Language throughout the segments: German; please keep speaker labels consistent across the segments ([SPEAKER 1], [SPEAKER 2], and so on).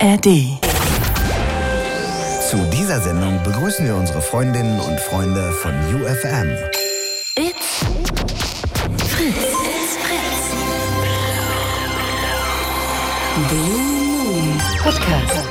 [SPEAKER 1] ARD.
[SPEAKER 2] Zu dieser Sendung begrüßen wir unsere Freundinnen und Freunde von UFM.
[SPEAKER 1] It's Fritz. It's Fritz. Blue Moon Podcast.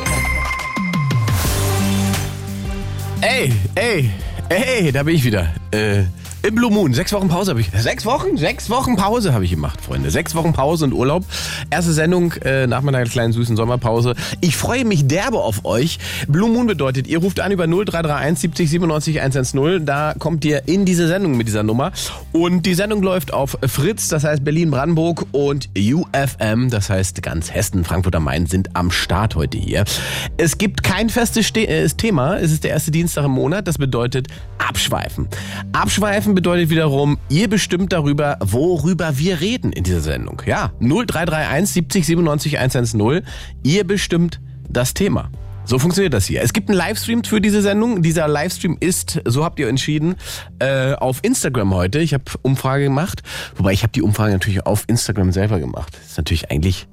[SPEAKER 3] Ey, ey, ey, da bin ich wieder. Äh, Im Blue Moon. Sechs Wochen Pause habe ich. Sechs Wochen? Sechs Wochen Pause habe ich gemacht, Freunde. Sechs Wochen Pause und Urlaub. Erste Sendung äh, nach meiner kleinen süßen Sommerpause. Ich freue mich derbe auf euch. Blue Moon bedeutet, ihr ruft an über 0331 70 97 110. Da kommt ihr in diese Sendung mit dieser Nummer. Und die Sendung läuft auf Fritz, das heißt Berlin-Brandenburg und UFM, das heißt ganz Hessen, Frankfurt am Main sind am Start heute hier. Es gibt kein festes Ste äh, Thema. Es ist der erste Dienstag im Monat. Das bedeutet abschweifen. Abschweifen bedeutet wiederum, ihr bestimmt darüber, worüber wir reden in dieser Sendung. Ja, 0331 70 97 110. Ihr bestimmt das Thema. So funktioniert das hier. Es gibt einen Livestream für diese Sendung. Dieser Livestream ist, so habt ihr entschieden, äh, auf Instagram heute. Ich habe Umfrage gemacht, wobei ich habe die Umfrage natürlich auf Instagram selber gemacht. Das ist natürlich eigentlich,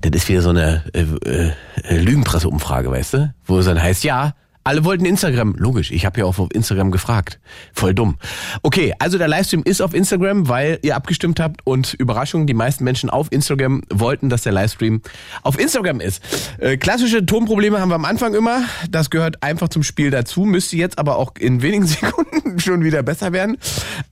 [SPEAKER 3] das ist wieder so eine äh, äh, Lügenpresse-Umfrage, weißt du, wo es dann heißt, ja, alle wollten Instagram. Logisch, ich habe ja auch auf Instagram gefragt. Voll dumm. Okay, also der Livestream ist auf Instagram, weil ihr abgestimmt habt und Überraschung, die meisten Menschen auf Instagram wollten, dass der Livestream auf Instagram ist. Äh, klassische Tonprobleme haben wir am Anfang immer. Das gehört einfach zum Spiel dazu, müsste jetzt aber auch in wenigen Sekunden schon wieder besser werden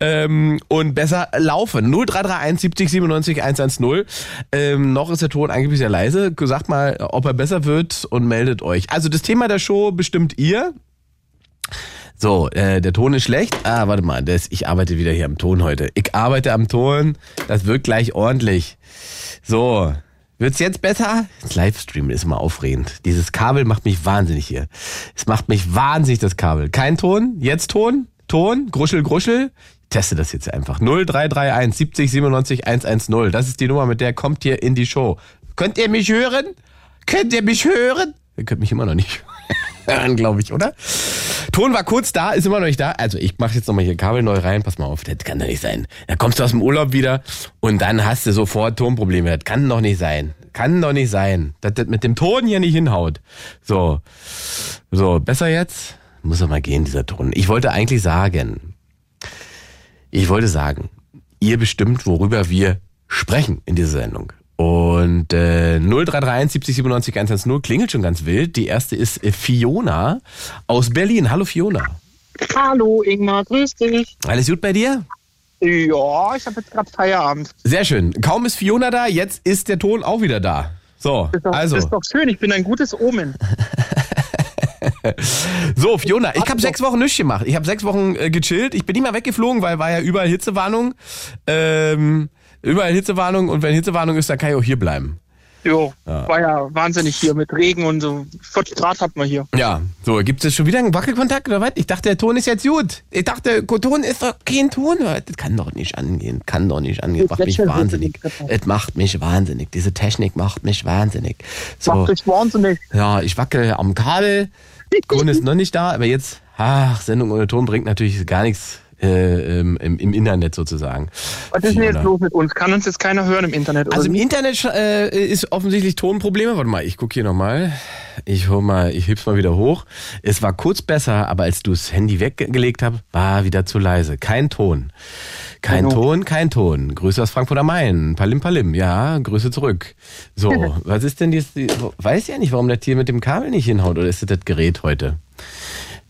[SPEAKER 3] ähm, und besser laufen. 0331 70 97 110. Ähm, noch ist der Ton angeblich sehr leise. Sagt mal, ob er besser wird und meldet euch. Also das Thema der Show bestimmt ihr. So, äh, der Ton ist schlecht. Ah, warte mal, das, ich arbeite wieder hier am Ton heute. Ich arbeite am Ton, das wird gleich ordentlich. So, wird's jetzt besser? Das Livestream ist immer aufregend. Dieses Kabel macht mich wahnsinnig hier. Es macht mich wahnsinnig, das Kabel. Kein Ton, jetzt Ton, Ton, Gruschel, Gruschel. Ich teste das jetzt einfach. 0331 70 97 110. Das ist die Nummer, mit der kommt ihr in die Show. Könnt ihr mich hören? Könnt ihr mich hören? Ihr könnt mich immer noch nicht hören, glaube ich, oder? Ton war kurz da, ist immer noch nicht da. Also ich mache jetzt nochmal hier Kabel neu rein. Pass mal auf, das kann doch nicht sein. Da kommst du aus dem Urlaub wieder und dann hast du sofort Tonprobleme. Das kann doch nicht sein. Kann doch nicht sein, dass das mit dem Ton hier nicht hinhaut. So, so, besser jetzt? Muss doch mal gehen, dieser Ton. Ich wollte eigentlich sagen, ich wollte sagen, ihr bestimmt, worüber wir sprechen in dieser Sendung. Und äh, 0331 70 97 110 klingelt schon ganz wild. Die erste ist äh, Fiona aus Berlin. Hallo Fiona.
[SPEAKER 4] Hallo Ingmar, grüß dich.
[SPEAKER 3] Alles gut bei dir?
[SPEAKER 4] Ja, ich habe jetzt gerade Feierabend.
[SPEAKER 3] Sehr schön. Kaum ist Fiona da, jetzt ist der Ton auch wieder da. So,
[SPEAKER 4] Das ist doch,
[SPEAKER 3] also.
[SPEAKER 4] ist doch schön, ich bin ein gutes Omen.
[SPEAKER 3] So, Fiona, ich habe sechs Wochen nichts gemacht. Ich habe sechs Wochen äh, gechillt. Ich bin nicht mal weggeflogen, weil war ja überall Hitzewarnung. Ähm, überall Hitzewarnung und wenn Hitzewarnung ist, dann kann ich auch hier bleiben.
[SPEAKER 4] Jo, war ja wahnsinnig hier mit Regen und so. 40 Grad hat man hier.
[SPEAKER 3] Ja, so, gibt es jetzt schon wieder einen Wackelkontakt oder was? Ich dachte, der Ton ist jetzt gut. Ich dachte, Ton ist doch kein Ton. Das kann doch nicht angehen. Kann doch nicht angehen. Macht mich wahnsinnig. Es macht mich wahnsinnig. Diese Technik macht mich wahnsinnig. So,
[SPEAKER 4] Macht dich wahnsinnig.
[SPEAKER 3] ja, ich wackel am Kabel. Ton ist noch nicht da, aber jetzt, ach, Sendung ohne Ton bringt natürlich gar nichts äh, im, im, Internet sozusagen.
[SPEAKER 4] Was ist denn jetzt los mit uns? Kann uns jetzt keiner hören im Internet?
[SPEAKER 3] Also im? Internet äh, ist offensichtlich Tonprobleme. Warte mal, ich gucke hier nochmal. Ich hol mal, ich heb's mal wieder hoch. Es war kurz besser, aber als du das Handy weggelegt hast, war wieder zu leise. Kein Ton. Kein
[SPEAKER 4] Hallo.
[SPEAKER 3] Ton, kein Ton. Grüße aus Frankfurt am Main. Palim Palim. Ja, Grüße zurück. So, was ist denn jetzt, weiß ja nicht, warum das hier mit dem Kabel nicht hinhaut oder ist das das Gerät heute?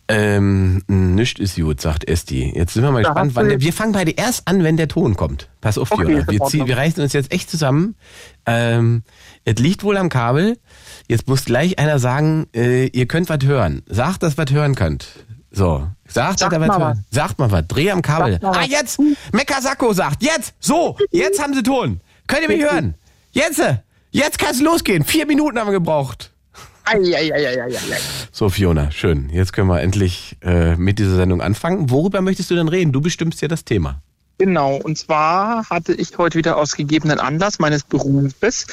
[SPEAKER 3] Ähm, nichts ist gut, sagt Esti. Jetzt sind wir mal
[SPEAKER 4] Da
[SPEAKER 3] gespannt, wann der, wir fangen beide erst an, wenn der Ton kommt. Pass auf,
[SPEAKER 4] Okay,
[SPEAKER 3] Fiona. Wir, ziehen, wir reißen uns jetzt echt zusammen. Ähm, es liegt wohl am Kabel. Jetzt muss gleich einer sagen, äh, ihr könnt was hören. Sagt, dass was hören könnt. So. Sagt,
[SPEAKER 4] Sagt
[SPEAKER 3] ihr was
[SPEAKER 4] mal
[SPEAKER 3] hören. Sagt mal was. Dreh am Kabel.
[SPEAKER 4] Mal
[SPEAKER 3] Ah, jetzt! Mekasako sagt, jetzt! So! Jetzt haben sie Ton. Könnt ihr mich hören? Jetzt! äh, Jetzt kann's losgehen. Vier Minuten haben wir gebraucht. So, Fiona, schön. Jetzt können wir endlich äh, mit dieser Sendung anfangen. Worüber möchtest du denn reden? Du bestimmst ja das Thema.
[SPEAKER 4] Genau, und zwar hatte ich heute wieder aus gegebenen Anlass meines Berufes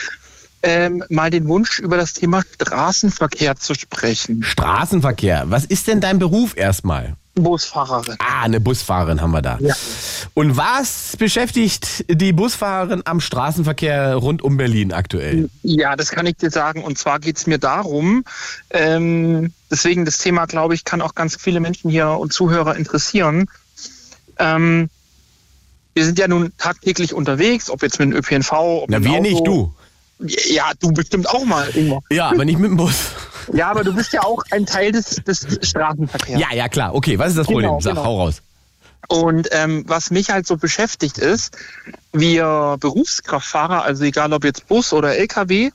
[SPEAKER 4] ähm, mal den Wunsch, über das Thema Straßenverkehr zu sprechen.
[SPEAKER 3] Straßenverkehr. Was ist denn dein Beruf erstmal?
[SPEAKER 4] Busfahrerin.
[SPEAKER 3] Ah, eine Busfahrerin haben wir da.
[SPEAKER 4] Ja.
[SPEAKER 3] Und was beschäftigt die Busfahrerin am Straßenverkehr rund um Berlin aktuell?
[SPEAKER 4] Ja, das kann ich dir sagen. Und zwar geht es mir darum, ähm, deswegen das Thema, glaube ich, kann auch ganz viele Menschen hier und Zuhörer interessieren. Ähm, wir sind ja nun tagtäglich unterwegs, ob jetzt mit dem ÖPNV, ob
[SPEAKER 3] Na,
[SPEAKER 4] mit dem
[SPEAKER 3] wir
[SPEAKER 4] Auto.
[SPEAKER 3] nicht, du.
[SPEAKER 4] Ja, du bestimmt auch mal, Ingmar.
[SPEAKER 3] Ja, aber nicht mit dem Bus.
[SPEAKER 4] Ja, aber du bist ja auch ein Teil des, des Straßenverkehrs.
[SPEAKER 3] Ja, ja, klar. Okay, was ist das
[SPEAKER 4] Genau,
[SPEAKER 3] Problem? Sag,
[SPEAKER 4] genau.
[SPEAKER 3] hau raus.
[SPEAKER 4] Und ähm, was mich halt so beschäftigt ist, wir Berufskraftfahrer, also egal ob jetzt Bus oder LKW,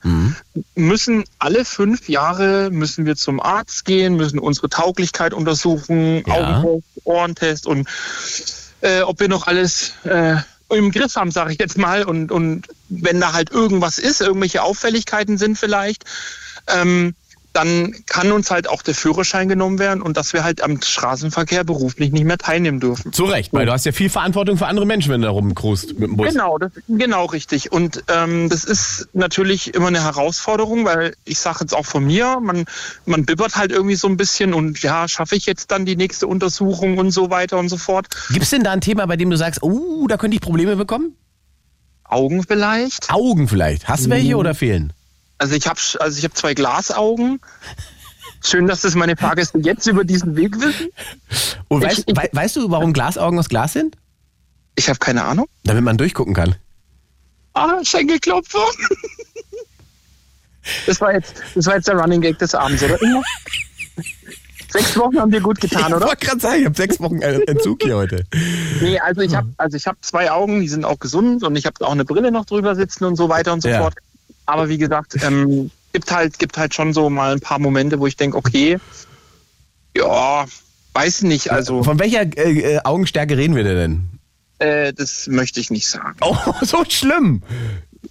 [SPEAKER 4] müssen alle fünf Jahre müssen wir zum Arzt gehen, müssen unsere Tauglichkeit untersuchen,
[SPEAKER 3] Ja.
[SPEAKER 4] Augentest, Ohrentest und äh, ob wir noch alles äh, im Griff haben, sage ich jetzt mal. Und, und wenn da halt irgendwas ist, irgendwelche Auffälligkeiten sind vielleicht, ähm, dann kann uns halt auch der Führerschein genommen werden und dass wir halt am Straßenverkehr beruflich nicht mehr teilnehmen dürfen.
[SPEAKER 3] Zu Recht, weil du hast ja viel Verantwortung für andere Menschen, wenn du da rumkrust mit dem Bus.
[SPEAKER 4] Genau, das, genau richtig. Und ähm, das ist natürlich immer eine Herausforderung, weil ich sage jetzt auch von mir, man, man bibbert halt irgendwie so ein bisschen und ja, schaffe ich jetzt dann die nächste Untersuchung und so weiter und so fort.
[SPEAKER 3] Gibt es denn da ein Thema, bei dem du sagst, oh, da könnte ich Probleme bekommen?
[SPEAKER 4] Augen vielleicht.
[SPEAKER 3] Augen vielleicht. Hast du welche oder fehlen?
[SPEAKER 4] Also ich habe also ich hab zwei Glasaugen. Schön, dass das meine Fahrgäste jetzt über diesen Weg wissen.
[SPEAKER 3] Und
[SPEAKER 4] Ich-
[SPEAKER 3] weißt,
[SPEAKER 4] ich-
[SPEAKER 3] wei- weißt du, warum Glasaugen aus Glas sind?
[SPEAKER 4] Ich habe keine Ahnung.
[SPEAKER 3] Damit man durchgucken kann.
[SPEAKER 4] Ah, Schenkelklopfer. Das war jetzt, das war jetzt der Running Gag des Abends, oder? Ingo? Sechs Wochen haben dir gut getan,
[SPEAKER 3] Ich
[SPEAKER 4] oder?
[SPEAKER 3] wollte gerade sagen, ich habe sechs Wochen Entzug hier heute.
[SPEAKER 4] Nee, also ich habe also ich habe zwei Augen, die sind auch gesund und ich habe auch eine Brille noch drüber sitzen und so weiter und so
[SPEAKER 3] Ja.
[SPEAKER 4] fort. Aber wie gesagt, ähm, gibt halt gibt halt schon so mal ein paar Momente, wo ich denke, okay, ja, weiß nicht, also
[SPEAKER 3] Von welcher äh, äh, Augenstärke reden wir denn?
[SPEAKER 4] äh, das möchte ich nicht sagen.
[SPEAKER 3] Oh, so schlimm.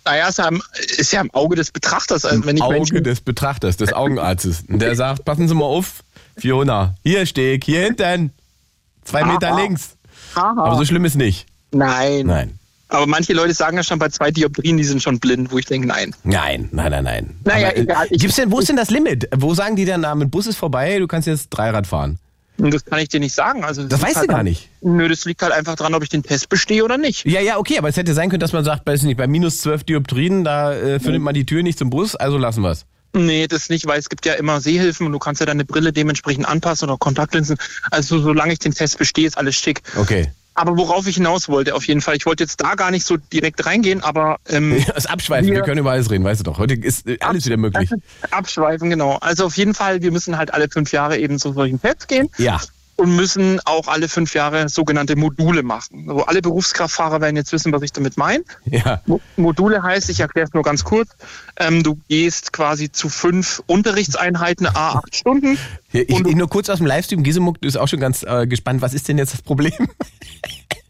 [SPEAKER 4] Naja, ist ja, im, ist ja im Auge des Betrachters, also wenn ich
[SPEAKER 3] Auge
[SPEAKER 4] Menschen,
[SPEAKER 3] des Betrachters, des Augenarztes. Und der sagt, passen Sie mal auf, Fiona, hier stehe ich, hier hinten. Zwei Meter
[SPEAKER 4] Aha.
[SPEAKER 3] links.
[SPEAKER 4] Haha.
[SPEAKER 3] Aber so schlimm ist nicht.
[SPEAKER 4] nein.
[SPEAKER 3] Nein.
[SPEAKER 4] Aber manche Leute sagen ja schon bei zwei Dioptrien, die sind schon blind, wo ich denke, nein.
[SPEAKER 3] Nein, nein, nein, nein.
[SPEAKER 4] Naja,
[SPEAKER 3] Aber, äh,
[SPEAKER 4] egal, ich-
[SPEAKER 3] gibt's denn, wo ist denn das Limit? Wo sagen die dann, na, mit Bus ist vorbei, du kannst jetzt Dreirad fahren?
[SPEAKER 4] Das kann ich dir nicht sagen. Also
[SPEAKER 3] Das
[SPEAKER 4] liegt
[SPEAKER 3] weißt
[SPEAKER 4] halt
[SPEAKER 3] du gar nicht.
[SPEAKER 4] Nö, das liegt halt einfach dran, ob ich den Test bestehe oder nicht.
[SPEAKER 3] Ja, ja, okay, aber es hätte sein können, dass man sagt, weiß nicht, bei minus 12 Dioptrien, da äh, findet man die Tür nicht zum Bus, also lassen wir's.
[SPEAKER 4] Nee, das nicht, weil es gibt ja immer Sehhilfen und du kannst ja deine Brille dementsprechend anpassen oder Kontaktlinsen. Also solange ich den Test bestehe, ist alles schick.
[SPEAKER 3] Okay.
[SPEAKER 4] Aber worauf ich hinaus wollte, auf jeden Fall, ich wollte jetzt da gar nicht so direkt reingehen, aber ähm,
[SPEAKER 3] Das Abschweifen, wir
[SPEAKER 4] Wir-
[SPEAKER 3] können über alles reden, weißt du doch. Heute ist äh, alles wieder möglich.
[SPEAKER 4] abschweifen, genau. Also auf jeden Fall, wir müssen halt alle fünf Jahre eben zu solchen Tests gehen
[SPEAKER 3] Ja.
[SPEAKER 4] Und müssen auch alle fünf Jahre sogenannte Module machen. Also alle Berufskraftfahrer werden jetzt wissen, was ich damit meine.
[SPEAKER 3] Ja.
[SPEAKER 4] Mo- Module heißt, ich erkläre es nur ganz kurz, ähm, du gehst quasi zu fünf Unterrichtseinheiten, a acht Stunden.
[SPEAKER 3] Hier, Ich, ich nur kurz aus dem Livestream, Gisemuck ist auch schon ganz äh, gespannt, was ist denn jetzt das Problem?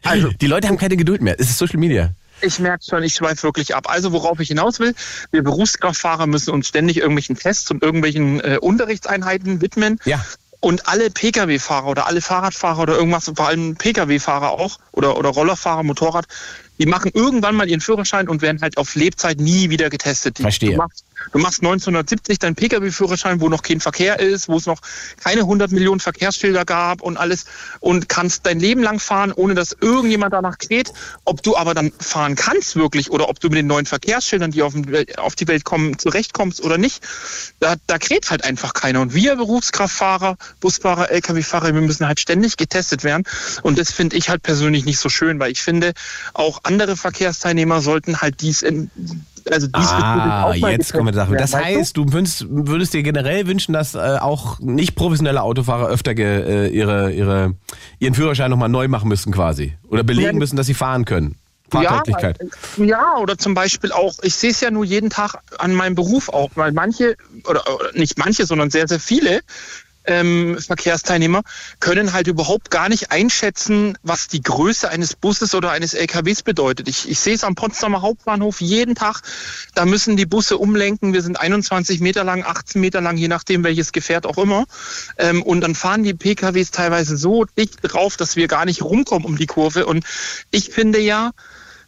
[SPEAKER 4] Also-
[SPEAKER 3] die Leute haben keine Geduld mehr. Es ist Social Media.
[SPEAKER 4] Ich merke schon, ich schweife wirklich ab. Also worauf ich hinaus will, wir Berufskraftfahrer müssen uns ständig irgendwelchen Tests und irgendwelchen äh, Unterrichtseinheiten widmen.
[SPEAKER 3] Ja.
[SPEAKER 4] Und alle Pkw-Fahrer oder alle Fahrradfahrer oder irgendwas, vor allem Pkw-Fahrer auch oder, oder Rollerfahrer, Motorrad, die machen irgendwann mal ihren Führerschein und werden halt auf Lebzeit nie wieder getestet. Die-
[SPEAKER 3] Verstehe.
[SPEAKER 4] Du machst, du machst 1970 deinen Pkw-Führerschein, wo noch kein Verkehr ist, wo es noch keine 100 Millionen Verkehrsschilder gab und alles und kannst dein Leben lang fahren, ohne dass irgendjemand danach kräht. Ob du aber dann fahren kannst wirklich oder ob du mit den neuen Verkehrsschildern, die auf, die Welt kommen, zurechtkommst oder nicht, da, da kräht halt einfach keiner. Und wir Berufskraftfahrer, Busfahrer, Lkw-Fahrer, wir müssen halt ständig getestet werden. Und das finde ich halt persönlich nicht so schön, weil ich finde, auch andere Verkehrsteilnehmer sollten halt dies in, also dies
[SPEAKER 3] Ah, jetzt kommen wir Sache. Das heißt, du würdest, würdest dir generell wünschen, dass äh, auch nicht professionelle Autofahrer öfter ge, äh, ihre, ihre, ihren Führerschein nochmal neu machen müssen quasi. Oder belegen müssen, dass sie fahren können. Fahrtauglichkeit.
[SPEAKER 4] Ja, ja, oder zum Beispiel auch, ich sehe es ja nur jeden Tag an meinem Beruf auch, weil manche, oder, oder nicht manche, sondern sehr, sehr viele ähm, Verkehrsteilnehmer können halt überhaupt gar nicht einschätzen, was die Größe eines Busses oder eines LKWs bedeutet. Ich, ich sehe es am Potsdamer Hauptbahnhof jeden Tag. Da müssen die Busse umlenken. Wir sind 21 Meter lang, 18 Meter lang, je nachdem welches Gefährt auch immer. Ähm, und dann fahren die PKWs teilweise so dicht drauf, dass wir gar nicht rumkommen um die Kurve. Und ich finde ja,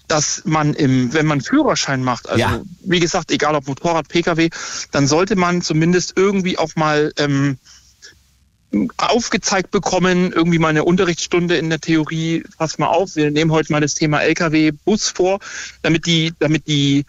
[SPEAKER 4] dass man im, wenn man Führerschein macht, also
[SPEAKER 3] Ja.
[SPEAKER 4] wie gesagt, egal ob Motorrad, Pkw, dann sollte man zumindest irgendwie auch mal ähm, aufgezeigt bekommen, irgendwie mal eine Unterrichtsstunde in der Theorie, pass mal auf, wir nehmen heute mal das Thema Lkw-Bus vor, damit die, damit die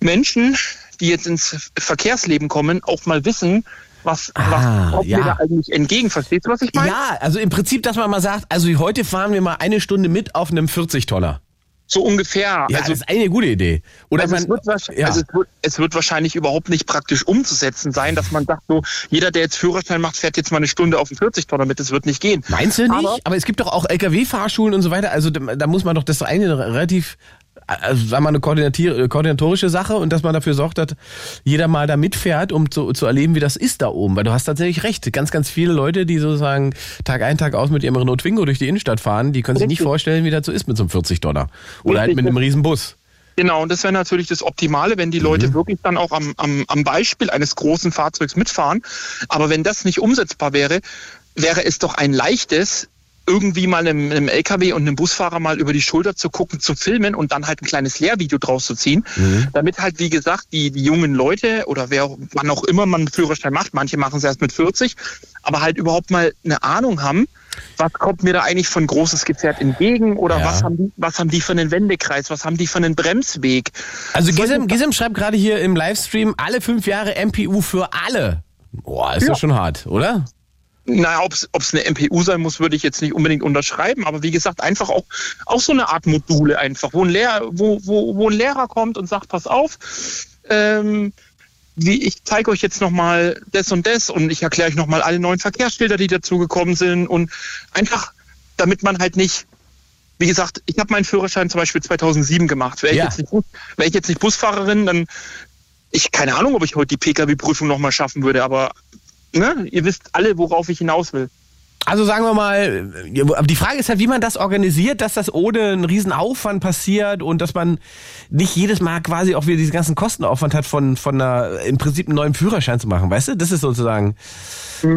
[SPEAKER 4] Menschen, die jetzt ins Verkehrsleben kommen, auch mal wissen, was,
[SPEAKER 3] Ah,
[SPEAKER 4] was
[SPEAKER 3] ja.
[SPEAKER 4] da eigentlich entgegen. Verstehst du, was ich meine?
[SPEAKER 3] Ja, also im Prinzip, dass man mal sagt, also heute fahren wir mal eine Stunde mit auf einem 40-Tonner.
[SPEAKER 4] So ungefähr.
[SPEAKER 3] Ja,
[SPEAKER 4] also,
[SPEAKER 3] das ist eine gute Idee. Oder
[SPEAKER 4] also,
[SPEAKER 3] man,
[SPEAKER 4] es, wird wahrscheinlich,
[SPEAKER 3] ja.
[SPEAKER 4] also es, wird, es wird wahrscheinlich überhaupt nicht praktisch umzusetzen sein, dass man sagt, so, jeder, der jetzt Führerschein macht, fährt jetzt mal eine Stunde auf dem 40-Tonner mit. Das wird nicht gehen.
[SPEAKER 3] Meinst du nicht?
[SPEAKER 4] Aber-
[SPEAKER 3] Aber, es gibt doch auch LKW-Fahrschulen und so weiter. Also da, da muss man doch das eine relativ, also sagen wir mal eine koordinati- koordinatorische Sache und dass man dafür sorgt, dass jeder mal da mitfährt, um zu, zu erleben, wie das ist da oben. Weil du hast tatsächlich recht. Ganz, ganz viele Leute, die sozusagen Tag ein, Tag aus mit ihrem Renault Twingo durch die Innenstadt fahren, die können sich nicht vorstellen, wie das so ist mit so einem 40-Tonner. Oder halt mit einem riesen Bus.
[SPEAKER 4] Genau, und das wäre natürlich das Optimale, wenn die Leute wirklich dann auch am, am, am Beispiel eines großen Fahrzeugs mitfahren. Aber wenn das nicht umsetzbar wäre, wäre es doch ein leichtes, irgendwie mal einem, einem LKW und einem Busfahrer mal über die Schulter zu gucken, zu filmen und dann halt ein kleines Lehrvideo draus zu ziehen, damit halt, wie gesagt, die, die jungen Leute oder wer auch, wann auch immer man einen Führerschein macht, manche machen es erst mit 40, aber halt überhaupt mal eine Ahnung haben, was kommt mir da eigentlich von großes Gefährt entgegen oder
[SPEAKER 3] Ja.
[SPEAKER 4] was haben die, was haben die für einen Wendekreis, was haben die für einen Bremsweg?
[SPEAKER 3] Also
[SPEAKER 4] Solche
[SPEAKER 3] Gisem, Gisem schreibt gerade hier im Livestream, alle fünf Jahre MPU für alle. Boah, ist
[SPEAKER 4] Ja.
[SPEAKER 3] das schon hart, oder?
[SPEAKER 4] Naja, ob es eine MPU sein muss, würde ich jetzt nicht unbedingt unterschreiben, aber wie gesagt, einfach auch, auch so eine Art Module einfach, wo ein, Lehrer, wo, wo, wo ein Lehrer kommt und sagt, pass auf, ähm, wie, ich zeige euch jetzt nochmal das und das und ich erkläre euch nochmal alle neuen Verkehrsschilder, die dazugekommen sind und einfach, damit man halt nicht, wie gesagt, ich habe meinen Führerschein zum Beispiel 2007 gemacht. Wäre ich,
[SPEAKER 3] Ja.
[SPEAKER 4] jetzt nicht Bus- wär ich jetzt nicht Busfahrerin, dann, ich keine Ahnung, ob ich heute die Pkw-Prüfung nochmal schaffen würde, aber ne, ihr wisst alle, worauf ich hinaus will.
[SPEAKER 3] Also sagen wir mal, aber die Frage ist halt, wie man das organisiert, dass das ohne einen riesen Aufwand passiert und dass man nicht jedes Mal quasi auch wieder diesen ganzen Kostenaufwand hat von, von einer, im Prinzip einen neuen Führerschein zu machen, weißt du? Das ist sozusagen.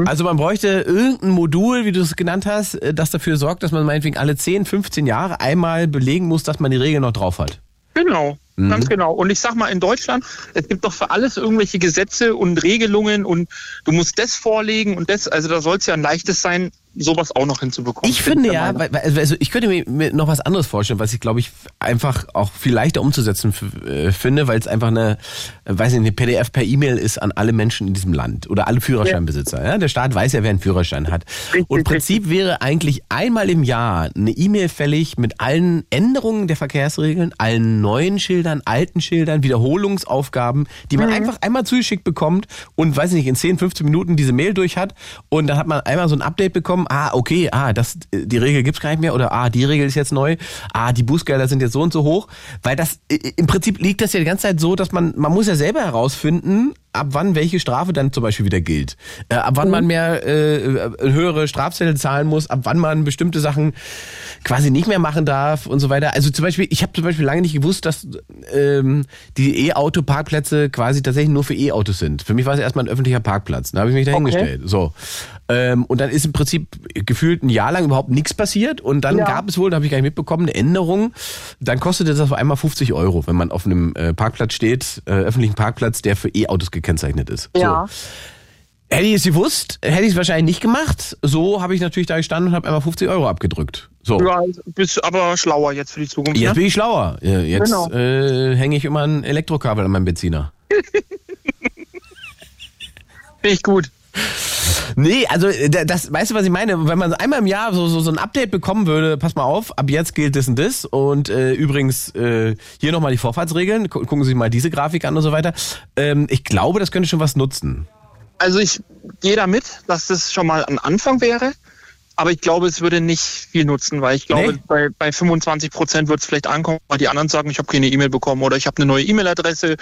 [SPEAKER 3] Also man bräuchte irgendein Modul, wie du es genannt hast, äh, das dafür sorgt, dass man meinetwegen alle 10, 15 Jahre einmal belegen muss, dass man die Regeln noch drauf hat.
[SPEAKER 4] Genau, ganz genau. Und ich sag mal, in Deutschland, es gibt doch für alles irgendwelche Gesetze und Regelungen und du musst das vorlegen und das, also da soll es ja ein leichtes sein, sowas auch noch hinzubekommen.
[SPEAKER 3] Ich finde ja, weil- also ich könnte mir- noch was anderes vorstellen, was ich glaube ich einfach auch viel leichter umzusetzen äh, finde, weil es einfach eine, äh, weiß nicht, eine PDF per E-Mail ist an alle Menschen in diesem Land oder alle Führerscheinbesitzer. Ja? Der Staat weiß ja, wer einen Führerschein hat.
[SPEAKER 4] Richtig,
[SPEAKER 3] Und Prinzip wäre eigentlich einmal im Jahr eine E-Mail fällig mit allen Änderungen der Verkehrsregeln, allen neuen Schildern, alten Schildern, Wiederholungsaufgaben, die man einfach einmal zugeschickt bekommt und weiß nicht, in 10, 15 Minuten diese Mail durch hat und dann hat man einmal so ein Update bekommen, ah, okay, ah, das, die Regel gibt's gar nicht mehr oder ah, die Regel ist jetzt neu, ah, die Bußgelder sind jetzt so und so hoch, weil das, im Prinzip liegt das ja die ganze Zeit so, dass man, man muss ja selber herausfinden, ab wann welche Strafe dann zum Beispiel wieder gilt. Äh, ab wann man mehr äh, höhere Strafzettel zahlen muss, ab wann man bestimmte Sachen quasi nicht mehr machen darf und so weiter. Also zum Beispiel, ich habe zum Beispiel lange nicht gewusst, dass ähm, die E-Auto-Parkplätze quasi tatsächlich nur für E-Autos sind. Für mich war es erstmal ein öffentlicher Parkplatz. Da habe ich mich dahingestellt. So. Ähm, und dann ist im Prinzip gefühlt ein Jahr lang überhaupt nichts passiert und dann
[SPEAKER 4] Ja.
[SPEAKER 3] gab es wohl, da habe ich gar nicht mitbekommen, eine Änderung. Dann kostete das auf einmal 50 Euro, wenn man auf einem äh, Parkplatz steht, äh, öffentlichen Parkplatz, der für E-Autos gekennzeichnet ist.
[SPEAKER 4] Ja.
[SPEAKER 3] So. Hätte ich es gewusst, hätte ich es wahrscheinlich nicht gemacht. So habe ich natürlich da gestanden und habe einmal 50 Euro abgedrückt. So.
[SPEAKER 4] Ja, bist aber schlauer jetzt für die Zukunft.
[SPEAKER 3] Jetzt
[SPEAKER 4] Ne?
[SPEAKER 3] bin ich schlauer. Jetzt
[SPEAKER 4] Genau.
[SPEAKER 3] äh, hänge ich immer ein Elektrokabel an meinem Benziner.
[SPEAKER 4] Finde ich gut.
[SPEAKER 3] Nee, also äh, das, weißt du, was ich meine? Wenn man einmal im Jahr so, so, so ein Update bekommen würde, pass mal auf, ab jetzt gilt das und das. Und äh, übrigens, äh, hier nochmal die Vorfahrtsregeln, Gu- gucken Sie sich mal diese Grafik an und so weiter. Ähm, ich glaube, das könnte schon was nutzen.
[SPEAKER 4] Also ich gehe damit, dass das schon mal ein Anfang wäre. Aber ich glaube, es würde nicht viel nutzen, weil ich glaube,
[SPEAKER 3] Nee.
[SPEAKER 4] bei, bei 25 Prozent wird es vielleicht ankommen, weil die anderen sagen, ich habe keine E-Mail bekommen oder ich habe eine neue E-Mail-Adresse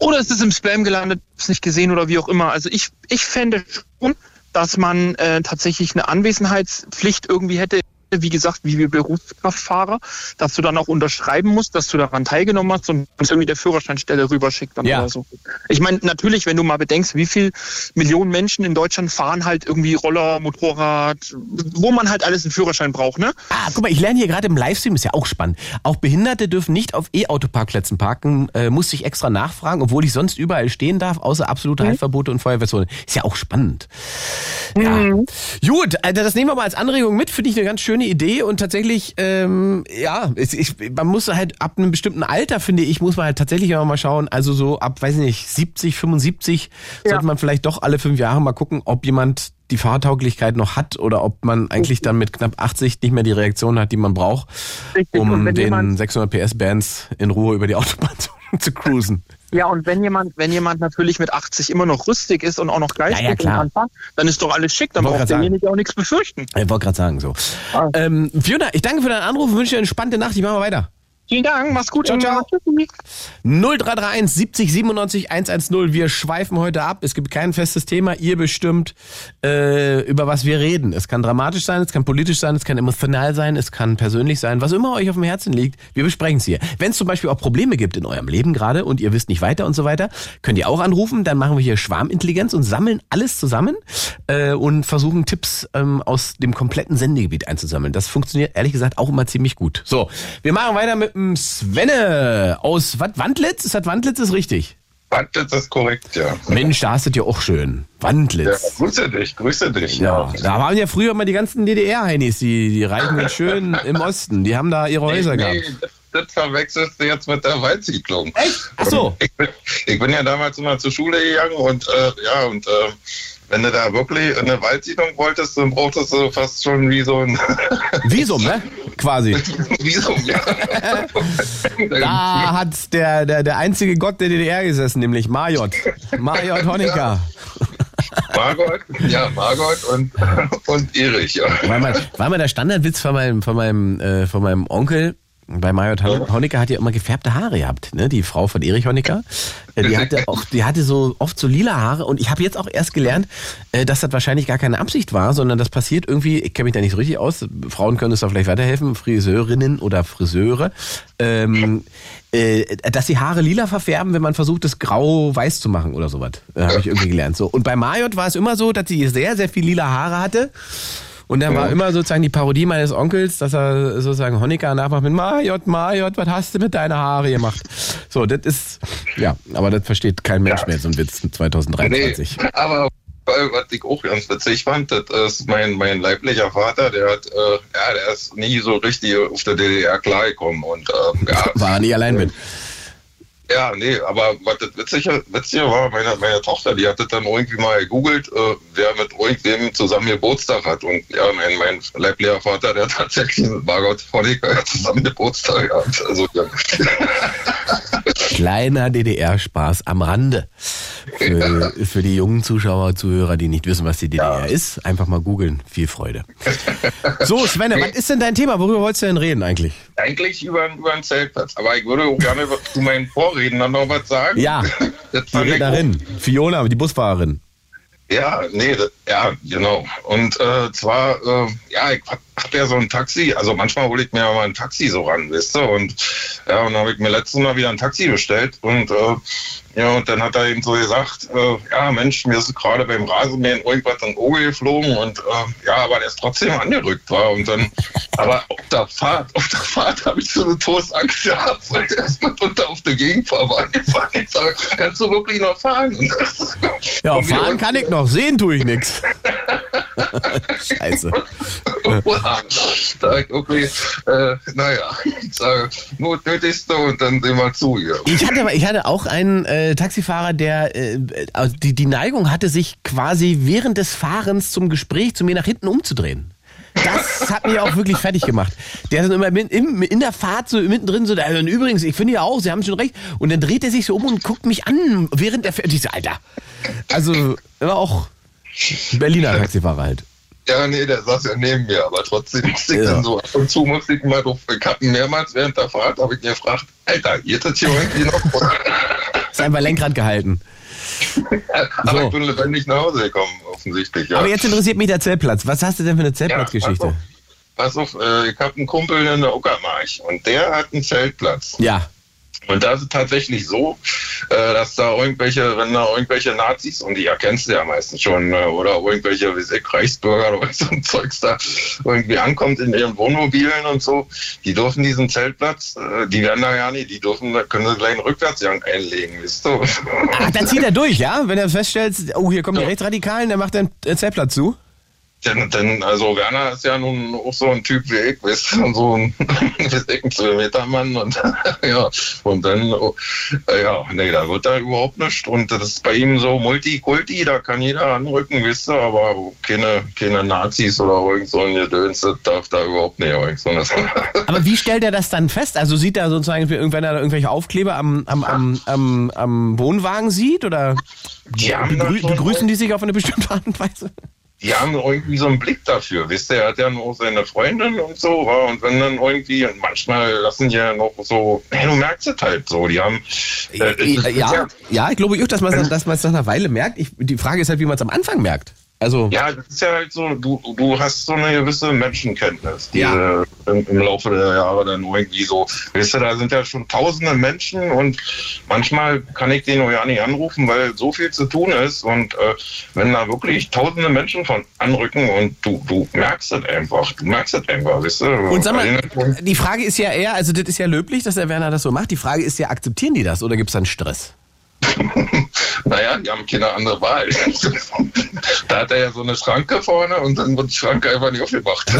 [SPEAKER 4] oder es ist im Spam gelandet, es nicht gesehen oder wie auch immer. Also ich, ich fände schon, dass man äh, tatsächlich eine Anwesenheitspflicht irgendwie hätte wie gesagt, wie wir Berufskraftfahrer, dass du dann auch unterschreiben musst, dass du daran teilgenommen hast und uns irgendwie der Führerscheinstelle rüberschickt dann
[SPEAKER 3] Ja.
[SPEAKER 4] oder so. Ich meine, natürlich, wenn du mal bedenkst, wie viel Millionen Menschen in Deutschland fahren halt irgendwie Roller, Motorrad, wo man halt alles einen Führerschein braucht, ne?
[SPEAKER 3] Ah, guck mal, ich lerne hier gerade im Livestream, ist ja auch spannend. Auch Behinderte dürfen nicht auf E-Auto-Parkplätzen parken, äh, muss ich extra nachfragen, obwohl ich sonst überall stehen darf, außer absolute Haltverbote und Feuerwehrzone. Ist ja auch spannend. Ja. Gut, also das nehmen wir mal als Anregung mit, finde ich eine ganz schöne Idee und tatsächlich, ähm, ja, es, ich, man muss halt ab einem bestimmten Alter, finde ich, muss man halt tatsächlich immer mal schauen, also so ab, weiß ich nicht, 70, 75
[SPEAKER 4] Ja.
[SPEAKER 3] sollte man vielleicht doch alle fünf Jahre mal gucken, ob jemand die Fahrtauglichkeit noch hat oder ob man eigentlich dann mit knapp 80 nicht mehr die Reaktion hat, die man braucht, um den
[SPEAKER 4] jemand-
[SPEAKER 3] 600 PS Bands in Ruhe über die Autobahn zu, zu cruisen.
[SPEAKER 4] Ja, und wenn jemand, wenn jemand natürlich mit 80 immer noch rüstig ist und auch noch geistig
[SPEAKER 3] Ja, ja,
[SPEAKER 4] kann dann ist doch alles schick, dann braucht derjenige auch nichts befürchten.
[SPEAKER 3] Ich wollte gerade sagen so.
[SPEAKER 4] Ah.
[SPEAKER 3] Ähm, Fiona, ich danke für deinen Anruf und wünsche dir eine spannende Nacht. Ich mache mal weiter.
[SPEAKER 4] Vielen Dank, mach's gut.
[SPEAKER 3] Ciao, ciao.
[SPEAKER 4] Tschüssi.
[SPEAKER 3] 0331 70 97 110. Wir schweifen heute ab. Es gibt kein festes Thema. Ihr bestimmt, äh, über was wir reden. Es kann dramatisch sein, es kann politisch sein, es kann emotional sein, es kann persönlich sein, was immer euch auf dem Herzen liegt. Wir besprechen es hier. Wenn es zum Beispiel auch Probleme gibt in eurem Leben gerade und ihr wisst nicht weiter und so weiter, könnt ihr auch anrufen. Dann machen wir hier Schwarmintelligenz und sammeln alles zusammen äh, und versuchen Tipps ähm, aus dem kompletten Sendegebiet einzusammeln. Das funktioniert ehrlich gesagt auch immer ziemlich gut. So, wir machen weiter mit dem Svenne aus was, Wandlitz. Ist das Wandlitz ist richtig?
[SPEAKER 5] Wandlitz ist korrekt, ja.
[SPEAKER 3] Mensch, da hast du ja auch schön.
[SPEAKER 5] ja.
[SPEAKER 3] Wandlitz.
[SPEAKER 5] Grüße dich, grüße dich.
[SPEAKER 3] Ja, da waren ja früher mal die ganzen DDR-Heinis, die, die reichen und schön im Osten. Die haben da ihre Häuser
[SPEAKER 5] nee,
[SPEAKER 3] gehabt.
[SPEAKER 5] nee, das verwechselst du jetzt mit der Waldsiedlung.
[SPEAKER 3] Echt? Ach so.
[SPEAKER 5] Ich bin, ich bin ja damals immer zur Schule gegangen und äh, ja, und äh, wenn du da wirklich in eine Waldsiedlung wolltest, dann brauchtest du fast schon wie so ein
[SPEAKER 3] Visum, ne? Quasi.
[SPEAKER 5] Visum. Ja.
[SPEAKER 3] Da hat der, der, der einzige Gott der DDR gesessen, nämlich Majot. Majot Honecker.
[SPEAKER 5] Margot, ja, Margot und, und Erich, ja.
[SPEAKER 3] War mal, war mal der Standardwitz von meinem, von meinem, äh, von meinem Onkel. Bei Major Hon- Honecker hat ja immer gefärbte Haare gehabt, ne? Die Frau von Erich Honecker. Äh, Die hatte auch, die hatte so oft so lila Haare und ich habe jetzt auch erst gelernt, äh, dass das wahrscheinlich gar keine Absicht war, sondern das passiert irgendwie, ich kenne mich da nicht so richtig aus, Frauen können es da vielleicht weiterhelfen, Friseurinnen oder Friseure, ähm, äh, dass die Haare lila verfärben, wenn man versucht, es grau-weiß zu machen oder sowas. Äh, habe ich irgendwie gelernt. So. Und bei Majot war es immer so, dass sie sehr, sehr viel lila Haare hatte. Und dann war immer sozusagen die Parodie meines Onkels, dass er sozusagen Honecker nachmacht mit Majot, Majot, was hast du mit deiner Haare gemacht? So, das ist, ja, aber das versteht kein Mensch
[SPEAKER 5] Ja.
[SPEAKER 3] mehr, so ein Witz 2023.
[SPEAKER 5] Nee, aber äh, was ich auch ganz witzig fand, das ist mein, mein leiblicher Vater, der hat, äh, ja, der ist nie so richtig auf der DDR klargekommen und ähm, ja,
[SPEAKER 3] War er nie allein mit.
[SPEAKER 5] Ja, nee, aber was das Witzige, Witzige war, meine, meine Tochter, die hat das dann irgendwie mal gegoogelt, äh, wer mit irgendwem zusammen Geburtstag hat. Und ja, mein, mein leiblicher Vater, der hat tatsächlich mit Margot Honecker zusammen Geburtstag gehabt. Also, ja.
[SPEAKER 3] Kleiner DDR-Spaß am Rande. Für, für die jungen Zuschauer, Zuhörer, die nicht wissen, was die DDR ist, einfach mal googeln. Viel Freude. So, Svenne, was ist denn dein Thema? Worüber wolltest du denn reden eigentlich?
[SPEAKER 5] Eigentlich über, über einen Zeltplatz. Aber ich würde gerne zu meinen Vorrednern noch was sagen.
[SPEAKER 3] Ja, die Rednerin, Fiona, die Busfahrerin.
[SPEAKER 5] Ja, nee, das, ja, genau. Und äh, zwar, äh, ja, ich hab, hab ja so ein Taxi, also manchmal hole ich mir ja mal ein Taxi so ran, weißt du? Und ja, und dann habe ich mir letztes Mal wieder ein Taxi bestellt und äh, ja, und dann hat er eben so gesagt, äh, ja Mensch, mir ist gerade beim Rasenmähen irgendwas den Auge geflogen und äh, ja, aber der ist trotzdem angerückt war. Und dann, aber auf der Fahrt, auf der Fahrt habe ich so eine Todesangst gehabt, weil der ist mit unter auf der Gegenfahrbahn gefahren. Ich sage, kannst du wirklich noch fahren?
[SPEAKER 3] Ja, fahren kann ich noch, sehen tue ich nix. Scheiße.
[SPEAKER 5] Ich, okay, äh, naja, ich sage, Notnötigste und dann sehen wir zu hier.
[SPEAKER 3] Ich hatte, aber- ich hatte auch einen äh, Taxifahrer, der äh, also die, die Neigung hatte, sich quasi während des Fahrens zum Gespräch zu mir nach hinten umzudrehen. Das hat mich auch wirklich fertig gemacht. Der ist dann immer in, in der Fahrt so mittendrin so, also, und übrigens, ich finde ja auch, Sie haben schon recht. Und dann dreht er sich so um und guckt mich an, während er fährt. Ich so, Alter. Also, war auch Berliner Taxifahrer halt.
[SPEAKER 5] Ja, nee, der saß ja neben mir, aber trotzdem musste ich
[SPEAKER 3] Ja.
[SPEAKER 5] dann so ab und zu musste ich mal drauf, ihn mehrmals während der Fahrt, habe ich ihn gefragt, Alter, geht das hier irgendwie noch?
[SPEAKER 3] Ist einfach Lenkrad gehalten.
[SPEAKER 5] aber
[SPEAKER 3] So.
[SPEAKER 5] ich bin lebendig nach Hause gekommen, offensichtlich, ja.
[SPEAKER 3] Aber jetzt interessiert mich der Zeltplatz. Was hast du denn für eine Zeltplatzgeschichte?
[SPEAKER 5] Ja, pass auf, äh, ich habe einen Kumpel in der Uckermark und der hat einen Zeltplatz.
[SPEAKER 3] Ja.
[SPEAKER 5] Und da ist es tatsächlich so, äh, dass da irgendwelche, wenn da irgendwelche Nazis, und die erkennst du ja meistens schon, äh, oder irgendwelche, wie ich, Reichsbürger oder so ein Zeugs da irgendwie ankommt in ihren Wohnmobilen und so, die dürfen diesen Zeltplatz, äh, die werden da ja nicht, die dürfen, da können sie gleich einen Rückwärtsgang einlegen, wisst du?
[SPEAKER 3] Ach, dann zieht er durch, ja? Wenn er feststellt, oh, hier kommen die Rechtsradikalen, dann macht er einen Zeltplatz zu.
[SPEAKER 5] Denn, denn, also Werner ist ja nun auch so ein Typ wie ich, weißt du, so ein, Kilometermann und ja, und dann, äh, ja, nee, da wird da überhaupt nichts und das ist bei ihm so Multikulti, da kann jeder anrücken, wisst du, aber keine, keine Nazis oder irgend so ein Gedöns, das darf da überhaupt nicht, so
[SPEAKER 3] Aber wie stellt er das dann fest? Also sieht er sozusagen, wenn er da irgendwelche Aufkleber am, am, am, am, am Wohnwagen sieht oder
[SPEAKER 5] Die
[SPEAKER 3] begrü begrüßen die sich auf eine bestimmte Art und Weise?
[SPEAKER 5] Die haben irgendwie so einen Blick dafür, wisst ihr, er hat ja nur seine Freundin und so, wa, und wenn dann irgendwie, und manchmal lassen die ja noch so, hey, du merkst es halt so, die haben, äh, ist
[SPEAKER 3] ja, ja, ich glaube auch, dass man es dass man's nach einer Weile merkt. Ich, die Frage ist halt, wie man es am Anfang merkt. Also,
[SPEAKER 5] Ja, das ist ja halt so, du, du hast so eine gewisse Menschenkenntnis, die
[SPEAKER 3] Ja.
[SPEAKER 5] äh, im, im Laufe der Jahre dann irgendwie so, weißt du, da sind ja schon tausende Menschen und manchmal kann ich den auch ja nicht anrufen, weil so viel zu tun ist und äh, wenn da wirklich tausende Menschen von anrücken und du, du merkst es einfach, du merkst es einfach, weißt du.
[SPEAKER 3] und sag mal, die Frage ist ja eher, also das ist ja löblich, dass der Werner das so macht. Die Frage ist ja, akzeptieren die das oder gibt es dann Stress?
[SPEAKER 5] Naja, die haben keine andere Wahl. da hat er ja so eine Schranke vorne und dann wird die Schranke einfach nicht aufgemacht.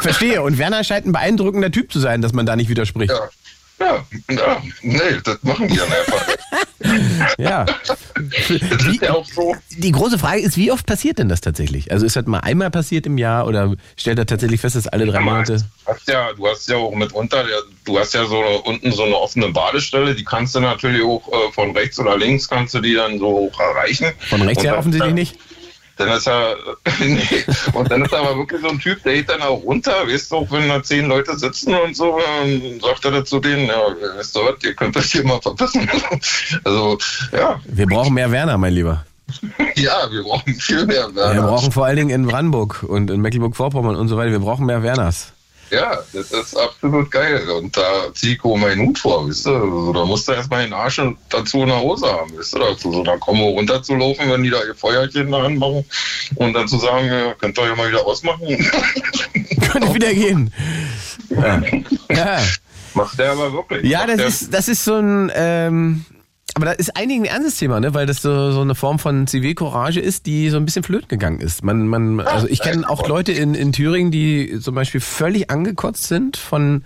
[SPEAKER 3] Verstehe. Und Werner scheint ein beeindruckender Typ zu sein, dass man da nicht widerspricht.
[SPEAKER 5] Ja. Ja, ja, nee, das machen die dann einfach.
[SPEAKER 3] Ja.
[SPEAKER 5] Das ist ja auch so.
[SPEAKER 3] Die große Frage ist, wie oft passiert denn das tatsächlich? Also ist das mal einmal passiert im Jahr oder stellt er tatsächlich fest, dass alle drei Monate?
[SPEAKER 5] Du hast ja, du hast ja auch mitunter, du hast ja so unten so eine offene Badestelle, die kannst du natürlich auch äh, von rechts oder links kannst du die dann so hoch erreichen.
[SPEAKER 3] Von rechts her offensichtlich nicht.
[SPEAKER 5] Dann ist er, nee. und dann ist er aber wirklich so ein Typ, der geht dann auch runter, weißt du, auch wenn da zehn Leute sitzen und so, dann sagt er dann zu denen, ja, weißt du was, ihr könnt euch hier mal verpissen. Also, ja,
[SPEAKER 3] Wir brauchen mehr Werner, mein Lieber.
[SPEAKER 5] ja, wir brauchen viel mehr.
[SPEAKER 3] Wir
[SPEAKER 5] Werner.
[SPEAKER 3] brauchen vor allen Dingen in Brandenburg und in Mecklenburg-Vorpommern und so weiter, wir brauchen mehr Werners.
[SPEAKER 5] Ja, das ist absolut geil. Und da zieh ich auch meinen Hut vor, weißt du? Also, da musst du erstmal den Arsch dazu in der Hose haben, weißt du? Dazu, so, dann kommen wir runterzulaufen, wenn die da ihr Feuerchen da anmachen und dann zu sagen, ja, könnt ihr ja mal wieder ausmachen.
[SPEAKER 3] Könnte wieder gehen. Ja. ja.
[SPEAKER 5] Macht der aber wirklich.
[SPEAKER 3] Ja, das ist, das ist so ein, ähm, aber das ist eigentlich ein ernstes Thema, ne? weil das so, so eine Form von Zivilcourage ist, die so ein bisschen flöten gegangen ist. Man, man, also ich kenne auch Leute in, in Thüringen, die zum Beispiel völlig angekotzt sind von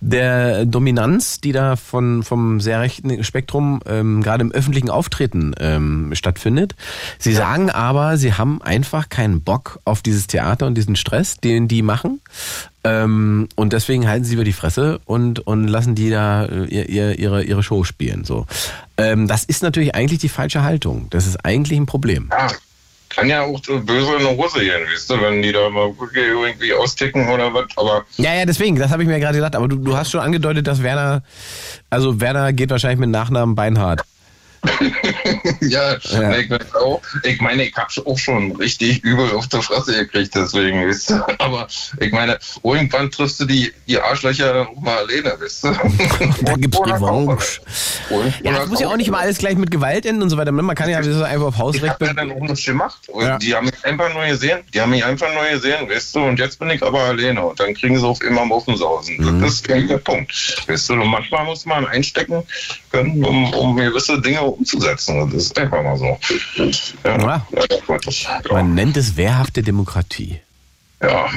[SPEAKER 3] der Dominanz, die da von, vom sehr rechten Spektrum ähm, gerade im öffentlichen Auftreten ähm, stattfindet. Sie sagen aber, sie haben einfach keinen Bock auf dieses Theater und diesen Stress, den die machen. Ähm, und deswegen halten sie über die Fresse und, und lassen die da äh, ihr, ihr, ihre, ihre Show spielen. So. Ähm, das ist natürlich eigentlich die falsche Haltung. Das ist eigentlich ein Problem.
[SPEAKER 5] ja, kann ja auch so böse in die Hose gehen, weißt du, wenn die da mal irgendwie austicken oder was. Aber
[SPEAKER 3] Ja, ja, deswegen, das habe ich mir gerade gesagt. Aber du, du hast schon angedeutet, dass Werner, also Werner geht wahrscheinlich mit Nachnamen Beinhard.
[SPEAKER 5] ja,
[SPEAKER 3] Ja.
[SPEAKER 5] Ich, auch, ich meine, ich habe auch schon richtig übel auf der Fresse gekriegt, deswegen, weißt du. Aber ich meine, irgendwann triffst du die, die Arschlöcher mal alleine, weißt du.
[SPEAKER 3] Da gibt's
[SPEAKER 5] Oder
[SPEAKER 3] Revanche. Ja, das muss ja auch nicht immer alles gleich mit Gewalt enden und so weiter. Man kann ja so einfach auf
[SPEAKER 5] Ich
[SPEAKER 3] Hausrecht.
[SPEAKER 5] habe ja dann auch nichts gemacht.
[SPEAKER 3] Ja.
[SPEAKER 5] Die haben mich einfach nur gesehen. Die haben mich einfach nur gesehen, weißt du. Und jetzt bin ich aber alleine. Und dann kriegen sie auf immer Muffensausen.
[SPEAKER 3] Mhm.
[SPEAKER 5] Das ist der Punkt. Weißt du, und manchmal muss man einstecken können, um, um gewisse Dinge umzusetzen. Das ist einfach mal so. Ja,
[SPEAKER 3] Ja.
[SPEAKER 5] ja, ja.
[SPEAKER 3] Man nennt es wehrhafte Demokratie.
[SPEAKER 5] Ja,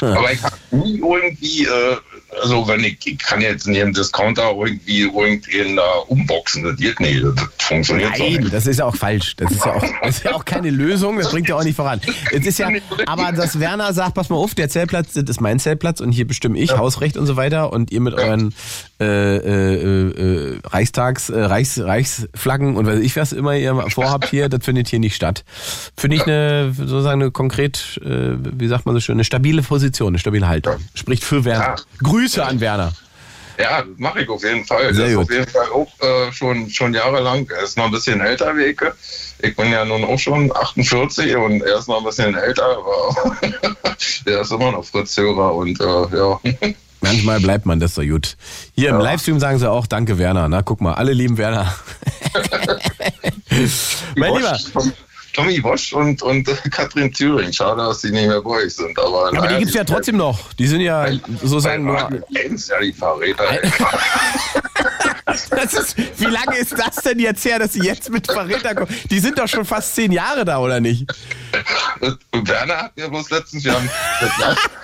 [SPEAKER 5] aber ich habe nie irgendwie, äh, also wenn ich, ich kann jetzt in jedem Discounter irgendwie irgendwen da umboxen, das geht nicht, das funktioniert so
[SPEAKER 3] Nein,
[SPEAKER 5] nicht.
[SPEAKER 3] das ist ja auch falsch. Das ist ja auch, das ist ja auch keine Lösung, das bringt ja auch nicht voran. Es ist ja, aber dass Werner sagt, pass mal auf, der Zeltplatz, das ist mein Zeltplatz und hier bestimme ich, Hausrecht und so weiter und ihr mit euren äh, äh, äh, Reichstags, äh, Reichs, Reichsflaggen und weiß ich was immer ihr vorhabt hier, das findet hier nicht statt. Finde ich eine, sozusagen eine konkret, äh, wie sagt man so schön, eine stabile Position, eine stabile Haltung. Spricht für Werner.
[SPEAKER 5] Ja.
[SPEAKER 3] Grüße an Werner.
[SPEAKER 5] Ja, mache ich auf jeden Fall.
[SPEAKER 3] Sehr
[SPEAKER 5] das ist
[SPEAKER 3] gut.
[SPEAKER 5] auf jeden Fall auch äh, schon, schon jahrelang. Er ist noch ein bisschen älter wie ich. Ich bin ja nun auch schon 48 und er ist noch ein bisschen älter, aber der ist immer noch Fritz-Hörer und äh, ja.
[SPEAKER 3] Manchmal bleibt man das so gut. Hier im Livestream sagen sie auch Danke Werner. Na, guck mal, alle lieben Werner. mein Lieber.
[SPEAKER 5] Tom- Tommy Wosch und, und Katrin Thüring. Schade, dass die nicht mehr bei euch sind. Aber,
[SPEAKER 3] Aber die gibt's ja trotzdem noch. Die sind ja sozusagen nur.
[SPEAKER 5] Eins, ja, die Verräter.
[SPEAKER 3] ist, wie lange ist das denn jetzt her, dass sie jetzt mit Verräter kommen? Die sind doch schon fast zehn Jahre da, oder nicht?
[SPEAKER 5] Und Werner hat mir bloß letztens, wir haben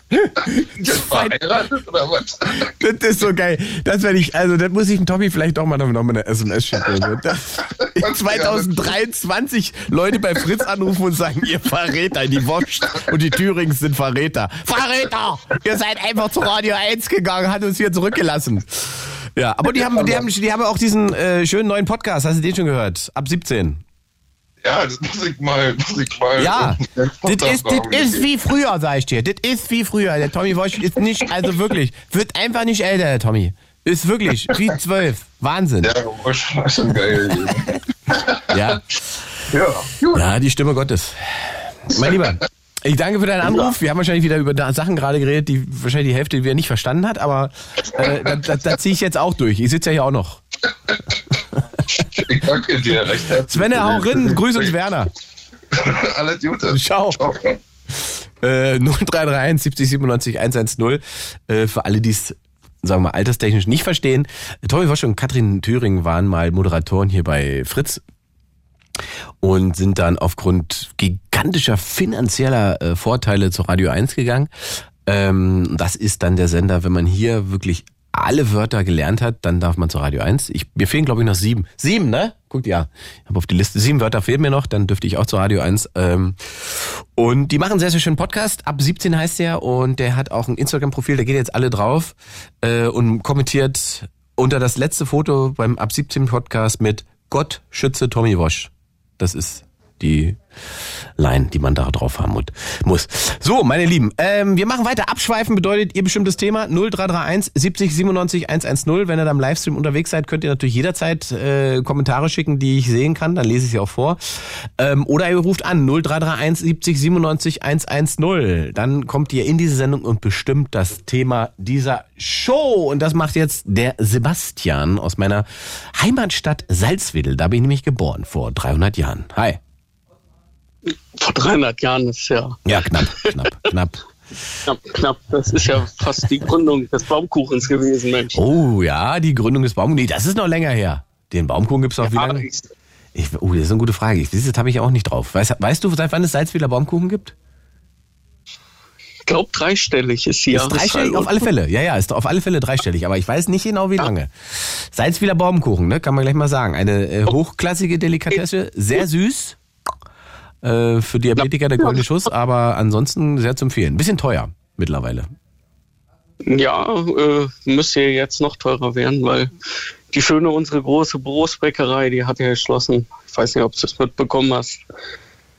[SPEAKER 5] verheiratet oder was?
[SPEAKER 3] Das ist so geil. Das werde ich, also das muss ich dem Tommy vielleicht doch mal noch mal eine SMS schicken. Das, 2023 Leute bei Fritz anrufen und sagen, ihr Verräter, die Wurst und die Thürings sind Verräter. Verräter! Ihr seid einfach zu Radio 1 gegangen, hat uns hier zurückgelassen. Ja, aber die haben, die haben, die haben auch diesen äh, schönen neuen Podcast, hast du den schon gehört? Ab 17.
[SPEAKER 5] Ja, das muss ich mal, muss ich mal.
[SPEAKER 3] Ja, das ist, das ist wie früher, sag ich dir. Das ist wie früher. Der Tommy Walsh ist nicht, also wirklich, wird einfach nicht älter, der Tommy. Ist wirklich wie zwölf. Wahnsinn.
[SPEAKER 5] Ja, Wosch war schon geil.
[SPEAKER 3] Ja,
[SPEAKER 5] ja,
[SPEAKER 3] ja die Stimme Gottes. Mein Lieber, ich danke für deinen Anruf. Wir haben wahrscheinlich wieder über Sachen gerade geredet, die wahrscheinlich die Hälfte wieder nicht verstanden hat, aber äh, da, da, da ziehe ich jetzt auch durch. Ich sitze ja hier auch noch.
[SPEAKER 5] Ich danke dir recht herzlich.
[SPEAKER 3] Svenne, hau rein. Grüß uns, Werner.
[SPEAKER 5] Alles Gute.
[SPEAKER 3] Ciao. Äh, 0331 70 97 110. Äh, für alle, die es, sagen wir mal, alterstechnisch nicht verstehen. Tommy Wosch und Katrin Thüring waren mal Moderatoren hier bei Fritz und sind dann aufgrund gigantischer finanzieller äh, Vorteile zu Radio 1 gegangen. Ähm, das ist dann der Sender, wenn man hier wirklich alle Wörter gelernt hat, dann darf man zu Radio 1. Ich, mir fehlen, glaube ich, noch sieben. Sieben, ne? Guckt ja. Ich habe auf die Liste. Sieben Wörter fehlen mir noch, dann dürfte ich auch zu Radio 1. Ähm, und die machen sehr, sehr schönen Podcast. Ab 17 heißt der und der hat auch ein Instagram-Profil, da geht jetzt alle drauf äh, und kommentiert unter das letzte Foto beim Ab 17 Podcast mit Gott schütze Tommy Wosch. Das ist die Line, die man da drauf haben muss. So, meine Lieben, ähm, wir machen weiter. Abschweifen bedeutet ihr bestimmtes Thema 0331 70 97 110. Wenn ihr da im Livestream unterwegs seid, könnt ihr natürlich jederzeit äh, Kommentare schicken, die ich sehen kann. Dann lese ich sie auch vor. Ähm, oder ihr ruft an 0331 70 97 110. Dann kommt ihr in diese Sendung und bestimmt das Thema dieser Show. Und das macht jetzt der Sebastian aus meiner Heimatstadt Salzwedel. Da bin ich nämlich geboren, vor 300 Jahren. Hi.
[SPEAKER 6] Vor 300 Jahren ist ja
[SPEAKER 3] Ja, knapp, knapp, knapp.
[SPEAKER 6] knapp, knapp. Das ist ja fast die Gründung des Baumkuchens gewesen, Mensch.
[SPEAKER 3] Oh ja, die Gründung des Baumkuchen. Nee, das ist noch länger her. Den Baumkuchen gibt's noch wie
[SPEAKER 6] Aber
[SPEAKER 3] lange?
[SPEAKER 6] ich,
[SPEAKER 3] Ich, oh, das ist eine gute Frage. Ich, das habe ich auch nicht drauf. Weißt, weißt du, seit wann es Salzwedler Baumkuchen gibt?
[SPEAKER 6] glaube, dreistellig ist die
[SPEAKER 3] Ist dreistellig auf alle Fälle. Ja, ja, ist auf alle Fälle dreistellig. Aber ich weiß nicht genau, wie lange. Salzwedler Baumkuchen, ne, kann man gleich mal sagen. Eine äh, hochklassige Delikatesse, sehr süß. Äh, für Diabetiker der goldene Schuss, aber ansonsten sehr zu empfehlen. Bisschen teuer mittlerweile.
[SPEAKER 6] Ja, äh, müsste jetzt noch teurer werden, weil die schöne, unsere große Brustbäckerei, die hat ja geschlossen. Ich weiß nicht, ob du es mitbekommen hast.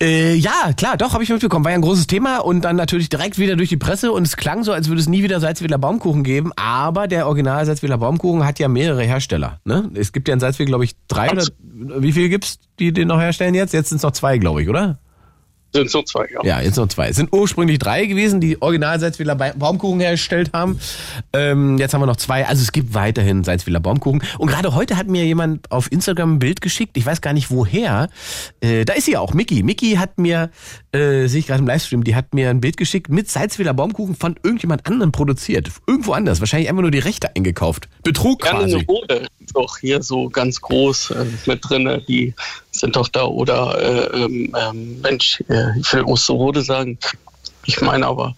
[SPEAKER 3] Äh, ja, klar, doch, habe ich mitbekommen. War ja ein großes Thema und dann natürlich direkt wieder durch die Presse und es klang so, als würde es nie wieder Salzwedler Baumkuchen geben. Aber der Original Salzwedler Baumkuchen hat ja mehrere Hersteller. Ne? Es gibt ja in Salzwedel, glaube ich, drei oder wie viel gibt's, die den noch herstellen jetzt? Jetzt sind es noch zwei, glaube ich, oder?
[SPEAKER 6] Sind so zwei, ja.
[SPEAKER 3] Ja, jetzt noch zwei. Es sind ursprünglich drei gewesen, die original Salzwedler Ba- Baumkuchen hergestellt haben. Ähm, jetzt haben wir noch zwei. Also es gibt weiterhin Salzwedler Baumkuchen. Und gerade heute hat mir jemand auf Instagram ein Bild geschickt. Ich weiß gar nicht woher. Äh, da ist sie auch, Mickey. Mickey hat mir, äh, sehe ich gerade im Livestream, die hat mir ein Bild geschickt mit Salzwedler Baumkuchen von irgendjemand anderem produziert. Irgendwo anders. Wahrscheinlich einfach nur die Rechte eingekauft. Betrug
[SPEAKER 6] Gerne
[SPEAKER 3] quasi.
[SPEAKER 6] Rode, doch hier so ganz groß äh, mit drinne. Die sind doch da. Oder, äh, ähm, ähm, Mensch, äh, ich will Osterode sagen. Ich meine aber,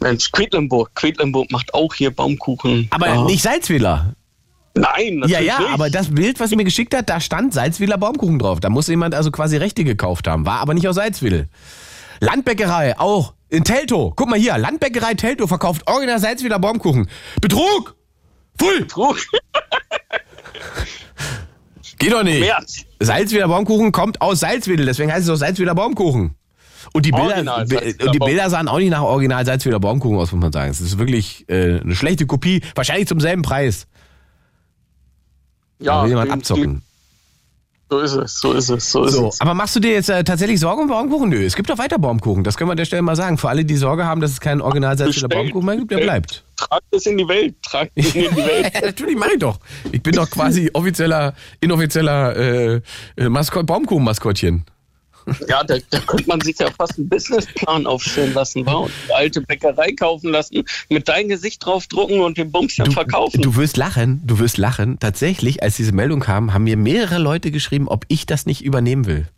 [SPEAKER 6] Mensch, Quedlinburg. Quedlinburg macht auch hier Baumkuchen.
[SPEAKER 3] Aber
[SPEAKER 6] ja.
[SPEAKER 3] nicht Salzwedler.
[SPEAKER 6] Nein,
[SPEAKER 3] Ja,
[SPEAKER 6] natürlich
[SPEAKER 3] ja,
[SPEAKER 6] nicht.
[SPEAKER 3] aber das Bild, was sie mir geschickt hat, da stand Salzwedler Baumkuchen drauf. Da muss jemand also quasi Rechte gekauft haben. War aber nicht aus Salzwedel. Landbäckerei, auch in Teltow. Guck mal hier, Landbäckerei Teltow verkauft original Salzwedler Baumkuchen. Betrug! Pfui!
[SPEAKER 6] Trug.
[SPEAKER 3] Geht doch nicht.
[SPEAKER 6] März.
[SPEAKER 3] Salzwedler Baumkuchen kommt aus Salzwedel, deswegen heißt es auch Salzwedler Baumkuchen. Und die Bilder, und die Bilder sahen auch nicht nach Original Salzwedler Baumkuchen aus, muss man sagen. Es ist wirklich äh, eine schlechte Kopie, wahrscheinlich zum selben Preis. Da
[SPEAKER 6] Ja,
[SPEAKER 3] will jemand abzocken.
[SPEAKER 6] So ist es, so ist es, so ist
[SPEAKER 3] So,
[SPEAKER 6] es.
[SPEAKER 3] aber machst du dir jetzt äh, tatsächlich Sorgen um Baumkuchen? Nö, es gibt doch weiter Baumkuchen. Das können wir an der Stelle mal sagen. Für alle, die Sorge haben, dass es keinen Original Baumkuchen mehr gibt, der bleibt.
[SPEAKER 6] Trag das in die Welt, trag das in die Welt.
[SPEAKER 3] Natürlich mache ich doch. Ich bin doch quasi offizieller, inoffizieller äh, äh, Maskott, Baumkuchen-Maskottchen.
[SPEAKER 6] Ja, da, da könnte man sich ja fast einen Businessplan aufstellen lassen, wa? und eine alte Bäckerei kaufen lassen, mit deinem Gesicht draufdrucken und den Bums dann verkaufen.
[SPEAKER 3] Du wirst lachen, du wirst lachen. Tatsächlich, als diese Meldung kam, haben mir mehrere Leute geschrieben, ob ich das nicht übernehmen will.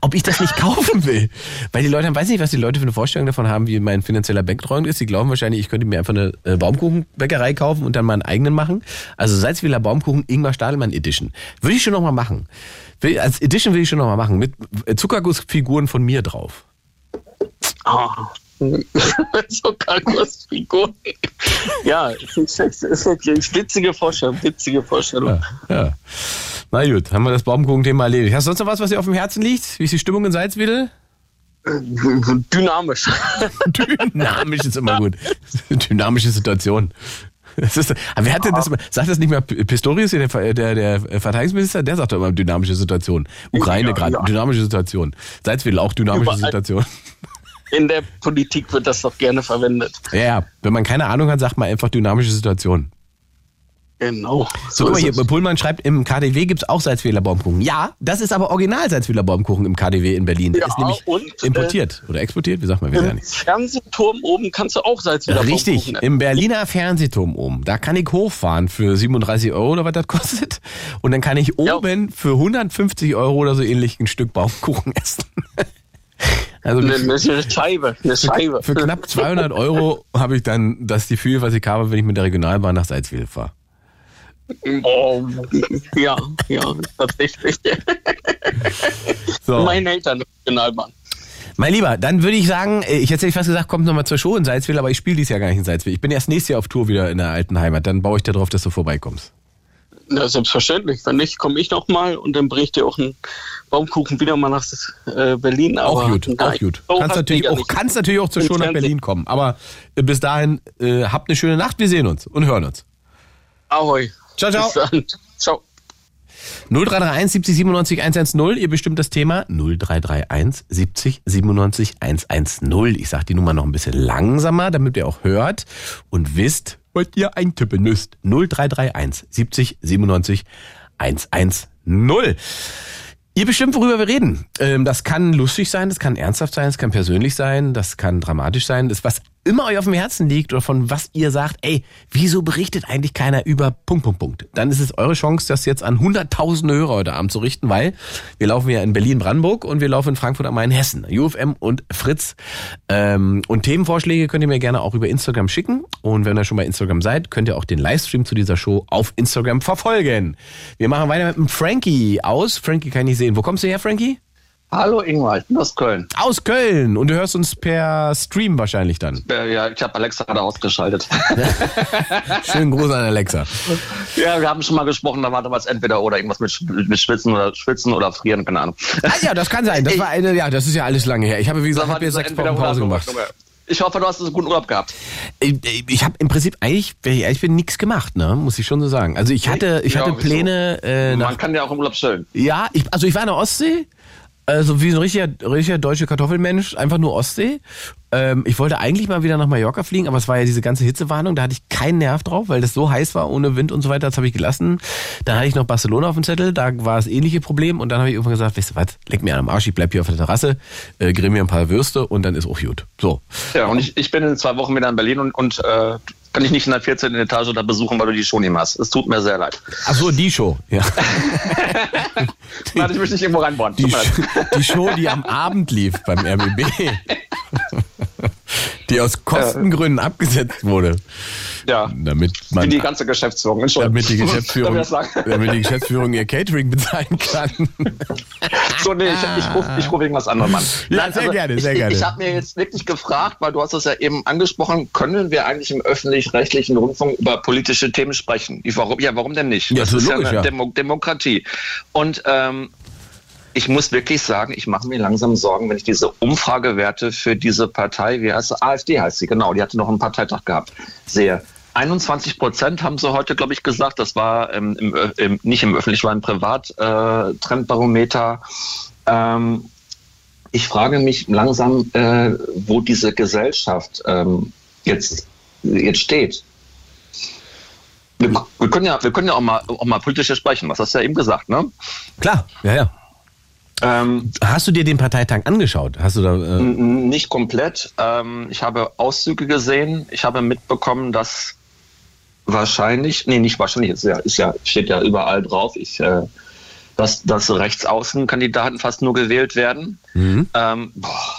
[SPEAKER 3] Ob ich das nicht kaufen will. Weil die Leute haben, weiß nicht, was die Leute für eine Vorstellung davon haben, wie mein finanzieller Background ist. Die glauben wahrscheinlich, ich könnte mir einfach eine äh, Baumkuchenbäckerei kaufen und dann meinen eigenen machen. Also Salzwedler Baumkuchen Ingmar Stadelmann Edition. Würde ich schon noch mal machen. Will, als Edition will ich schon noch mal machen. Mit äh, Zuckergussfiguren von mir drauf.
[SPEAKER 6] Ah. So Kalkusfiguren. Ja, ist nicht schlecht. Ist wirklich witzige Vorstellung, witzige Vorstellung.
[SPEAKER 3] Ja, ja. Na gut, haben wir das Baumkuchen-Thema erledigt. Hast du sonst noch was, was dir auf dem Herzen liegt? Wie ist die Stimmung in Salzwedel?
[SPEAKER 6] Dynamisch.
[SPEAKER 3] Dynamisch ist immer gut. Dynamische Situation. Das ist, wer hat denn das sagt das nicht mehr Pistorius, der, der, der Verteidigungsminister? Der sagt doch immer dynamische Situation. Ukraine
[SPEAKER 6] Ja,
[SPEAKER 3] gerade,
[SPEAKER 6] ja.
[SPEAKER 3] dynamische Situation. Salzwedel auch dynamische
[SPEAKER 6] Überall.
[SPEAKER 3] Situation.
[SPEAKER 6] In der Politik wird das doch gerne verwendet.
[SPEAKER 3] Ja, ja, wenn man keine Ahnung hat, sagt man einfach dynamische Situation.
[SPEAKER 6] Genau.
[SPEAKER 3] So, guck mal hier,
[SPEAKER 6] es.
[SPEAKER 3] Pullmann schreibt, im KDW gibt's auch Salzwedler Baumkuchen. Ja, das ist aber original Salzwedler Baumkuchen im KDW in Berlin. Der
[SPEAKER 6] Ja,
[SPEAKER 3] ist nämlich
[SPEAKER 6] und, äh,
[SPEAKER 3] importiert oder exportiert, wie sagt man, wir ja
[SPEAKER 6] Im
[SPEAKER 3] nicht.
[SPEAKER 6] Fernsehturm oben kannst du auch Salz wieder
[SPEAKER 3] Richtig, im Berliner Fernsehturm oben. Da kann ich hochfahren für 37 Euro oder was das kostet. Und dann kann ich
[SPEAKER 6] Ja.
[SPEAKER 3] oben für 150 Euro oder so ähnlich ein Stück Baumkuchen essen. Also
[SPEAKER 6] Eine,
[SPEAKER 3] für,
[SPEAKER 6] eine Scheibe, eine Scheibe.
[SPEAKER 3] für knapp 200 Euro habe ich dann das Gefühl, was ich habe, wenn ich mit der Regionalbahn nach Salzwedel fahre.
[SPEAKER 6] Oh, ja, ja, tatsächlich.
[SPEAKER 3] So.
[SPEAKER 6] Meine Eltern, Regionalbahn.
[SPEAKER 3] Mein Lieber, dann würde ich sagen, äh, ich hätte fast gesagt, kommt nochmal zur Show in Salzwedel, aber ich spiele dies Jahr gar nicht in Salzwedel. Ich bin erst nächstes Jahr auf Tour wieder in der alten Heimat. Dann baue ich darauf, dass du vorbeikommst.
[SPEAKER 6] Ja, selbstverständlich. Wenn nicht, komme ich nochmal und dann bringe ich dir auch einen Baumkuchen wieder mal nach äh, Berlin.
[SPEAKER 3] Auch
[SPEAKER 6] Aber
[SPEAKER 3] gut, auch gut.
[SPEAKER 6] so
[SPEAKER 3] Kannst natürlich auch, kannst natürlich auch zur Show nach. Berlin kommen. Aber äh, bis dahin, äh, habt eine schöne Nacht. Wir sehen uns und hören uns.
[SPEAKER 6] Ahoi.
[SPEAKER 3] Ciao, ciao.
[SPEAKER 6] Ciao.
[SPEAKER 3] 0331 70 97 110. Ihr bestimmt das Thema 0331 70 97 110. Ich sag die Nummer noch ein bisschen langsamer, damit ihr auch hört und wisst, was ihr eintippen müsst. 0331 70 97 110. Ihr bestimmt, worüber wir reden. Ähm, das kann lustig sein, das kann ernsthaft sein, das kann persönlich sein, das kann dramatisch sein. Das, was immer euch auf dem Herzen liegt oder von was ihr sagt, ey, wieso berichtet eigentlich keiner über Punkt, Punkt, Punkt. Dann ist es eure Chance, das jetzt an hunderttausende Hörer heute Abend zu richten, weil wir laufen ja in Berlin-Brandenburg und wir laufen in Frankfurt am Main Hessen, UFM und Fritz. Ähm, und Themenvorschläge könnt ihr mir gerne auch über Instagram schicken. Und wenn ihr schon bei Instagram seid, könnt ihr auch den Livestream zu dieser Show auf Instagram verfolgen. Wir machen weiter mit dem Frankie aus. Frankie kann ich sehen. Wo kommst du her, Frankie?
[SPEAKER 7] Hallo Ingmar, ich bin aus Köln.
[SPEAKER 3] Aus Köln. Und du hörst uns per Stream wahrscheinlich dann.
[SPEAKER 7] Äh, ja, ich habe Alexa gerade ausgeschaltet.
[SPEAKER 3] Schönen Gruß an Alexa.
[SPEAKER 7] ja, wir haben schon mal gesprochen, da war damals entweder oder irgendwas mit, mit Schwitzen oder Schwitzen oder Frieren, keine Ahnung.
[SPEAKER 3] Ah, ja, das kann sein. Das war eine, ja, das ist ja alles lange her. Ich habe, wie gesagt, hab jetzt sechs Wochen Pause gemacht.
[SPEAKER 7] Ich hoffe, du hast einen guten Urlaub gehabt.
[SPEAKER 3] Ich, ich habe im Prinzip eigentlich, wenn ich ehrlich bin, nichts gemacht, ne? Muss ich schon so sagen. Also ich hatte, ich
[SPEAKER 7] Ja,
[SPEAKER 3] hatte? Pläne äh, nach
[SPEAKER 7] Man kann ja auch im Urlaub chillen.
[SPEAKER 3] Ja, ich, also ich war in der Ostsee, also wie so ein richtiger, richtiger deutscher Kartoffelmensch, einfach nur Ostsee. Ähm, ich wollte eigentlich mal wieder nach Mallorca fliegen, aber es war ja diese ganze Hitzewarnung, da hatte ich keinen Nerv drauf, weil das so heiß war, ohne Wind und so weiter, das habe ich gelassen. Dann hatte ich noch Barcelona auf dem Zettel, da war das ähnliche Problem und dann habe ich irgendwann gesagt, weißt du was, leck mir an am Arsch, ich bleib hier auf der Terrasse, äh, grill mir ein paar Würste und dann ist auch gut. So.
[SPEAKER 7] Ja, und ich, ich bin in zwei Wochen wieder in Berlin und, und äh, kann ich nicht in der 14. Etage da besuchen, weil du die Show nicht hast. Es tut mir sehr leid.
[SPEAKER 3] Ach so, die Show, ja.
[SPEAKER 7] Nein, ich möchte nicht irgendwo reinbauen.
[SPEAKER 3] Die, die Show, die am Abend lief beim RBB. Die aus Kostengründen abgesetzt wurde.
[SPEAKER 7] Ja.
[SPEAKER 3] Damit man
[SPEAKER 7] die ganze Geschäftsführung. Entschuldigung.
[SPEAKER 3] damit die Geschäftsführung,
[SPEAKER 7] das
[SPEAKER 3] damit die Geschäftsführung ihr Catering bezahlen kann.
[SPEAKER 7] So, nee, ich, ich rufe ich ruf wegen was anderem an.
[SPEAKER 3] Ja, sehr gerne, sehr
[SPEAKER 7] ich,
[SPEAKER 3] gerne.
[SPEAKER 7] Ich, habe mir jetzt wirklich gefragt, weil du hast das ja eben angesprochen, können wir eigentlich im öffentlich-rechtlichen Rundfunk über politische Themen sprechen? Ich, warum, ja, warum denn nicht?
[SPEAKER 3] Ja,
[SPEAKER 7] das
[SPEAKER 3] so
[SPEAKER 7] ist
[SPEAKER 3] logisch,
[SPEAKER 7] ja eine
[SPEAKER 3] ja.
[SPEAKER 7] Demo Demokratie. Und ähm, ich muss wirklich sagen, ich mache mir langsam Sorgen, wenn ich diese Umfragewerte für diese Partei, wie heißt sie? AfD heißt sie, genau, die hatte noch einen Parteitag gehabt, sehe. 21 Prozent haben sie heute, glaube ich, gesagt. Das war ähm, im, im, nicht im öffentlichen, war im Privat-Trendbarometer. Äh, ähm, ich frage mich langsam, äh, wo diese Gesellschaft ähm, jetzt, jetzt steht. Wir, wir, können ja, wir können ja auch mal, auch mal politisch sprechen, was hast du ja eben gesagt, ne?
[SPEAKER 3] Klar, ja, ja.
[SPEAKER 7] Ähm,
[SPEAKER 3] Hast du dir den Parteitag angeschaut? Hast du da, äh
[SPEAKER 7] nicht komplett. Ähm, ich habe Auszüge gesehen. Ich habe mitbekommen, dass wahrscheinlich, nee, nicht wahrscheinlich, ist ja, ist ja steht ja überall drauf, ich, äh, dass, dass Rechtsaußenkandidaten fast nur gewählt werden.
[SPEAKER 3] Mhm.
[SPEAKER 7] Ähm, boah,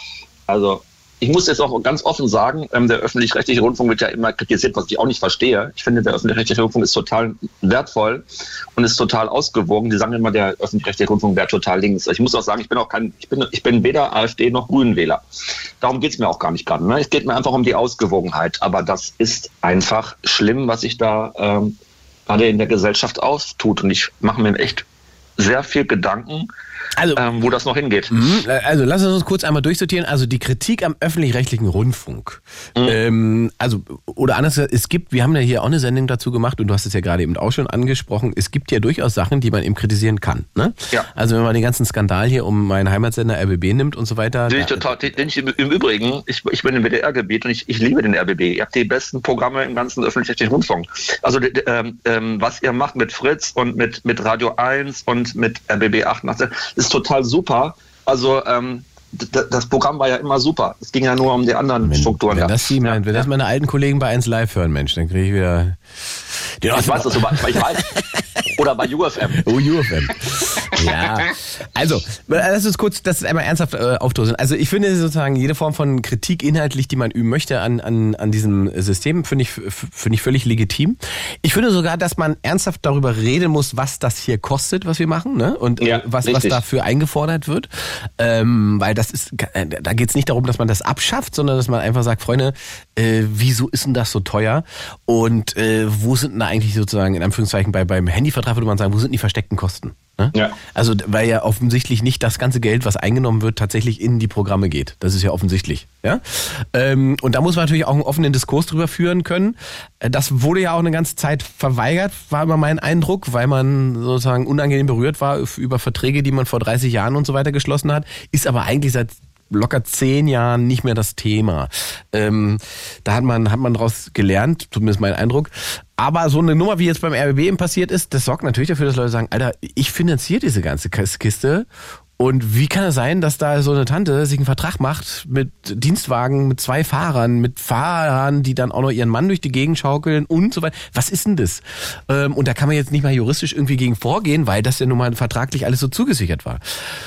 [SPEAKER 7] also ich muss jetzt auch ganz offen sagen, ähm, der öffentlich-rechtliche Rundfunk wird ja immer kritisiert, was ich auch nicht verstehe. Ich finde, der öffentlich-rechtliche Rundfunk ist total wertvoll und ist total ausgewogen. Die sagen immer, der öffentlich-rechtliche Rundfunk wäre total links. Ich muss auch sagen, ich bin auch kein, ich bin, ich bin weder AfD noch Grünenwähler. Darum geht's mir auch gar nicht gerade. Ne? Es geht mir einfach um die Ausgewogenheit. Aber das ist einfach schlimm, was sich da ähm, gerade in der Gesellschaft auftut. Und ich mache mir echt sehr viel Gedanken,
[SPEAKER 3] Also,
[SPEAKER 7] ähm, wo das noch hingeht.
[SPEAKER 3] Mhm, Also lass uns kurz einmal durchsortieren. Also die Kritik am öffentlich-rechtlichen Rundfunk. Ähm, also, oder anders gesagt, es gibt, wir haben ja hier auch eine Sendung dazu gemacht und du hast es ja gerade eben auch schon angesprochen, es gibt ja durchaus Sachen, die man eben kritisieren kann. Ne?
[SPEAKER 7] Ja.
[SPEAKER 3] Also wenn man den ganzen Skandal hier um meinen Heimatsender RBB nimmt und so weiter.
[SPEAKER 7] Den ich total, den ich im, im Übrigen, ich, ich bin im WDR-Gebiet und ich, ich liebe den RBB. Ihr habt die besten Programme im ganzen öffentlich-rechtlichen Rundfunk. Also ähm, ähm, was ihr macht mit Fritz und mit, mit Radio 1 und mit RBB 88 ist total super. Also ähm, das Programm war ja immer super. Es ging ja nur um die anderen
[SPEAKER 3] wenn,
[SPEAKER 7] Strukturen.
[SPEAKER 3] wenn
[SPEAKER 7] ja.
[SPEAKER 3] das, mein, wenn das meine alten Kollegen bei 1 Live hören, Mensch, dann kriege ich wieder den
[SPEAKER 7] ich weiß das, aber ich weiß. Oder bei UFM.
[SPEAKER 3] Oh, UFM. Ja, also, lass uns kurz das einmal ernsthaft äh, aufdröseln. Also ich finde sozusagen jede Form von Kritik inhaltlich, die man üben möchte an, an, an diesem System, finde ich, finde ich völlig legitim. Ich finde sogar, dass man ernsthaft darüber reden muss, was das hier kostet, was wir machen, ne? Und äh,
[SPEAKER 7] Ja,
[SPEAKER 3] was, was dafür eingefordert wird. Ähm, weil das ist, äh, da geht es nicht darum, dass man das abschafft, sondern dass man einfach sagt, Freunde, äh, wieso ist denn das so teuer? Und äh, wo sind denn da eigentlich sozusagen, in Anführungszeichen, bei, beim Handyvertrag würde man sagen, wo sind die versteckten Kosten? Ne?
[SPEAKER 7] Ja.
[SPEAKER 3] Also, weil ja offensichtlich nicht das ganze Geld, was eingenommen wird, tatsächlich in die Programme geht. Das ist ja offensichtlich. Ja? Ähm, und da muss man natürlich auch einen offenen Diskurs drüber führen können. Äh, Das wurde ja auch eine ganze Zeit verweigert, war immer mein Eindruck, weil man sozusagen unangenehm berührt war über Verträge, die man vor 30 Jahren und so weiter geschlossen hat. Ist aber eigentlich seit locker zehn Jahren nicht mehr das Thema. Ähm, da hat man, hat man daraus gelernt, zumindest mein Eindruck. Aber so eine Nummer, wie jetzt beim RBB eben passiert ist, das sorgt natürlich dafür, dass Leute sagen, Alter, ich finanziere diese ganze Kiste und wie kann es sein, dass da so eine Tante sich einen Vertrag macht mit Dienstwagen, mit zwei Fahrern, mit Fahrern, die dann auch noch ihren Mann durch die Gegend schaukeln und so weiter? Was ist denn das? Ähm, und da kann man jetzt nicht mal juristisch irgendwie gegen vorgehen, weil das ja nun mal vertraglich alles so zugesichert war.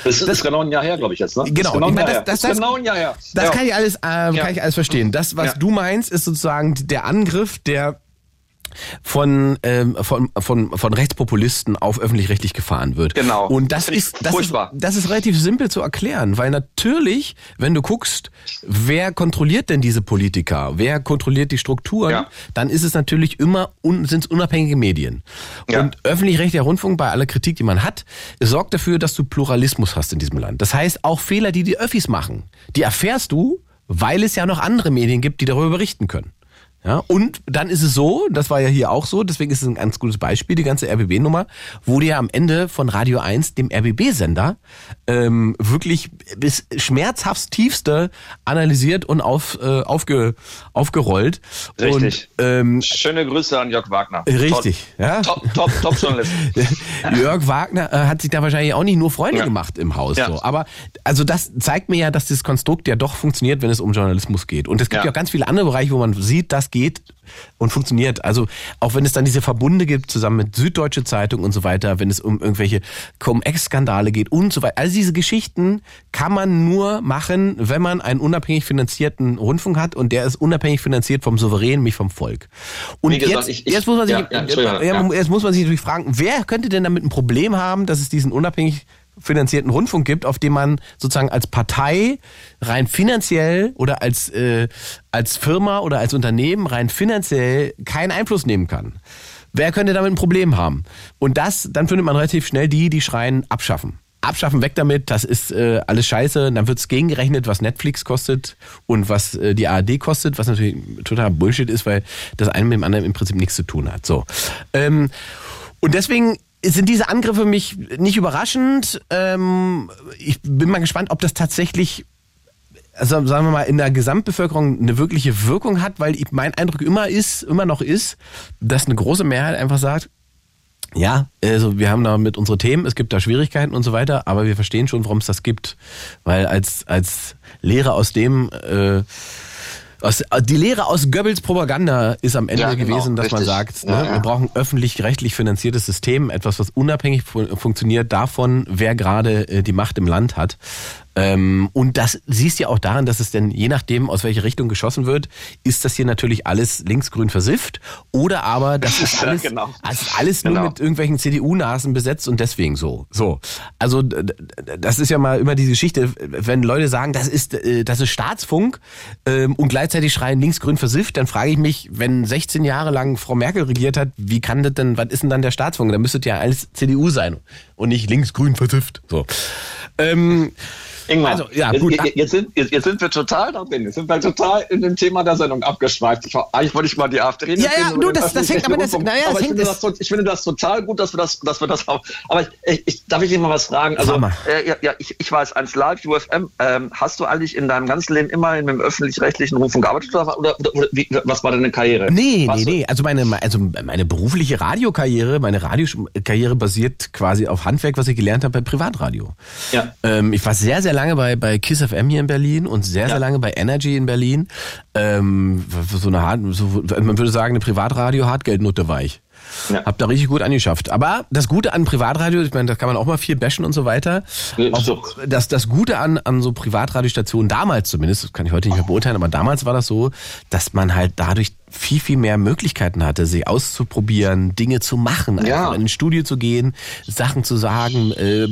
[SPEAKER 7] Das ist, genau ein Jahr her, glaube ich jetzt. Ne? Das ist
[SPEAKER 3] Genau,
[SPEAKER 7] genau
[SPEAKER 3] ich das- das-
[SPEAKER 7] her.
[SPEAKER 3] das-
[SPEAKER 7] genau ein Jahr her.
[SPEAKER 3] Das
[SPEAKER 7] Ja.
[SPEAKER 3] kann ich alles, ähm, kann ich alles verstehen. Das, was
[SPEAKER 7] Ja.
[SPEAKER 3] du meinst, ist sozusagen der Angriff, der von, ähm, von, von, von Rechtspopulisten auf öffentlich-rechtlich gefahren wird.
[SPEAKER 7] Genau.
[SPEAKER 3] Und das
[SPEAKER 7] ich
[SPEAKER 3] ist, das ist,
[SPEAKER 7] furchtbar.
[SPEAKER 3] das ist relativ simpel zu erklären, weil natürlich, wenn du guckst, wer kontrolliert denn diese Politiker, wer kontrolliert die Strukturen,
[SPEAKER 7] Ja.
[SPEAKER 3] dann ist es natürlich immer, un, sind es unabhängige Medien.
[SPEAKER 7] Ja.
[SPEAKER 3] Und öffentlich-rechtlicher Rundfunk, bei aller Kritik, die man hat, sorgt dafür, dass du Pluralismus hast in diesem Land. Das heißt, auch Fehler, die die Öffis machen, die erfährst du, weil es ja noch andere Medien gibt, die darüber berichten können. Ja, und dann ist es so, das war ja hier auch so, deswegen ist es ein ganz gutes Beispiel, die ganze RBB-Nummer, wurde ja am Ende von Radio 1, dem RBB-Sender, ähm, wirklich bis schmerzhaft tiefste analysiert und auf, äh, aufge, aufgerollt.
[SPEAKER 7] Richtig.
[SPEAKER 3] Und, ähm,
[SPEAKER 7] Schöne Grüße an Jörg Wagner.
[SPEAKER 3] Richtig, ja.
[SPEAKER 7] Top, top, top Journalist.
[SPEAKER 3] Jörg Wagner äh, hat sich da wahrscheinlich auch nicht nur Freunde
[SPEAKER 7] Ja.
[SPEAKER 3] gemacht im Haus.
[SPEAKER 7] Ja.
[SPEAKER 3] So. Aber also das zeigt mir ja, dass das Konstrukt ja doch funktioniert, wenn es um Journalismus geht. Und es gibt ja,
[SPEAKER 7] Ja.
[SPEAKER 3] auch ganz viele andere Bereiche, wo man sieht, das geht und funktioniert. Also auch wenn es dann diese Verbunde gibt, zusammen mit Süddeutsche Zeitung und so weiter, wenn es um irgendwelche Cum-Ex-Skandale geht und so weiter. Also diese Geschichten kann man nur machen, wenn man einen unabhängig finanzierten Rundfunk hat und der ist unabhängig finanziert vom Souverän, nicht vom Volk. Und
[SPEAKER 7] gesagt,
[SPEAKER 3] jetzt,
[SPEAKER 7] ich- ich-
[SPEAKER 3] jetzt muss man sich,
[SPEAKER 7] ja, ja,
[SPEAKER 3] ja. muss man sich natürlich fragen, wer könnte denn damit ein Problem haben, dass es diesen unabhängig finanzierten Rundfunk gibt, auf dem man sozusagen als Partei rein finanziell oder als, äh, als Firma oder als Unternehmen rein finanziell keinen Einfluss nehmen kann. Wer könnte damit ein Problem haben? Und das, dann findet man relativ schnell die, die schreien, abschaffen. abschaffen, weg damit, das ist äh, alles scheiße. Dann wird's gegengerechnet, was Netflix kostet und was äh, die ARD kostet, was natürlich total Bullshit ist, weil das eine mit dem anderen im Prinzip nichts zu tun hat. So. Ähm, und deswegen sind diese Angriffe mich nicht überraschend. Ähm, ich bin mal gespannt, ob das tatsächlich also sagen wir mal, in der Gesamtbevölkerung eine wirkliche Wirkung hat, weil mein Eindruck immer ist, immer noch ist, dass eine große Mehrheit einfach sagt, ja, also wir haben da mit unsere Themen, es gibt da Schwierigkeiten und so weiter, aber wir verstehen schon, warum es das gibt. Weil als, als Lehre aus dem, äh, aus, die Lehre aus Goebbels Propaganda ist am Ende
[SPEAKER 7] Ja, genau,
[SPEAKER 3] gewesen, dass man
[SPEAKER 7] richtig.
[SPEAKER 3] sagt,
[SPEAKER 7] Ja,
[SPEAKER 3] ne,
[SPEAKER 7] ja.
[SPEAKER 3] wir brauchen öffentlich-rechtlich finanziertes System, etwas, was unabhängig fu funktioniert davon, wer gerade äh, die Macht im Land hat. Ähm, und das siehst du ja auch daran, dass es denn je nachdem, aus welche Richtung geschossen wird, ist das hier natürlich alles linksgrün versifft oder aber das ist
[SPEAKER 7] Ja,
[SPEAKER 3] alles,
[SPEAKER 7] genau.
[SPEAKER 3] das ist alles nur
[SPEAKER 7] Genau.
[SPEAKER 3] mit irgendwelchen CDU-Nasen besetzt und deswegen so. So. Also das ist ja mal immer die Geschichte, wenn Leute sagen, das ist, äh, das ist Staatsfunk ähm, und gleichzeitig schreien linksgrün versifft, dann frage ich mich, wenn 16 Jahre lang Frau Merkel regiert hat, wie kann das denn, was ist denn dann der Staatsfunk? Da müsste ja alles CDU sein und nicht linksgrün versifft. So. Ähm,
[SPEAKER 7] Ingmar,
[SPEAKER 3] Also, ja,
[SPEAKER 7] jetzt,
[SPEAKER 3] gut.
[SPEAKER 7] Jetzt, sind, jetzt, jetzt sind wir total da drin. Jetzt sind wir total in dem Thema der Sendung abgeschweift. Ich, eigentlich wollte ich mal die AfD
[SPEAKER 3] Ja, ja,
[SPEAKER 7] nehmen,
[SPEAKER 3] du, das- das hängt aber das- naja, das
[SPEAKER 7] aber ich,
[SPEAKER 3] hängt
[SPEAKER 7] finde
[SPEAKER 3] das-
[SPEAKER 7] das, ich finde das total gut, dass wir das, dass wir das auch. Aber ich, ich, ich, darf ich dir mal was fragen? Also, äh, ja, ja, ich, ich weiß, eins live, UFM, ähm, hast du eigentlich in deinem ganzen Leben immer in einem öffentlich-rechtlichen Rundfunk gearbeitet oder, oder, oder wie, was war deine Karriere?
[SPEAKER 3] Nee,
[SPEAKER 7] Warst
[SPEAKER 3] nee,
[SPEAKER 7] du-
[SPEAKER 3] nee. Also meine, also meine berufliche Radiokarriere, meine Radiokarriere basiert quasi auf Handwerk, was ich gelernt habe bei Privatradio.
[SPEAKER 7] Ja.
[SPEAKER 3] Ähm, ich war sehr, sehr lange bei, bei Kiss FM hier in Berlin und sehr, sehr lange bei Energy in Berlin. Ähm, so eine hart, so, man würde sagen, eine Privatradio-Hartgeldnutte war ich.
[SPEAKER 7] Ja.
[SPEAKER 3] Hab da richtig gut angeschafft. Aber das Gute an Privatradio, ich meine, da kann man auch mal viel bashen und so weiter.
[SPEAKER 7] Ja,
[SPEAKER 3] Auch, das, das Gute an, an so Privatradiostationen, damals zumindest, das kann ich heute nicht mehr beurteilen, aber damals war das so, dass man halt dadurch viel, viel mehr Möglichkeiten hatte, sich auszuprobieren, Dinge zu machen, einfach
[SPEAKER 7] Ja.
[SPEAKER 3] in ein Studio zu gehen, Sachen zu sagen, äh, äh,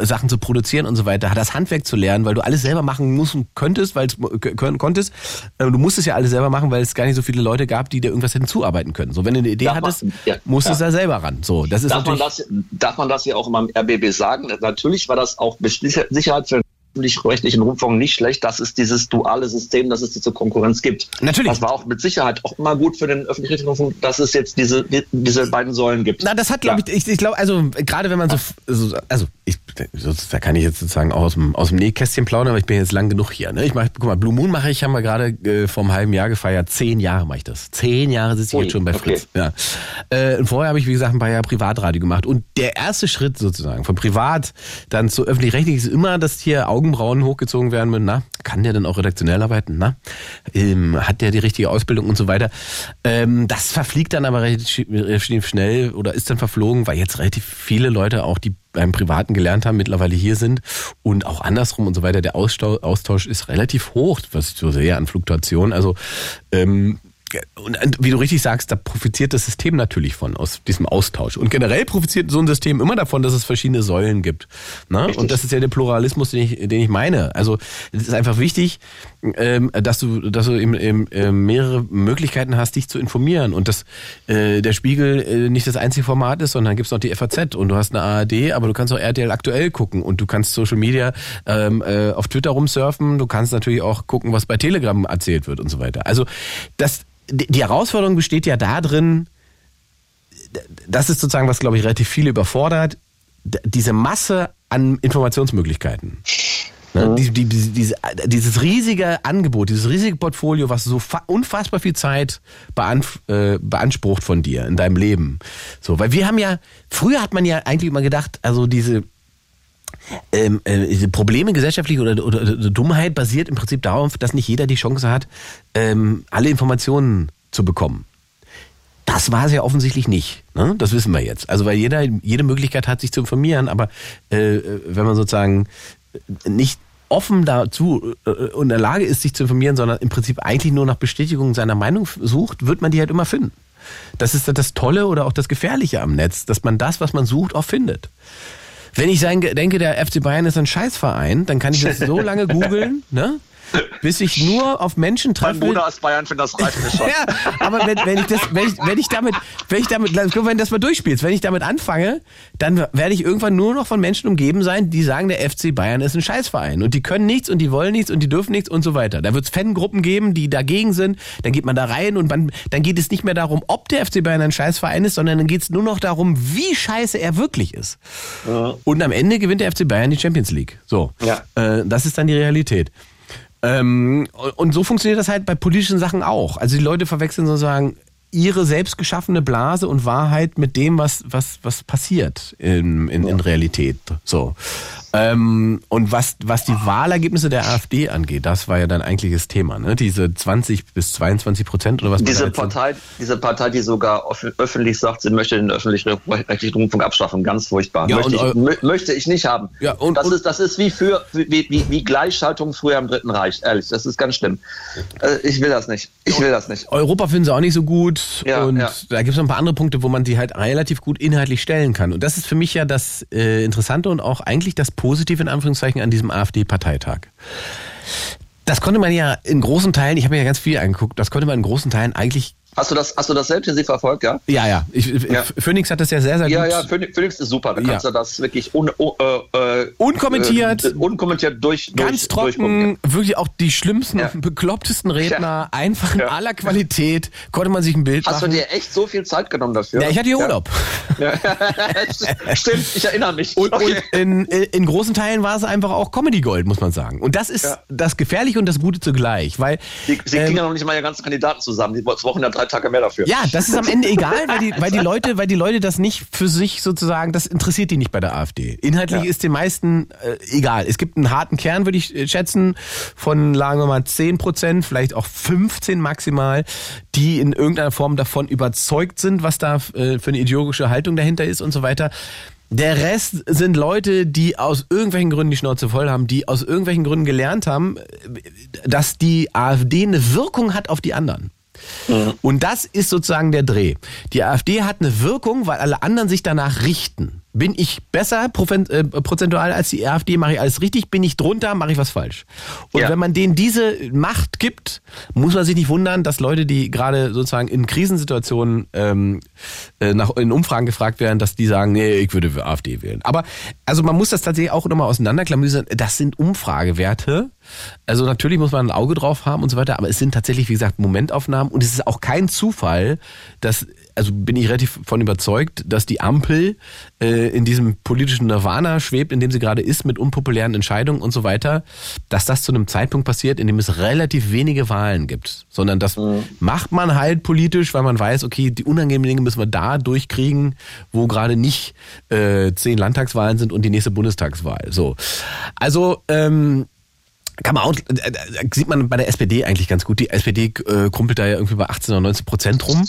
[SPEAKER 3] Sachen zu produzieren und so weiter, das Handwerk zu lernen, weil du alles selber machen musst und könntest, weil es können konntest. Äh, Du musstest ja alles selber machen, weil es gar nicht so viele Leute gab, die dir irgendwas hätten zuarbeiten können. So, wenn du eine Idee
[SPEAKER 7] Darf man-
[SPEAKER 3] hattest,
[SPEAKER 7] ja,
[SPEAKER 3] musstest du
[SPEAKER 7] ja.
[SPEAKER 3] da selber ran. So, das ist
[SPEAKER 7] Darf man,
[SPEAKER 3] natürlich.
[SPEAKER 7] das, darf man das ja auch immer im RBB sagen? Natürlich war das auch mit Sicherheit für öffentlich-rechtlichen Rundfunk nicht schlecht, dass es dieses duale System, dass es diese Konkurrenz gibt.
[SPEAKER 3] Natürlich.
[SPEAKER 7] Das war auch mit Sicherheit auch immer gut für den öffentlich-rechtlichen Rundfunk, dass es jetzt diese, die, diese beiden Säulen gibt.
[SPEAKER 3] Na, das hat, glaube ich, ich, ich glaube, also gerade wenn man so, so also ich, da kann ich jetzt sozusagen auch aus dem, aus dem Nähkästchen plaudern, aber ich bin jetzt lang genug hier. Ne? Ich mach, guck mal, Blue Moon mache ich, haben wir gerade äh, vor einem halben Jahr gefeiert. Zehn Jahre mache ich das. Zehn Jahre sitze ich
[SPEAKER 7] Ui,
[SPEAKER 3] jetzt schon bei
[SPEAKER 7] okay.
[SPEAKER 3] Fritz. Ja. Äh, und vorher habe ich, wie gesagt, ein paar Jahre Privatradio gemacht. Und der erste Schritt sozusagen von privat dann zu öffentlich-rechtlich ist immer, dass hier Augenbrauen hochgezogen werden mit, na, kann der denn auch redaktionell arbeiten? Na, ähm, hat der die richtige Ausbildung und so weiter? Ähm, das verfliegt dann aber relativ schnell oder ist dann verflogen, weil jetzt relativ viele Leute auch, die beim Privaten gelernt haben, mittlerweile hier sind und auch andersrum und so weiter. Der Austausch, Austausch ist relativ hoch, was ich so sehe an Fluktuation. Also ähm, und wie du richtig sagst, da profitiert das System natürlich von, aus diesem Austausch. Und generell profitiert so ein System immer davon, dass es verschiedene Säulen gibt. Ne? Und das ist ja der Pluralismus, den ich, den ich meine. Also es ist einfach wichtig, ähm, dass du, dass du eben, eben äh, mehrere Möglichkeiten hast, dich zu informieren. Und dass äh, der Spiegel äh, nicht das einzige Format ist, sondern gibt's noch die FAZ und du hast eine ARD, aber du kannst auch RTL aktuell gucken und du kannst Social Media ähm, äh, auf Twitter rumsurfen, du kannst natürlich auch gucken, was bei Telegram erzählt wird und so weiter. Also das die Herausforderung besteht ja darin, das ist sozusagen, was glaube ich relativ viele überfordert, diese Masse an Informationsmöglichkeiten. Ne? Die, die, die, diese, dieses riesige Angebot, dieses riesige Portfolio, was so fa- unfassbar viel Zeit beanf äh, beansprucht von dir in deinem Leben. So, weil wir haben ja, früher hat man ja eigentlich immer gedacht, also diese, ähm, äh, Probleme gesellschaftliche oder, oder, oder Dummheit basiert im Prinzip darauf, dass nicht jeder die Chance hat, ähm, alle Informationen zu bekommen. Das war es ja offensichtlich nicht. Ne? Das wissen wir jetzt. Also weil jeder jede Möglichkeit hat, sich zu informieren, aber äh, wenn man sozusagen nicht offen dazu äh, und in der Lage ist, sich zu informieren, sondern im Prinzip eigentlich nur nach Bestätigung seiner Meinung sucht, wird man die halt immer finden. Das ist das Tolle oder auch das Gefährliche am Netz, dass man das, was man sucht, auch findet. Wenn ich denke, der FC Bayern ist ein Scheißverein, dann kann ich das so lange googeln, ne? Bis ich nur auf Menschen
[SPEAKER 7] Mein
[SPEAKER 3] treffe.
[SPEAKER 7] Bruder aus Bayern findet das reicht mir schon.
[SPEAKER 3] Ja, aber wenn, wenn ich das, wenn ich, wenn ich damit, wenn ich damit, wenn du das mal durchspielst, wenn ich damit anfange, dann werde ich irgendwann nur noch von Menschen umgeben sein, die sagen, der FC Bayern ist ein Scheißverein und die können nichts und die wollen nichts und die dürfen nichts und so weiter. Da wird es Fangruppen geben, die dagegen sind, dann geht man da rein und man, dann geht es nicht mehr darum, ob der FC Bayern ein Scheißverein ist, sondern dann geht es nur noch darum, wie scheiße er wirklich ist. Und am Ende gewinnt der FC Bayern die Champions League. So,
[SPEAKER 7] Ja.
[SPEAKER 3] äh, das ist dann die Realität. Ähm, und so funktioniert das halt bei politischen Sachen auch. Also die Leute verwechseln sozusagen ihre selbst geschaffene Blase und Wahrheit mit dem, was, was, was passiert in, in, in Realität. So. Ähm, und was, was die Wahlergebnisse der AfD angeht, das war ja dann eigentlich das Thema, ne? Diese 20 bis 22 Prozent oder was
[SPEAKER 7] Diese Partei, diese Partei, die sogar öffentlich sagt, sie möchte den öffentlich-rechtlichen Rundfunk abschaffen, ganz furchtbar.
[SPEAKER 3] Ja,
[SPEAKER 7] möchte, ich, mö- möchte ich nicht haben.
[SPEAKER 3] Ja, und-
[SPEAKER 7] das,
[SPEAKER 3] und-
[SPEAKER 7] ist, das ist wie, für, wie, wie, wie Gleichschaltung früher im Dritten Reich, ehrlich. Das ist ganz schlimm. Äh, Ich will das nicht. Ich will das nicht.
[SPEAKER 3] Europa finden sie auch nicht so gut.
[SPEAKER 7] Ja,
[SPEAKER 3] und
[SPEAKER 7] ja.
[SPEAKER 3] da gibt es noch ein paar andere Punkte, wo man die halt relativ gut inhaltlich stellen kann. Und das ist für mich ja das äh, Interessante und auch eigentlich das Positive in Anführungszeichen an diesem AfD-Parteitag. Das konnte man ja in großen Teilen, ich habe mir ja ganz viel angeguckt, das konnte man in großen Teilen eigentlich.
[SPEAKER 7] Hast du das, hast du das selbst intensiv verfolgt, ja?
[SPEAKER 3] Ja, ja. Ich,
[SPEAKER 7] Ja.
[SPEAKER 3] Phoenix hat das ja sehr, sehr
[SPEAKER 7] Ja,
[SPEAKER 3] gut.
[SPEAKER 7] ja, Phoenix, Phoenix ist super. Da kannst
[SPEAKER 3] Ja.
[SPEAKER 7] du das wirklich un, uh, äh,
[SPEAKER 3] Unkommentiert.
[SPEAKER 7] äh, unkommentiert durch,
[SPEAKER 3] Ganz
[SPEAKER 7] durch,
[SPEAKER 3] trocken, wirklich auch die schlimmsten
[SPEAKER 7] Ja.
[SPEAKER 3] und beklopptesten Redner, einfach in
[SPEAKER 7] Ja.
[SPEAKER 3] aller Qualität, konnte man sich ein Bild
[SPEAKER 7] Hast du
[SPEAKER 3] machen.
[SPEAKER 7] dir echt so viel Zeit genommen dafür?
[SPEAKER 3] ja, ich hatte hier Urlaub.
[SPEAKER 7] Ja. Stimmt, ich erinnere mich.
[SPEAKER 3] Und,
[SPEAKER 7] Okay.
[SPEAKER 3] und in, in großen Teilen war es einfach auch Comedy Gold, muss man sagen. Und das ist
[SPEAKER 7] Ja.
[SPEAKER 3] das Gefährliche und das Gute zugleich, weil
[SPEAKER 7] Sie, sie
[SPEAKER 3] ähm,
[SPEAKER 7] kriegen ja noch nicht mal ihre ganzen Kandidaten zusammen. Die ja drei Tage mehr dafür.
[SPEAKER 3] ja, das ist am Ende egal, weil die, weil die Leute, weil die Leute das nicht für sich sozusagen, das interessiert die nicht bei der AfD. Inhaltlich
[SPEAKER 7] Ja.
[SPEAKER 3] ist den meisten äh, egal. Es gibt einen harten Kern, würde ich äh, schätzen, von sagen wir mal 10 Prozent, vielleicht auch 15 maximal, die in irgendeiner Form davon überzeugt sind, was da äh, für eine ideologische Haltung dahinter ist und so weiter. Der Rest sind Leute, die aus irgendwelchen Gründen die Schnauze voll haben, die aus irgendwelchen Gründen gelernt haben, äh, dass die AfD eine Wirkung hat auf die anderen. Und das ist sozusagen der Dreh. Die AfD hat eine Wirkung, weil alle anderen sich danach richten. Bin ich besser äh, prozentual als die AfD, mache ich alles richtig. Bin ich drunter, mache ich was falsch. Und
[SPEAKER 7] Ja.
[SPEAKER 3] wenn man denen diese Macht gibt, muss man sich nicht wundern, dass Leute, die gerade sozusagen in Krisensituationen ähm, äh, nach, in Umfragen gefragt werden, dass die sagen, nee, ich würde für AfD wählen. Aber also man muss das tatsächlich auch nochmal auseinanderklamüsern. Das sind Umfragewerte. Also natürlich muss man ein Auge drauf haben und so weiter, aber es sind tatsächlich, wie gesagt, Momentaufnahmen und es ist auch kein Zufall, dass, also bin ich relativ von überzeugt, dass die Ampel äh, in diesem politischen Nirvana schwebt, in dem sie gerade ist, mit unpopulären Entscheidungen und so weiter, dass das zu einem Zeitpunkt passiert, in dem es relativ wenige Wahlen gibt. Sondern das macht man halt politisch, weil man weiß, okay, die unangenehmen Dinge müssen wir da durchkriegen, wo gerade nicht äh, zehn Landtagswahlen sind und die nächste Bundestagswahl. So. Also, ähm, kann man auch, äh, äh, sieht man bei der SPD eigentlich ganz gut. Die SPD äh, krumpelt da ja irgendwie bei 18 oder 19 Prozent rum.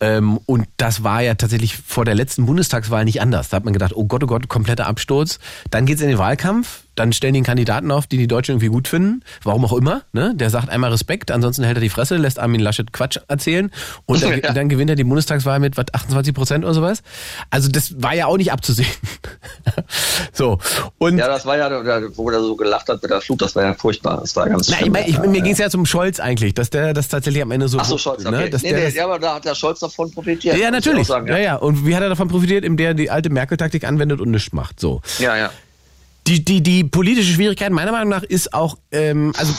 [SPEAKER 3] Ähm, und das war ja tatsächlich vor der letzten Bundestagswahl nicht anders. Da hat man gedacht, oh Gott, oh Gott, kompletter Absturz. Dann geht's in den Wahlkampf, dann stellen die einen Kandidaten auf, die die Deutschen irgendwie gut finden. Warum auch immer. Ne? Der sagt einmal Respekt, ansonsten hält er die Fresse, lässt Armin Laschet Quatsch erzählen. Und dann,
[SPEAKER 7] Ja.
[SPEAKER 3] dann gewinnt er die Bundestagswahl mit was, 28 Prozent oder sowas. Also das war ja auch nicht abzusehen. so. Und
[SPEAKER 7] Ja, das war ja, der- wo der so gelacht hat mit der Flut, das war ja furchtbar. Das war ganz
[SPEAKER 3] Na, ich mein, ich, mir ging es ja zum Scholz eigentlich, dass der das tatsächlich am Ende so.
[SPEAKER 7] Ach so, Scholz, okay.
[SPEAKER 3] ne, dass
[SPEAKER 7] nee,
[SPEAKER 3] der
[SPEAKER 7] nee,
[SPEAKER 3] das,
[SPEAKER 7] ja, aber da hat der Scholz davon profitiert.
[SPEAKER 3] ja, natürlich.
[SPEAKER 7] Sagen,
[SPEAKER 3] ja. ja, Und wie hat er davon profitiert? Indem er die alte Merkel-Taktik anwendet und nichts macht. So.
[SPEAKER 7] ja, ja.
[SPEAKER 3] Die, die, die politische Schwierigkeit meiner Meinung nach ist auch, ähm, also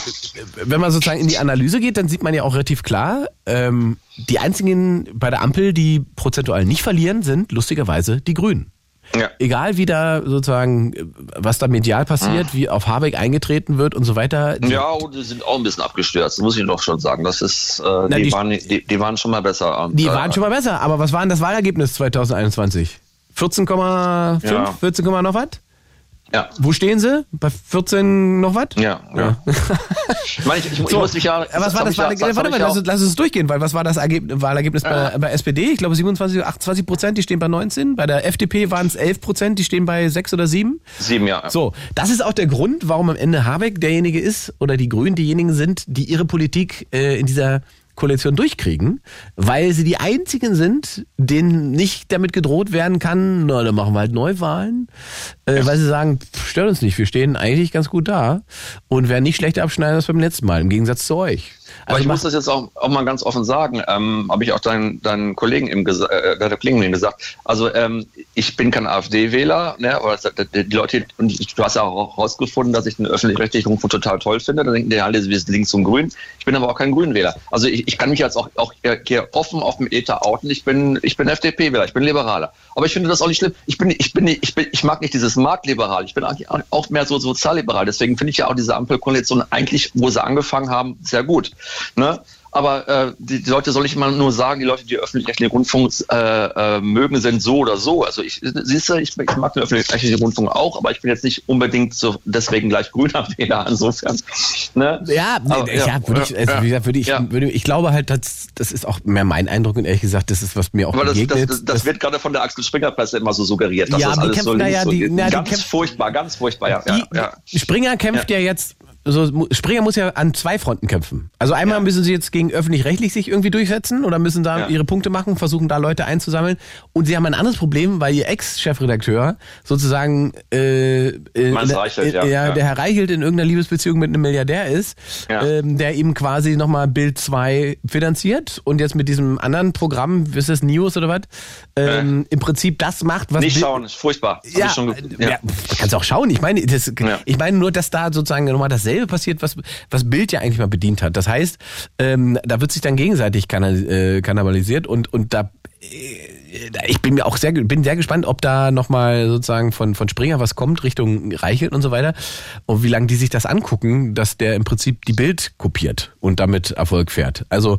[SPEAKER 3] wenn man sozusagen in die Analyse geht, dann sieht man ja auch relativ klar, ähm, die einzigen bei der Ampel, die prozentual nicht verlieren, sind lustigerweise die Grünen.
[SPEAKER 7] ja.
[SPEAKER 3] Egal wie da sozusagen, was da medial passiert, wie auf Habeck eingetreten wird und so weiter. die-
[SPEAKER 7] Ja, und die sind auch ein bisschen abgestürzt, muss ich doch schon sagen. Das ist, äh,
[SPEAKER 3] Na,
[SPEAKER 7] die,
[SPEAKER 3] die-
[SPEAKER 7] waren, die, die waren schon mal besser. Und,
[SPEAKER 3] Die
[SPEAKER 7] äh,
[SPEAKER 3] waren schon mal besser, aber was war denn das Wahlergebnis 2021? 14,5?
[SPEAKER 7] Ja.
[SPEAKER 3] 14, noch was?
[SPEAKER 7] Ja,
[SPEAKER 3] Wo stehen sie? Bei 14 noch was?
[SPEAKER 7] ja, ja. ich meine, ich, ich, ich
[SPEAKER 3] So,
[SPEAKER 7] muss mich ja.
[SPEAKER 3] was war das
[SPEAKER 7] ich ja-?
[SPEAKER 3] Warte mal,
[SPEAKER 7] ja
[SPEAKER 3] lass, uns- lass uns durchgehen, weil was war das Ergebnis, Wahlergebnis bei, bei SPD? Ich glaube 27, 28 Prozent, die stehen bei 19. Bei der FDP waren es 11 Prozent, die stehen bei 6 oder 7.
[SPEAKER 7] Sieben, ja.
[SPEAKER 3] So, das ist auch der Grund, warum am Ende Habeck derjenige ist oder die Grünen diejenigen sind, die ihre Politik äh, in dieser Ampelkoalition durchkriegen, weil sie die einzigen sind, denen nicht damit gedroht werden kann, na, dann machen wir halt Neuwahlen, äh, weil sie sagen, pff, stört uns nicht, wir stehen eigentlich ganz gut da. Und werden nicht schlechter abschneiden als beim letzten Mal, im Gegensatz zu euch.
[SPEAKER 7] Aber
[SPEAKER 3] Also
[SPEAKER 7] ich muss das jetzt auch, auch mal ganz offen sagen, ähm, habe ich auch deinen, deinen Kollegen eben gesagt, äh, der Kollegen eben gesagt. Also ähm, ich bin kein AfD-Wähler, ne, aber das, die Leute, und ich- du hast ja auch herausgefunden, dass ich den öffentlich-rechtlichen Rundfunk total toll finde. Da denken die alle, wir sind links und grün. Ich bin aber auch kein Grünwähler. Also ich, ich kann mich jetzt auch, auch hier offen auf dem Ether outen. Ich bin, ich bin FDP-Wähler, ich bin Liberaler. Aber ich finde das auch nicht schlimm. Ich bin, ich bin, ich bin, ich mag nicht dieses Marktliberal. Ich bin eigentlich auch mehr so sozialliberal. Deswegen finde ich ja auch diese Ampelkoalition eigentlich, wo sie angefangen haben, sehr gut. Ne? Aber äh, die, Leute soll ich mal nur sagen, die Leute, die öffentlich-rechtlichen Rundfunk äh, äh, mögen, sind so oder so. Also ich siehst du, ich, ich mag den öffentlich-rechtlichen Rundfunk auch, aber ich bin jetzt nicht unbedingt so deswegen gleich grüner Wähler insofern. Ne?
[SPEAKER 3] Ja,
[SPEAKER 7] Aber,
[SPEAKER 3] ja,
[SPEAKER 7] ja,
[SPEAKER 3] würde ich, also,
[SPEAKER 7] ja,
[SPEAKER 3] wie gesagt, würde ich,
[SPEAKER 7] ja.
[SPEAKER 3] würde, ich glaube halt, das, das ist auch mehr mein Eindruck und ehrlich gesagt, das ist, was mir auch
[SPEAKER 7] Aber das,
[SPEAKER 3] begegnet.
[SPEAKER 7] das, das, wird gerade von der Axel Springer Presse immer so suggeriert. dass
[SPEAKER 3] Ja,
[SPEAKER 7] das
[SPEAKER 3] die
[SPEAKER 7] alles
[SPEAKER 3] kämpfen
[SPEAKER 7] so
[SPEAKER 3] da
[SPEAKER 7] links
[SPEAKER 3] ja,
[SPEAKER 7] so-
[SPEAKER 3] die- na, die
[SPEAKER 7] ganz furchtbar, ganz furchtbar. Ja, ja,
[SPEAKER 3] Die-
[SPEAKER 7] ja.
[SPEAKER 3] Springer kämpft ja, jetzt, so, Springer muss ja an zwei Fronten kämpfen. Also einmal
[SPEAKER 7] Ja.
[SPEAKER 3] müssen sie jetzt gegen öffentlich-rechtlich sich irgendwie durchsetzen oder müssen da
[SPEAKER 7] Ja.
[SPEAKER 3] ihre Punkte machen, versuchen da Leute einzusammeln. Und sie haben ein anderes Problem, weil ihr Ex-Chefredakteur sozusagen äh, äh, äh,
[SPEAKER 7] Reichelt,
[SPEAKER 3] äh,
[SPEAKER 7] ja, ja.
[SPEAKER 3] der Herr Reichelt in irgendeiner Liebesbeziehung mit einem Milliardär ist, ähm, der ihm quasi nochmal Bild 2 finanziert und jetzt mit diesem anderen Programm, ist das News oder was, ähm, im Prinzip das macht, was
[SPEAKER 7] Nicht
[SPEAKER 3] Bild-
[SPEAKER 7] schauen, ist furchtbar.
[SPEAKER 3] Ja,
[SPEAKER 7] ich schon,
[SPEAKER 3] äh, ja. kannst auch schauen. Ich meine, das, ich meine nur, dass da sozusagen nochmal dasselbe passiert, was, was Bild ja eigentlich mal bedient hat. Das heißt, ähm, da wird sich dann gegenseitig kanal, äh, kannibalisiert und, und da äh, ich bin mir auch sehr, bin sehr gespannt, ob da nochmal sozusagen von, von Springer was kommt Richtung Reichelt und so weiter. Und wie lange die sich das angucken, dass der im Prinzip die Bild kopiert und damit Erfolg fährt. Also,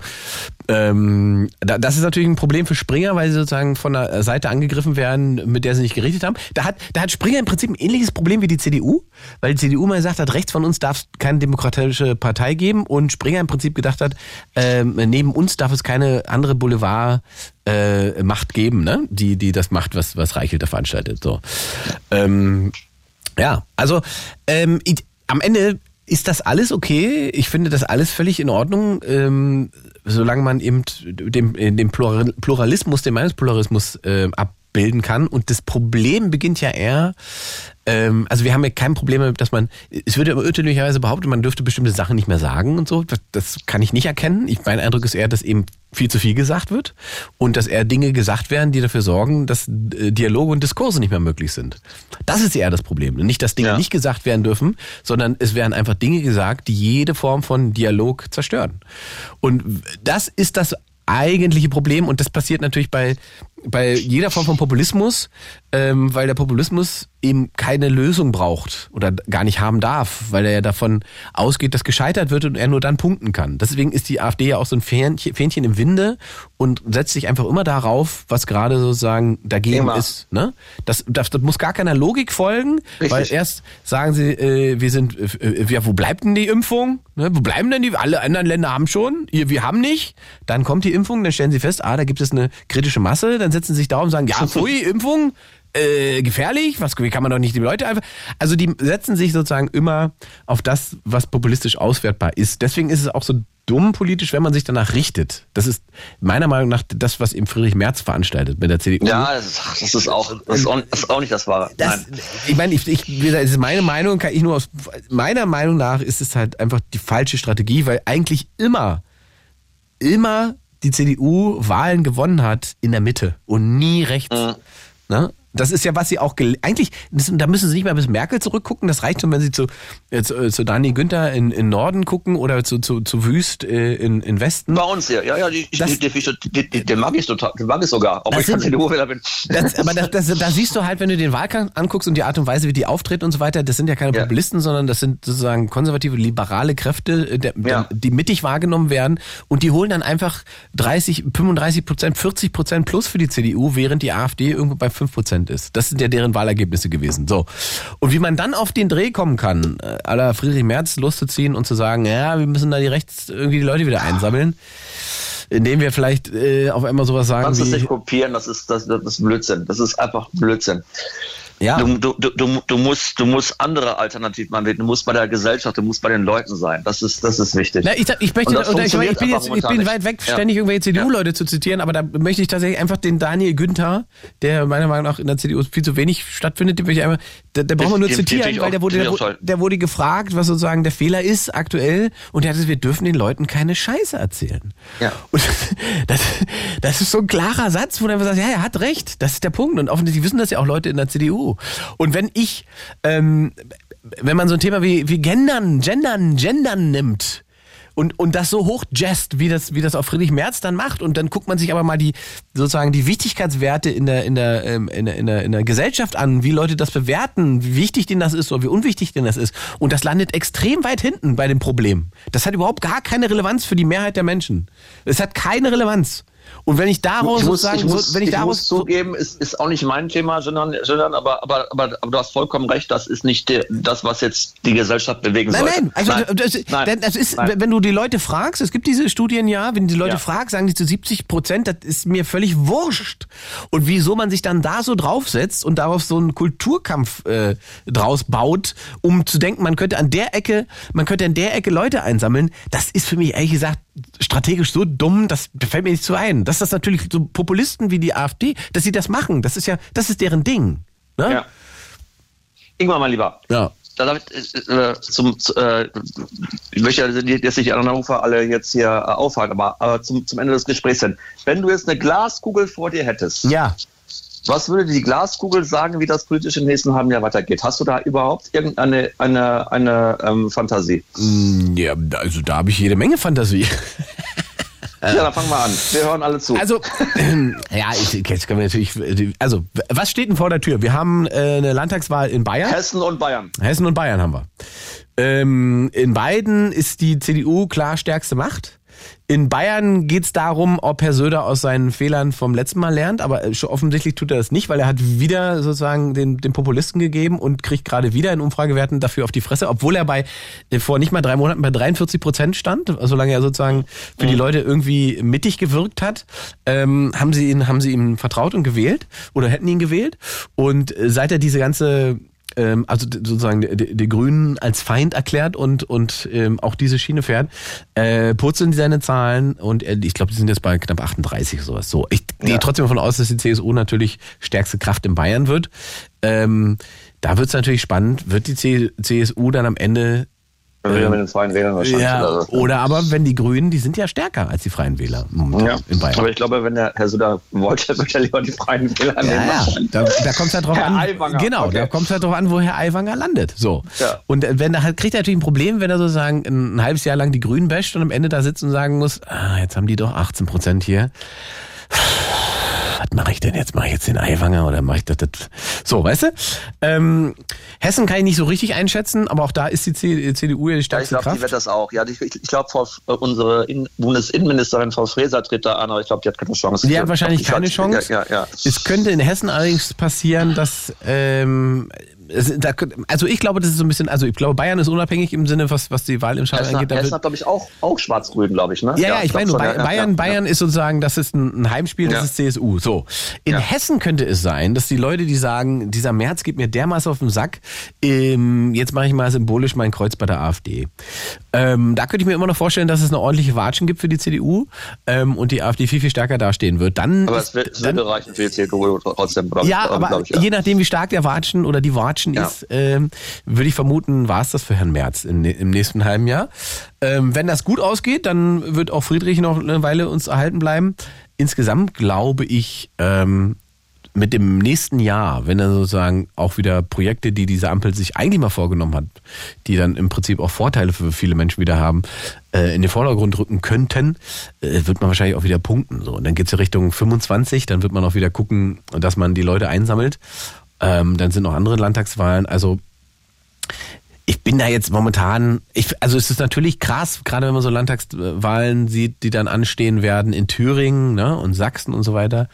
[SPEAKER 3] ähm, da, das ist natürlich ein Problem für Springer, weil sie sozusagen von der Seite angegriffen werden, mit der sie nicht gerichtet haben. Da hat, da hat Springer im Prinzip ein ähnliches Problem wie die CDU, weil die CDU mal gesagt hat, rechts von uns darf es keine demokratische Partei geben und Springer im Prinzip gedacht hat, ähm, neben uns darf es keine andere Boulevard äh, Macht geben, ne? Die, die das macht, was, was Reichelt da veranstaltet. So. Ähm, ja, also ähm, am Ende ist das alles okay. Ich finde das alles völlig in Ordnung, ähm, solange man eben dem, dem Plural- Pluralismus, den Meinungspluralismus äh, abbilden kann. Und das Problem beginnt ja eher, ähm, also wir haben ja kein Problem damit, dass man, es wird ja immer irrtümlicherweise behauptet, man dürfte bestimmte Sachen nicht mehr sagen und so. Das, das kann ich nicht erkennen. Ich, mein Eindruck ist eher, dass eben viel zu viel gesagt wird und dass eher Dinge gesagt werden, die dafür sorgen, dass äh, Dialoge und Diskurse nicht mehr möglich sind. Das ist eher das Problem. Nicht, dass Dinge
[SPEAKER 7] Ja.
[SPEAKER 3] nicht gesagt werden dürfen, sondern es werden einfach Dinge gesagt, die jede Form von Dialog zerstören. Und das ist das eigentliche Problem und das passiert natürlich bei bei jeder Form von Populismus, ähm, weil der Populismus eben keine Lösung braucht oder gar nicht haben darf, weil er ja davon ausgeht, dass gescheitert wird und er nur dann punkten kann. Deswegen ist die AfD ja auch so ein Fähnchen, Fähnchen im Winde und setzt sich einfach immer darauf, was gerade sozusagen dagegen
[SPEAKER 7] Immer.
[SPEAKER 3] ist. Ne? Das, das, das muss gar keiner Logik folgen,
[SPEAKER 7] Richtig.
[SPEAKER 3] weil erst sagen sie, äh, wir sind, äh, ja, wo bleibt denn die Impfung? Ne? Wo bleiben denn die? Alle anderen Länder haben schon, wir haben nicht. Dann kommt die Impfung, dann stellen sie fest, ah, da gibt es eine kritische Masse, dann setzen sie sich da und sagen, ja, pfui, Impfung, äh, gefährlich, was wie kann man doch nicht die Leute einfach. Also die setzen sich sozusagen immer auf das, was populistisch auswertbar ist. Deswegen ist es auch so dumm politisch, wenn man sich danach richtet. Das ist meiner Meinung nach das, was eben Friedrich Merz veranstaltet mit der CDU.
[SPEAKER 7] ja das, ist- das ist auch, das ist auch, das ist auch nicht das Wahre.
[SPEAKER 3] Das, ich meine, ich, ich, es ist meine Meinung, kann ich nur aus meiner Meinung nach ist es halt einfach die falsche Strategie, weil eigentlich immer, immer die CDU Wahlen gewonnen hat in der Mitte und nie rechts.
[SPEAKER 7] Mhm.
[SPEAKER 3] Ne? Das ist ja, was sie auch eigentlich, das, da müssen sie nicht mal bis Merkel zurückgucken. Das reicht schon, wenn sie zu, äh, zu, äh, zu Dani Günther in, in Norden gucken oder zu, zu, zu Wüst äh, in, in Westen.
[SPEAKER 7] Bei uns hier, ja, ja, die,
[SPEAKER 3] Das-
[SPEAKER 7] die, die, die, den mag ich total, den mag ich sogar, auch wenn ich kein
[SPEAKER 3] sind-
[SPEAKER 7] CDU-Wähler bin.
[SPEAKER 3] Das, aber das, das, da siehst du halt, wenn du den Wahlkampf anguckst und die Art und Weise, wie die auftreten und so weiter, das sind ja keine
[SPEAKER 7] Ja.
[SPEAKER 3] Populisten, sondern das sind sozusagen konservative, liberale Kräfte, äh, der,
[SPEAKER 7] Ja.
[SPEAKER 3] die mittig wahrgenommen werden und die holen dann einfach 30, 35 Prozent, 40 Prozent plus für die CDU, während die AfD irgendwo bei 5 Prozent ist. Das sind ja deren Wahlergebnisse gewesen. So. Und wie man dann auf den Dreh kommen kann, äh, aller Friedrich Merz loszuziehen und zu sagen, ja, wir müssen da die rechts irgendwie die Leute wieder einsammeln, indem wir vielleicht äh, auf einmal sowas sagen
[SPEAKER 7] kannst es
[SPEAKER 3] wie...
[SPEAKER 7] nicht kopieren, das ist, das, das ist Blödsinn. Das ist einfach Blödsinn.
[SPEAKER 3] Ja.
[SPEAKER 7] Du, du, du, du, musst, du musst andere Alternativen anbieten. Du musst bei der Gesellschaft, du musst bei den Leuten sein. Das ist, das ist wichtig.
[SPEAKER 3] Na, ich, ich, möchte,
[SPEAKER 7] Und das
[SPEAKER 3] oder ich, ich, bin jetzt, ich bin weit weg.
[SPEAKER 7] Ja.
[SPEAKER 3] ständig irgendwelche CDU-Leute zu zitieren, aber da möchte ich tatsächlich einfach den Daniel Günther, der meiner Meinung nach in der CDU viel zu wenig stattfindet, den, möchte ich einfach, der, der braucht man nur
[SPEAKER 7] Den- den
[SPEAKER 3] zitieren,
[SPEAKER 7] ich
[SPEAKER 3] weil der wurde, der, der wurde gefragt, was sozusagen der Fehler ist aktuell und der hat gesagt, wir dürfen den Leuten keine Scheiße erzählen.
[SPEAKER 7] Ja.
[SPEAKER 3] Und das, das ist so ein klarer Satz, wo dann sagt, ja, er hat recht, das ist der Punkt. Und offensichtlich wissen das ja auch Leute in der CDU. Und wenn ich, ähm, wenn man so ein Thema wie, wie Gendern, Gendern, Gendern nimmt, und, und das so hoch jazzt, wie das, wie das auch Friedrich Merz dann macht. Und dann guckt man sich aber mal die, sozusagen die Wichtigkeitswerte in der, in der, ähm, in der, in der, in der Gesellschaft an, wie Leute das bewerten, wie wichtig denen das ist oder wie unwichtig denen das ist. Und das landet extrem weit hinten bei dem Problem. Das hat überhaupt gar keine Relevanz für die Mehrheit der Menschen. Es hat keine Relevanz. Und wenn ich daraus
[SPEAKER 7] ich muss,
[SPEAKER 3] sozusagen,
[SPEAKER 7] ich muss,
[SPEAKER 3] wenn ich,
[SPEAKER 7] ich
[SPEAKER 3] daraus
[SPEAKER 7] muss zugeben, ist, ist auch nicht mein Thema, sondern, sondern aber, aber, aber, aber du hast vollkommen recht, das ist nicht der, das, was jetzt die Gesellschaft bewegen
[SPEAKER 3] Nein,
[SPEAKER 7] sollte.
[SPEAKER 3] nein, also das,
[SPEAKER 7] nein,
[SPEAKER 3] das ist,
[SPEAKER 7] nein.
[SPEAKER 3] wenn du die Leute fragst, es gibt diese Studien ja, wenn die Leute
[SPEAKER 7] Ja.
[SPEAKER 3] fragst, sagen die zu 70 Prozent, das ist mir völlig wurscht. Und wieso man sich dann da so draufsetzt und darauf so einen Kulturkampf äh, draus baut, um zu denken, man könnte an der Ecke, man könnte an der Ecke Leute einsammeln, das ist für mich ehrlich gesagt strategisch so dumm, das fällt mir nicht so ein. Dass das natürlich so Populisten wie die AfD, dass sie das machen, das ist ja, das ist deren Ding. Ne?
[SPEAKER 7] Ja. Ingmar, mein Lieber.
[SPEAKER 3] ja.
[SPEAKER 7] Da darf ich, äh, zum, zu, äh, ich möchte also die- jetzt nicht die anderen Ufer alle jetzt hier äh, aufhalten, aber, aber zum, zum Ende des Gesprächs hin. Wenn du jetzt eine Glaskugel vor dir hättest,
[SPEAKER 3] Ja.
[SPEAKER 7] Was würde die Glaskugel sagen, wie das politisch im nächsten halben Jahr weitergeht? Hast du da überhaupt irgendeine eine, eine, ähm, Fantasie?
[SPEAKER 3] Ja, also da habe ich jede Menge Fantasie.
[SPEAKER 7] Ja, dann fangen wir an. Wir hören alle zu.
[SPEAKER 3] Also, ja, ich, jetzt können wir natürlich, also, was steht denn vor der Tür? Wir haben äh, eine Landtagswahl in Bayern.
[SPEAKER 7] Hessen und Bayern.
[SPEAKER 3] Hessen und Bayern haben wir. Ähm, in beiden ist die CDU klar stärkste Macht. In Bayern geht es darum, ob Herr Söder aus seinen Fehlern vom letzten Mal lernt, aber äh, offensichtlich tut er das nicht, weil er hat wieder sozusagen den, den Populisten gegeben und kriegt gerade wieder in Umfragewerten dafür auf die Fresse, obwohl er bei äh, vor nicht mal drei Monaten bei 43 Prozent stand, solange er sozusagen für die Leute irgendwie mittig gewirkt hat, ähm, haben sie ihn haben sie ihm vertraut und gewählt oder hätten ihn gewählt. Und äh, seit er diese ganze ähm, also sozusagen die, die Grünen als Feind erklärt und und ähm, auch diese Schiene fährt, äh, purzeln die seine Zahlen und er, ich glaube, die sind jetzt bei knapp 38 sowas. So, ich gehe trotzdem davon aus, dass die CSU natürlich stärkste Kraft in Bayern wird. Ähm, da wird es natürlich spannend. Wird die CSU dann am Ende
[SPEAKER 7] Wir mit den Freien Wählern wahrscheinlich.
[SPEAKER 3] ja,
[SPEAKER 7] oder so.
[SPEAKER 3] oder aber wenn die Grünen, die sind ja stärker als die Freien Wähler momentan
[SPEAKER 7] Ja.
[SPEAKER 3] in Bayern.
[SPEAKER 7] Aber ich glaube, wenn der Herr Söder wollte, würde er lieber die Freien Wähler nehmen.
[SPEAKER 3] Ja, ja. Da, da kommt es halt drauf
[SPEAKER 7] Herr
[SPEAKER 3] an.
[SPEAKER 7] Aiwanger,
[SPEAKER 3] Genau,
[SPEAKER 7] okay.
[SPEAKER 3] da kommt es halt drauf an, wo Herr Aiwanger landet. So.
[SPEAKER 7] Ja.
[SPEAKER 3] Und äh, wenn er halt kriegt er natürlich ein Problem, wenn er sozusagen ein, ein halbes Jahr lang die Grünen basht und am Ende da sitzt und sagen muss, ah, jetzt haben die doch 18 Prozent hier. Mache ich denn jetzt? Mache ich jetzt den Aiwanger oder mache ich das, das? So, weißt du? Ähm, Hessen kann ich nicht so richtig einschätzen, aber auch da ist die CDU ja die
[SPEAKER 7] Ja, ich
[SPEAKER 3] stärkste
[SPEAKER 7] glaube, die
[SPEAKER 3] Kraft.
[SPEAKER 7] wird das auch. Ja, ich, ich glaube, äh, unsere In Bundesinnenministerin Frau Fraser tritt da an, aber ich glaube, die hat keine Chance.
[SPEAKER 3] Die hat wahrscheinlich
[SPEAKER 7] Ich
[SPEAKER 3] keine Chance.
[SPEAKER 7] Ja, ja, ja.
[SPEAKER 3] Es könnte in Hessen allerdings passieren, dass ähm, es, da, also ich glaube, das ist so ein bisschen, also ich glaube, Bayern ist unabhängig im Sinne, was, was die Wahlentscheidung
[SPEAKER 7] Hessen,
[SPEAKER 3] angeht. Da
[SPEAKER 7] Hessen
[SPEAKER 3] wird-
[SPEAKER 7] hat, glaube ich, auch, auch Schwarz-Grün, glaube ich. Ne?
[SPEAKER 3] ja, ja, ich
[SPEAKER 7] glaub
[SPEAKER 3] meine, nur,
[SPEAKER 7] schon,
[SPEAKER 3] Bay-
[SPEAKER 7] ja,
[SPEAKER 3] Bayern,
[SPEAKER 7] ja,
[SPEAKER 3] Bayern ist sozusagen, das ist ein, ein Heimspiel, das
[SPEAKER 7] Ja.
[SPEAKER 3] ist CSU. So. In. Hessen könnte es sein, dass die Leute, die sagen, dieser März geht mir dermaßen auf den Sack, ähm, jetzt mache ich mal symbolisch mein Kreuz bei der AfD. Ähm, da könnte ich mir immer noch vorstellen, dass es eine ordentliche Watschen gibt für die CDU ähm, und die AfD viel, viel stärker dastehen wird. Dann
[SPEAKER 7] Aber
[SPEAKER 3] ist-
[SPEAKER 7] es wird, es
[SPEAKER 3] dann,
[SPEAKER 7] würde reichen für die CDU trotzdem,
[SPEAKER 3] ja,
[SPEAKER 7] ich.
[SPEAKER 3] aber
[SPEAKER 7] ich,
[SPEAKER 3] je nachdem, wie stark der Watschen oder die Watschen
[SPEAKER 7] Ja.
[SPEAKER 3] ist, ähm, würde ich vermuten, war es das für Herrn Merz im, im nächsten halben Jahr. Ähm, wenn das gut ausgeht, dann wird auch Friedrich noch eine Weile uns erhalten bleiben. Insgesamt glaube ich, ähm, mit dem nächsten Jahr, wenn er sozusagen auch wieder Projekte, die diese Ampel sich eigentlich mal vorgenommen hat, die dann im Prinzip auch Vorteile für viele Menschen wieder haben, äh, in den Vordergrund rücken könnten, äh, wird man wahrscheinlich auch wieder punkten. So. Und dann geht's ja Richtung 25, dann wird man auch wieder gucken, dass man die Leute einsammelt. Ähm, dann sind noch andere Landtagswahlen. Also ich bin da jetzt momentan, ich, also es ist natürlich krass, gerade wenn man so Landtagswahlen sieht, die dann anstehen werden in Thüringen ne, und Sachsen und so weiter.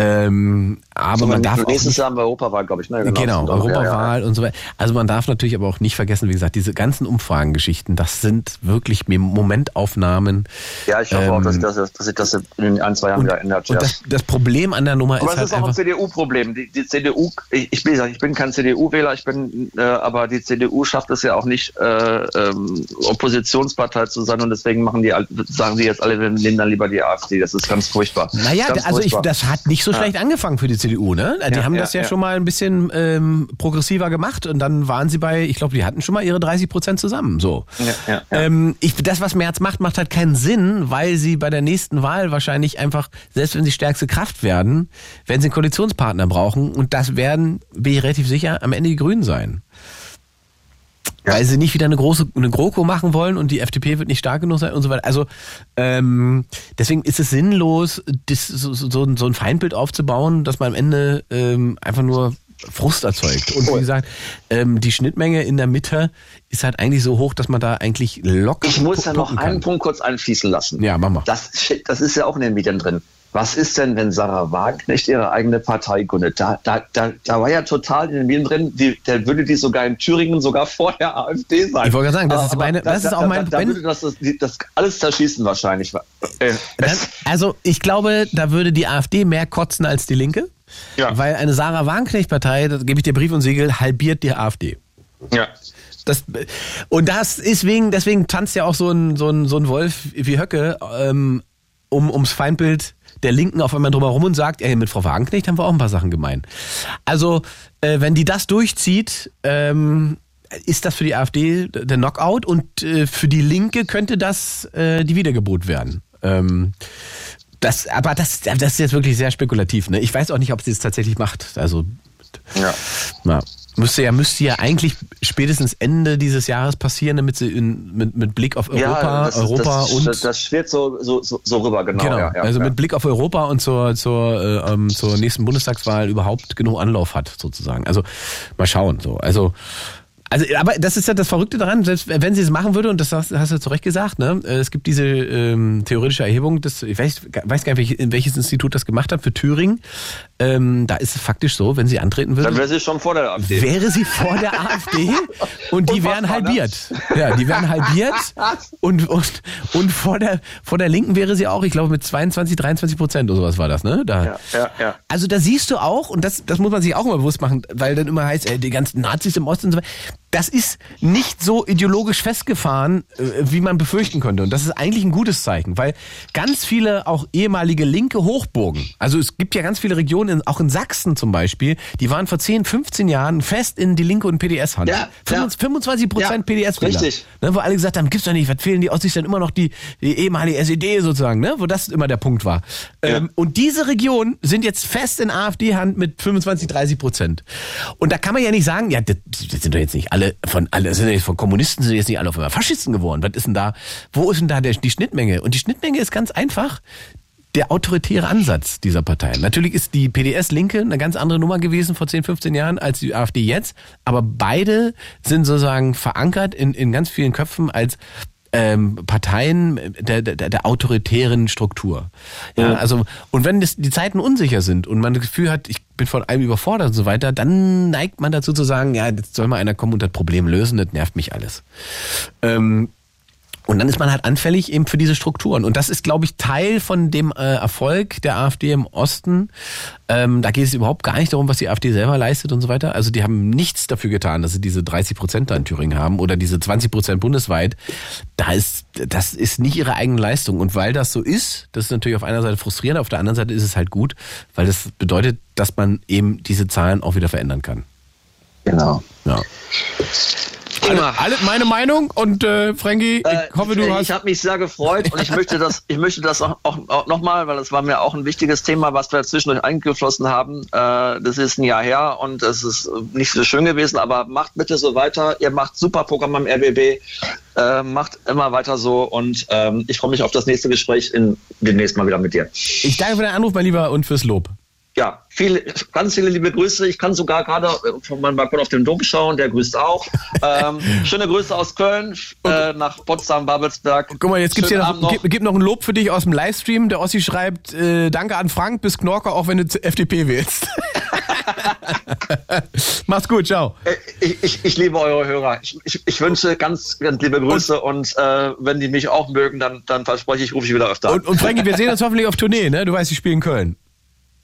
[SPEAKER 3] Ähm, aber man darf
[SPEAKER 7] nächstes
[SPEAKER 3] nicht,
[SPEAKER 7] Jahr haben wir Europawahl, glaube ich. Ne?
[SPEAKER 3] Genau,
[SPEAKER 7] Ja,
[SPEAKER 3] Europawahl
[SPEAKER 7] ja.
[SPEAKER 3] und so weiter. Also man darf natürlich aber auch nicht vergessen, wie gesagt, diese ganzen Umfragengeschichten, das sind wirklich Momentaufnahmen.
[SPEAKER 7] Ja, ich hoffe auch, dass,
[SPEAKER 3] Ähm,
[SPEAKER 7] dass, dass sich das in ein, zwei Jahren wieder ändert.
[SPEAKER 3] Und
[SPEAKER 7] ja.
[SPEAKER 3] das, das Problem an der Nummer
[SPEAKER 7] aber
[SPEAKER 3] ist
[SPEAKER 7] es
[SPEAKER 3] halt
[SPEAKER 7] ist auch ein. CDU-Problem. Die, die CDU, ich, ich, gesagt, ich bin kein CDU-Wähler, ich bin, äh, aber die CDU schafft es ja auch nicht, äh, ähm, Oppositionspartei zu sein und deswegen machen die, sagen die jetzt alle, wir nehmen dann lieber die AfD. Das ist ganz furchtbar.
[SPEAKER 3] Naja,
[SPEAKER 7] ganz
[SPEAKER 3] also ich,
[SPEAKER 7] furchtbar.
[SPEAKER 3] das hat nicht so
[SPEAKER 7] Ja.
[SPEAKER 3] schlecht angefangen für die CDU, ne? Die
[SPEAKER 7] Ja,
[SPEAKER 3] haben das
[SPEAKER 7] ja,
[SPEAKER 3] schon mal ein bisschen ähm, progressiver gemacht und dann waren sie bei, ich glaube, die hatten schon mal ihre 30 Prozent zusammen. So.
[SPEAKER 7] Ja, ja, ja.
[SPEAKER 3] Ähm, ich, das, was Merz macht, macht halt keinen Sinn, weil sie bei der nächsten Wahl wahrscheinlich einfach, selbst wenn sie stärkste Kraft werden, werden sie einen Koalitionspartner brauchen und das werden, bin ich relativ sicher, am Ende die Grünen sein. Weil sie nicht wieder eine große eine GroKo machen wollen und die FDP wird nicht stark genug sein und so weiter. Also ähm, deswegen ist es sinnlos, das, so, so, so ein- Feindbild aufzubauen, dass man am Ende ähm, einfach nur Frust erzeugt. Und wie gesagt, ähm, die Schnittmenge in der Mitte ist halt eigentlich so hoch, dass man da eigentlich locker.
[SPEAKER 7] Ich muss ja noch einen
[SPEAKER 3] kann.
[SPEAKER 7] Punkt kurz einfließen lassen.
[SPEAKER 3] Ja, mach mal.
[SPEAKER 7] Das, das ist ja auch in den Medien drin. Was ist denn, wenn Sarah Wagenknecht ihre eigene Partei gründet? Da, da, da, da war ja total in den Medien drin, die, der würde die sogar in Thüringen sogar vor der AfD sein.
[SPEAKER 3] Ich wollte gerade sagen, das ist meine-
[SPEAKER 7] da,
[SPEAKER 3] das ist
[SPEAKER 7] da,
[SPEAKER 3] auch mein-
[SPEAKER 7] Da, da
[SPEAKER 3] wenn-
[SPEAKER 7] würde das, das, das alles zerschießen wahrscheinlich. Äh,
[SPEAKER 3] Dann, also ich glaube, da würde die AfD mehr kotzen als die Linke.
[SPEAKER 7] Ja.
[SPEAKER 3] Weil eine Sarah Wagenknecht-Partei, da gebe ich dir Brief und Siegel, halbiert die AfD.
[SPEAKER 7] ja.
[SPEAKER 3] Das, und das ist wegen, deswegen tanzt ja auch so ein, so ein, so ein Wolf wie Höcke ähm, um, ums Feindbild der Linken auf einmal drumherum und sagt, ey, mit Frau Wagenknecht haben wir auch ein paar Sachen gemein. Also, äh, wenn die das durchzieht, ähm, ist das für die AfD der Knockout und äh, für die Linke könnte das äh, die Wiedergeburt werden. Ähm, das, aber das, das ist jetzt wirklich sehr spekulativ. Ne? Ich weiß auch nicht, ob sie es tatsächlich macht. Also
[SPEAKER 7] ja.
[SPEAKER 3] ja. Müsste ja, müsste ja eigentlich spätestens Ende dieses Jahres passieren, damit sie in, mit, mit Blick auf Europa,
[SPEAKER 7] das, ist-
[SPEAKER 3] Europa
[SPEAKER 7] das,
[SPEAKER 3] und
[SPEAKER 7] Das, das schwirrt so, so, so, so rüber, genau.
[SPEAKER 3] genau,
[SPEAKER 7] ja, ja,
[SPEAKER 3] also
[SPEAKER 7] ja.
[SPEAKER 3] mit Blick auf Europa und zur, zur, äh, ähm, zur nächsten Bundestagswahl überhaupt genug Anlauf hat, sozusagen. Also mal schauen. So. Also also, aber das ist ja das Verrückte daran, selbst wenn sie es machen würde, und das hast, hast du zu Recht gesagt, ne? äh, es gibt diese ähm, theoretische Erhebung, das, ich weiß, weiß gar nicht, in welches Institut das gemacht hat, für Thüringen. Ähm, da ist es faktisch so, wenn sie antreten würde,
[SPEAKER 7] Dann wäre sie schon vor der AfD.
[SPEAKER 3] wäre sie vor der AfD und die wären halbiert. Ja, die wären halbiert und, und, und vor, der, vor der Linken wäre sie auch, ich glaube, mit 22, 23 Prozent oder sowas war das, ne? Da.
[SPEAKER 7] Ja, ja, ja.
[SPEAKER 3] Also da siehst du auch, und das, das muss man sich auch immer bewusst machen, weil dann immer heißt, ey, die ganzen Nazis im Osten und so weiter. Das ist nicht so ideologisch festgefahren, äh, wie man befürchten könnte. Und das ist eigentlich ein gutes Zeichen, weil ganz viele auch ehemalige linke Hochburgen, also es gibt ja ganz viele Regionen, auch in Sachsen zum Beispiel, die waren vor 10, 15 Jahren fest in die Linke und PDS-Hand.
[SPEAKER 7] Ja, ja.
[SPEAKER 3] 25 Prozent
[SPEAKER 7] Ja,
[SPEAKER 3] PDS-Wähler.
[SPEAKER 7] richtig.
[SPEAKER 3] Ne, wo alle gesagt haben, gibt's doch nicht, was fehlen die Ossis dann immer noch die, die ehemalige SED sozusagen, ne? Wo das immer der Punkt war. Ähm, und diese Regionen sind jetzt fest in AfD-Hand mit 25, 30 Prozent. Und da kann man ja nicht sagen, ja, das, das sind doch jetzt nicht alle von alle, sind jetzt von Kommunisten sind jetzt nicht alle auf einmal Faschisten geworden. Was ist denn da? Wo ist denn da der, die Schnittmenge? Und die Schnittmenge ist ganz einfach der autoritäre Ansatz dieser Parteien. Natürlich ist die PDS-Linke eine ganz andere Nummer gewesen vor 10, 15 Jahren als die AfD jetzt, aber beide sind sozusagen verankert in, in ganz vielen Köpfen als ähm, Parteien der, der, der autoritären Struktur. Ja, also und wenn das, die Zeiten unsicher sind und man das Gefühl hat, ich bin von allem überfordert und so weiter, dann neigt man dazu zu sagen, ja, jetzt soll mal einer kommen und das Problem lösen, das nervt mich alles. Ähm, und dann ist man halt anfällig eben für diese Strukturen. Und das ist, glaube ich, Teil von dem äh, Erfolg der AfD im Osten. Ähm, da geht es überhaupt gar nicht darum, was die AfD selber leistet und so weiter. Also die haben nichts dafür getan, dass sie diese 30 Prozent da in Thüringen haben oder diese 20 Prozent bundesweit. Da ist, das ist nicht ihre eigene Leistung. Und weil das so ist, das ist natürlich auf einer Seite frustrierend, auf der anderen Seite ist es halt gut, weil das bedeutet, dass man eben diese Zahlen auch wieder verändern kann.
[SPEAKER 7] Genau.
[SPEAKER 3] Ja. Alle, alle meine Meinung und äh, Frankie, ich hoffe, du
[SPEAKER 7] Äh,
[SPEAKER 3] hast.
[SPEAKER 7] Ich habe mich sehr gefreut und ich möchte das, ich möchte das auch, auch, auch nochmal, weil das war mir auch ein wichtiges Thema, was wir zwischendurch eingeflossen haben. Äh, das ist ein Jahr her und es ist nicht so schön gewesen, aber macht bitte so weiter. Ihr macht super Programm am RBB, äh, macht immer weiter so und ähm, ich freue mich auf das nächste Gespräch in, demnächst mal wieder mit dir.
[SPEAKER 3] Ich danke für deinen Anruf, mein Lieber, und fürs Lob.
[SPEAKER 7] Ja, viele, ganz viele liebe Grüße. Ich kann sogar gerade von meinem Balkon auf den Dom schauen, der grüßt auch. Ähm, schöne Grüße aus Köln äh, nach Potsdam, Babelsberg.
[SPEAKER 3] Guck mal, jetzt gibt's hier
[SPEAKER 7] Schönen
[SPEAKER 3] noch, Gibt, gibt noch ein Lob für dich aus dem Livestream. Der Ossi schreibt, äh, danke an Frank bis Knorke, auch wenn du FDP wählst. Mach's gut, ciao.
[SPEAKER 7] Äh, Ich, ich, ich liebe eure Hörer. Ich, ich, wünsche ganz, ganz liebe Grüße und, äh, wenn die mich auch mögen, dann, dann verspreche ich, rufe ich wieder öfter an.
[SPEAKER 3] Und, und Frankie, wir sehen uns hoffentlich auf Tournee, ne? Du weißt, ich spiele in Köln.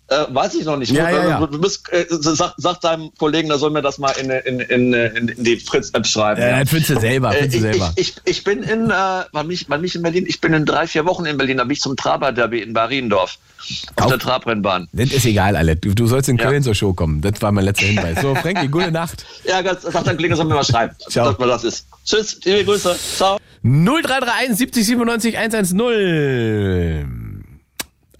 [SPEAKER 7] Äh, weiß ich noch nicht.
[SPEAKER 3] Ja, ja, ja.
[SPEAKER 7] Du, bist, äh, sag, sag deinem Kollegen, der soll mir das mal in, in, in, in, die Fritz-App schreiben.
[SPEAKER 3] Ja, das findest du selber,
[SPEAKER 7] Äh,
[SPEAKER 3] findest
[SPEAKER 7] ich,
[SPEAKER 3] du selber.
[SPEAKER 7] ich, ich, ich bin in, äh, wann mich, wann mich in Berlin, ich bin in drei, vier Wochen in Berlin, da bin ich zum Traber-Derby in Mariendorf. Auf
[SPEAKER 3] Auf-
[SPEAKER 7] der Trabrennbahn.
[SPEAKER 3] Das ist egal, alle. Du, du sollst in. Köln zur Show kommen. Das war mein letzter Hinweis. So, Frankie, gute Nacht.
[SPEAKER 7] Ja, ganz, sag deinem Kollegen, soll mir mal schreiben,
[SPEAKER 3] Ciao.
[SPEAKER 7] dass man das ist. Tschüss, liebe Grüße. Ciao.
[SPEAKER 3] 0331 70 97 110.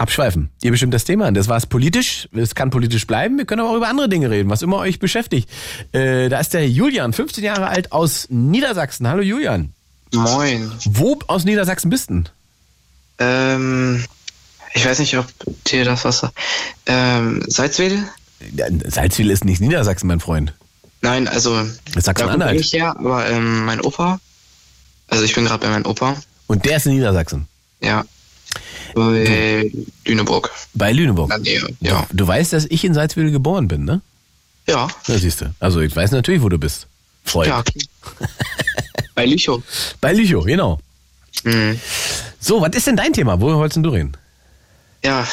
[SPEAKER 3] Abschweifen. Ihr bestimmt das Thema. Das war es politisch. Es kann politisch bleiben. Wir können aber auch über andere Dinge reden, was immer euch beschäftigt. Äh, da ist der Julian, 15 Jahre alt, aus Niedersachsen. Hallo Julian.
[SPEAKER 8] Moin.
[SPEAKER 3] Wo aus Niedersachsen bist du?
[SPEAKER 8] Ähm, ich weiß nicht, ob dir das was sagt. Ähm, Salzwedel?
[SPEAKER 3] Ja, Salzwedel ist nicht Niedersachsen, mein Freund.
[SPEAKER 8] Nein, also.
[SPEAKER 3] Sachsen-Anhalt.
[SPEAKER 8] ich her, aber ähm, mein Opa. Also ich bin gerade bei meinem Opa.
[SPEAKER 3] Und der ist in Niedersachsen.
[SPEAKER 8] Ja. Bei Lüneburg.
[SPEAKER 3] Bei Lüneburg.
[SPEAKER 8] Nähe. Ja.
[SPEAKER 3] Du weißt, dass ich in Salzwedel geboren bin, ne?
[SPEAKER 8] Ja.
[SPEAKER 3] Da siehst du. Also ich weiß natürlich, wo du bist. Freund.
[SPEAKER 8] Ja. bei Lüchow.
[SPEAKER 3] Bei Lüchow, genau.
[SPEAKER 8] Mhm.
[SPEAKER 3] So, was ist denn dein Thema? Worüber wolltest denn du reden?
[SPEAKER 8] Ja.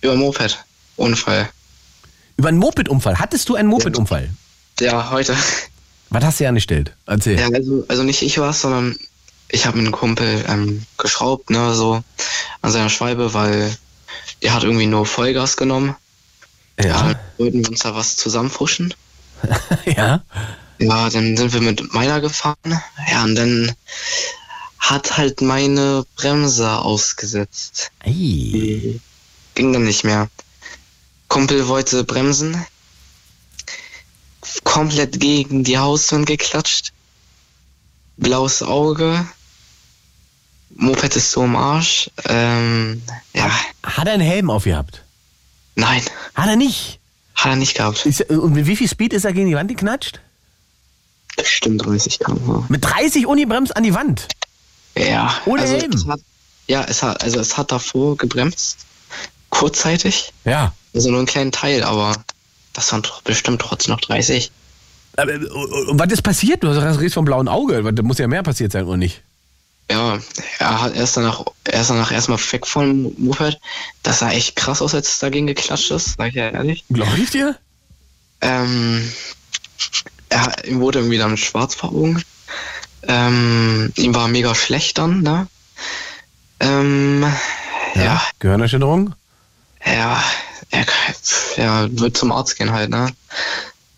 [SPEAKER 8] Über Moped. Unfall.
[SPEAKER 3] Über einen Moped-Unfall. Hattest du einen Moped-Unfall?
[SPEAKER 8] Ja, heute.
[SPEAKER 3] Was hast du angestellt? Erzähl.
[SPEAKER 8] Ja, also, also nicht ich war's, sondern ich habe mit einem Kumpel ähm, geschraubt, ne, so an seiner Schwalbe, weil der hat irgendwie nur Vollgas genommen. Ja. Dann wollten wir uns da was zusammenfuschen.
[SPEAKER 3] ja.
[SPEAKER 8] Ja, dann sind wir mit meiner gefahren. Ja, und dann hat halt meine Bremse ausgesetzt.
[SPEAKER 3] Ey.
[SPEAKER 8] Ging dann nicht mehr. Kumpel wollte bremsen. Komplett gegen die Hauswand geklatscht. Blaues Auge. Moped ist so im Arsch. Ähm, ja,
[SPEAKER 3] Hat er einen Helm aufgehabt?
[SPEAKER 8] nein,
[SPEAKER 3] Hat er nicht.
[SPEAKER 8] hat er nicht gehabt.
[SPEAKER 3] Ist, und mit wie viel Speed ist er gegen die Wand geknatscht?
[SPEAKER 8] Bestimmt 30 km.
[SPEAKER 3] Mit 30 Unibremst an die Wand.
[SPEAKER 8] Ja.
[SPEAKER 3] Ohne
[SPEAKER 8] also
[SPEAKER 3] Helm?
[SPEAKER 8] Es hat, ja, es hat, also es hat davor gebremst. Kurzzeitig.
[SPEAKER 3] Ja.
[SPEAKER 8] Also nur einen kleinen Teil, aber das waren doch bestimmt trotzdem noch 30.
[SPEAKER 3] Aber, äh, und was ist passiert? Du hast redest vom blauen Auge. Da muss ja mehr passiert sein, oder nicht?
[SPEAKER 8] Ja, er hat erst danach, erst danach erstmal weg vom Moped. Das sah echt krass aus, als es dagegen geklatscht ist, sag ich ja ehrlich.
[SPEAKER 3] Glaube ich dir?
[SPEAKER 8] Ähm, er, ihm wurde irgendwie dann schwarz vor Augen. Ähm, ihm war mega schlecht dann, ne? Ähm, ja,
[SPEAKER 3] Gehirnerschütterung?
[SPEAKER 8] ja, er, er wird zum Arzt gehen halt, ne?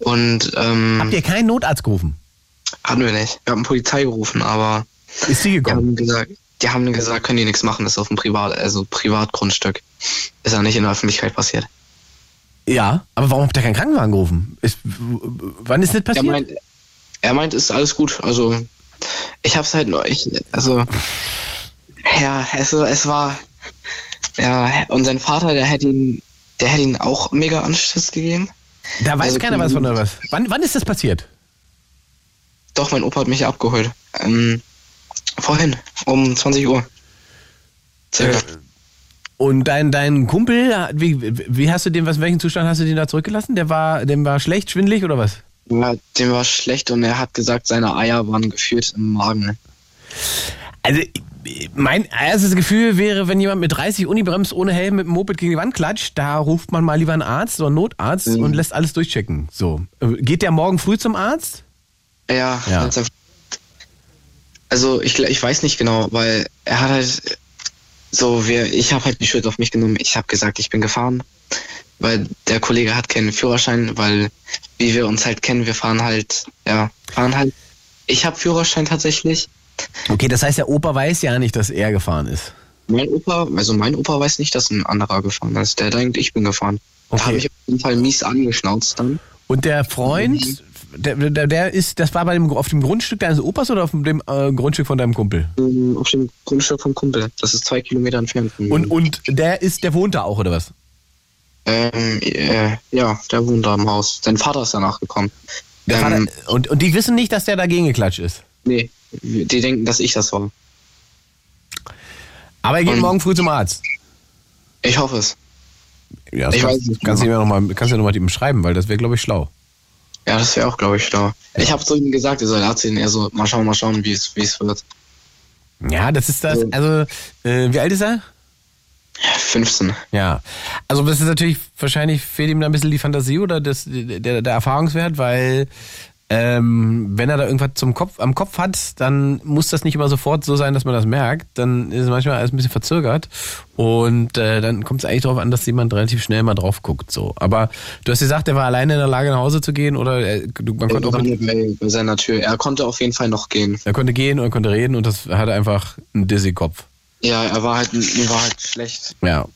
[SPEAKER 8] Und, ähm,
[SPEAKER 3] Habt ihr keinen Notarzt gerufen?
[SPEAKER 8] hatten wir nicht. Wir haben Polizei gerufen, aber
[SPEAKER 3] Ist die
[SPEAKER 8] die
[SPEAKER 3] gekommen?
[SPEAKER 8] haben gesagt, die haben gesagt, können die nichts machen, das ist auf dem Privat, also Privatgrundstück. Ist ja nicht in der Öffentlichkeit passiert.
[SPEAKER 3] Ja. Aber warum habt ihr keinen Krankenwagen gerufen? Ist, wann ist das
[SPEAKER 8] Er
[SPEAKER 3] passiert?
[SPEAKER 8] meint, er meint, ist alles gut. Also ich hab's halt nur, ich, also ja, es, es war ja und sein Vater, der hätte ihn, der hätte ihn auch mega Anschiss gegeben.
[SPEAKER 3] da weiß
[SPEAKER 8] also
[SPEAKER 3] keiner was von oder was. Wann, wann ist das passiert?
[SPEAKER 8] Doch, mein Opa hat mich abgeholt. Ähm, vorhin um 20 Uhr. Circa.
[SPEAKER 3] Und dein, dein Kumpel, wie, wie hast du den, was, welchen Zustand hast du den da zurückgelassen? Der war, dem war schlecht, schwindelig oder was?
[SPEAKER 8] Ja, dem war schlecht und er hat gesagt, seine Eier waren gefühlt im Magen.
[SPEAKER 3] Also, mein erstes Gefühl wäre, wenn jemand mit 30 Unibrems ohne Helm mit dem Moped gegen die Wand klatscht, da ruft man mal lieber einen Arzt oder einen Notarzt
[SPEAKER 8] Mhm.
[SPEAKER 3] und lässt alles durchchecken. So. Geht der morgen früh zum Arzt?
[SPEAKER 8] Ja,
[SPEAKER 3] Ja.
[SPEAKER 8] einfach- also ich, ich weiß nicht genau, weil er hat halt so, wir, ich habe halt die Schuld auf mich genommen. Ich habe gesagt, ich bin gefahren, weil der Kollege hat keinen Führerschein, weil wie wir uns halt kennen, wir fahren halt, ja, fahren halt. Ich habe Führerschein tatsächlich.
[SPEAKER 3] Okay, das heißt, der Opa weiß ja nicht, dass er gefahren ist.
[SPEAKER 8] Mein Opa, also mein Opa weiß nicht, dass ein anderer gefahren ist. Der denkt, ich bin gefahren. Da
[SPEAKER 3] Okay.
[SPEAKER 8] habe ich auf jeden Fall mies angeschnauzt dann.
[SPEAKER 3] Und der Freund, der, der, der ist, das war bei dem, auf dem Grundstück deines Opas oder auf dem äh, Grundstück von deinem Kumpel?
[SPEAKER 8] Ähm, Auf dem Grundstück vom Kumpel. Das ist zwei Kilometer entfernt von mir.
[SPEAKER 3] Und, und der ist, der wohnt da auch, oder was?
[SPEAKER 8] Ähm, äh, ja, der wohnt da im Haus. Sein Vater ist danach gekommen. Ähm,
[SPEAKER 3] Vater, und, und die wissen nicht, dass der dagegen geklatscht ist.
[SPEAKER 8] Nee, die denken, dass ich das war.
[SPEAKER 3] Aber er geht
[SPEAKER 8] Und-
[SPEAKER 3] morgen früh zum Arzt.
[SPEAKER 8] Ich hoffe es.
[SPEAKER 3] Ja,
[SPEAKER 8] Ich
[SPEAKER 3] kannst,
[SPEAKER 8] weiß nicht
[SPEAKER 3] kannst, du
[SPEAKER 8] genau.
[SPEAKER 3] ja noch mal, kannst du ja noch mal ihm schreiben, weil das wäre, glaube ich, schlau.
[SPEAKER 8] Ja, das wäre auch, glaube ich, schlau. Ich habe zu ihm gesagt, er soll erzählen. Er so, mal schauen, mal schauen, wie es wird.
[SPEAKER 3] Ja, das ist das. Also, äh, wie alt ist er?
[SPEAKER 8] 15.
[SPEAKER 3] Ja. Also, das ist natürlich, wahrscheinlich fehlt ihm da ein bisschen die Fantasie oder das, der, der Erfahrungswert, weil, ähm, wenn er da irgendwas zum Kopf, am Kopf hat, dann muss das nicht immer sofort so sein, dass man das merkt. Dann ist es manchmal alles ein bisschen verzögert. Und äh, dann kommt es eigentlich darauf an, dass jemand relativ schnell mal drauf guckt. So. Aber du hast gesagt, er war alleine in der Lage, nach Hause zu gehen oder äh, du- man
[SPEAKER 8] Er
[SPEAKER 3] konnte auch
[SPEAKER 8] war
[SPEAKER 3] mit,
[SPEAKER 8] bei, bei seiner Tür. Er konnte auf jeden Fall noch gehen.
[SPEAKER 3] er konnte gehen und er konnte reden und das hatte einfach einen Dizzy-Kopf.
[SPEAKER 8] Ja, er war halt, ihm war halt schlecht.
[SPEAKER 3] Ja.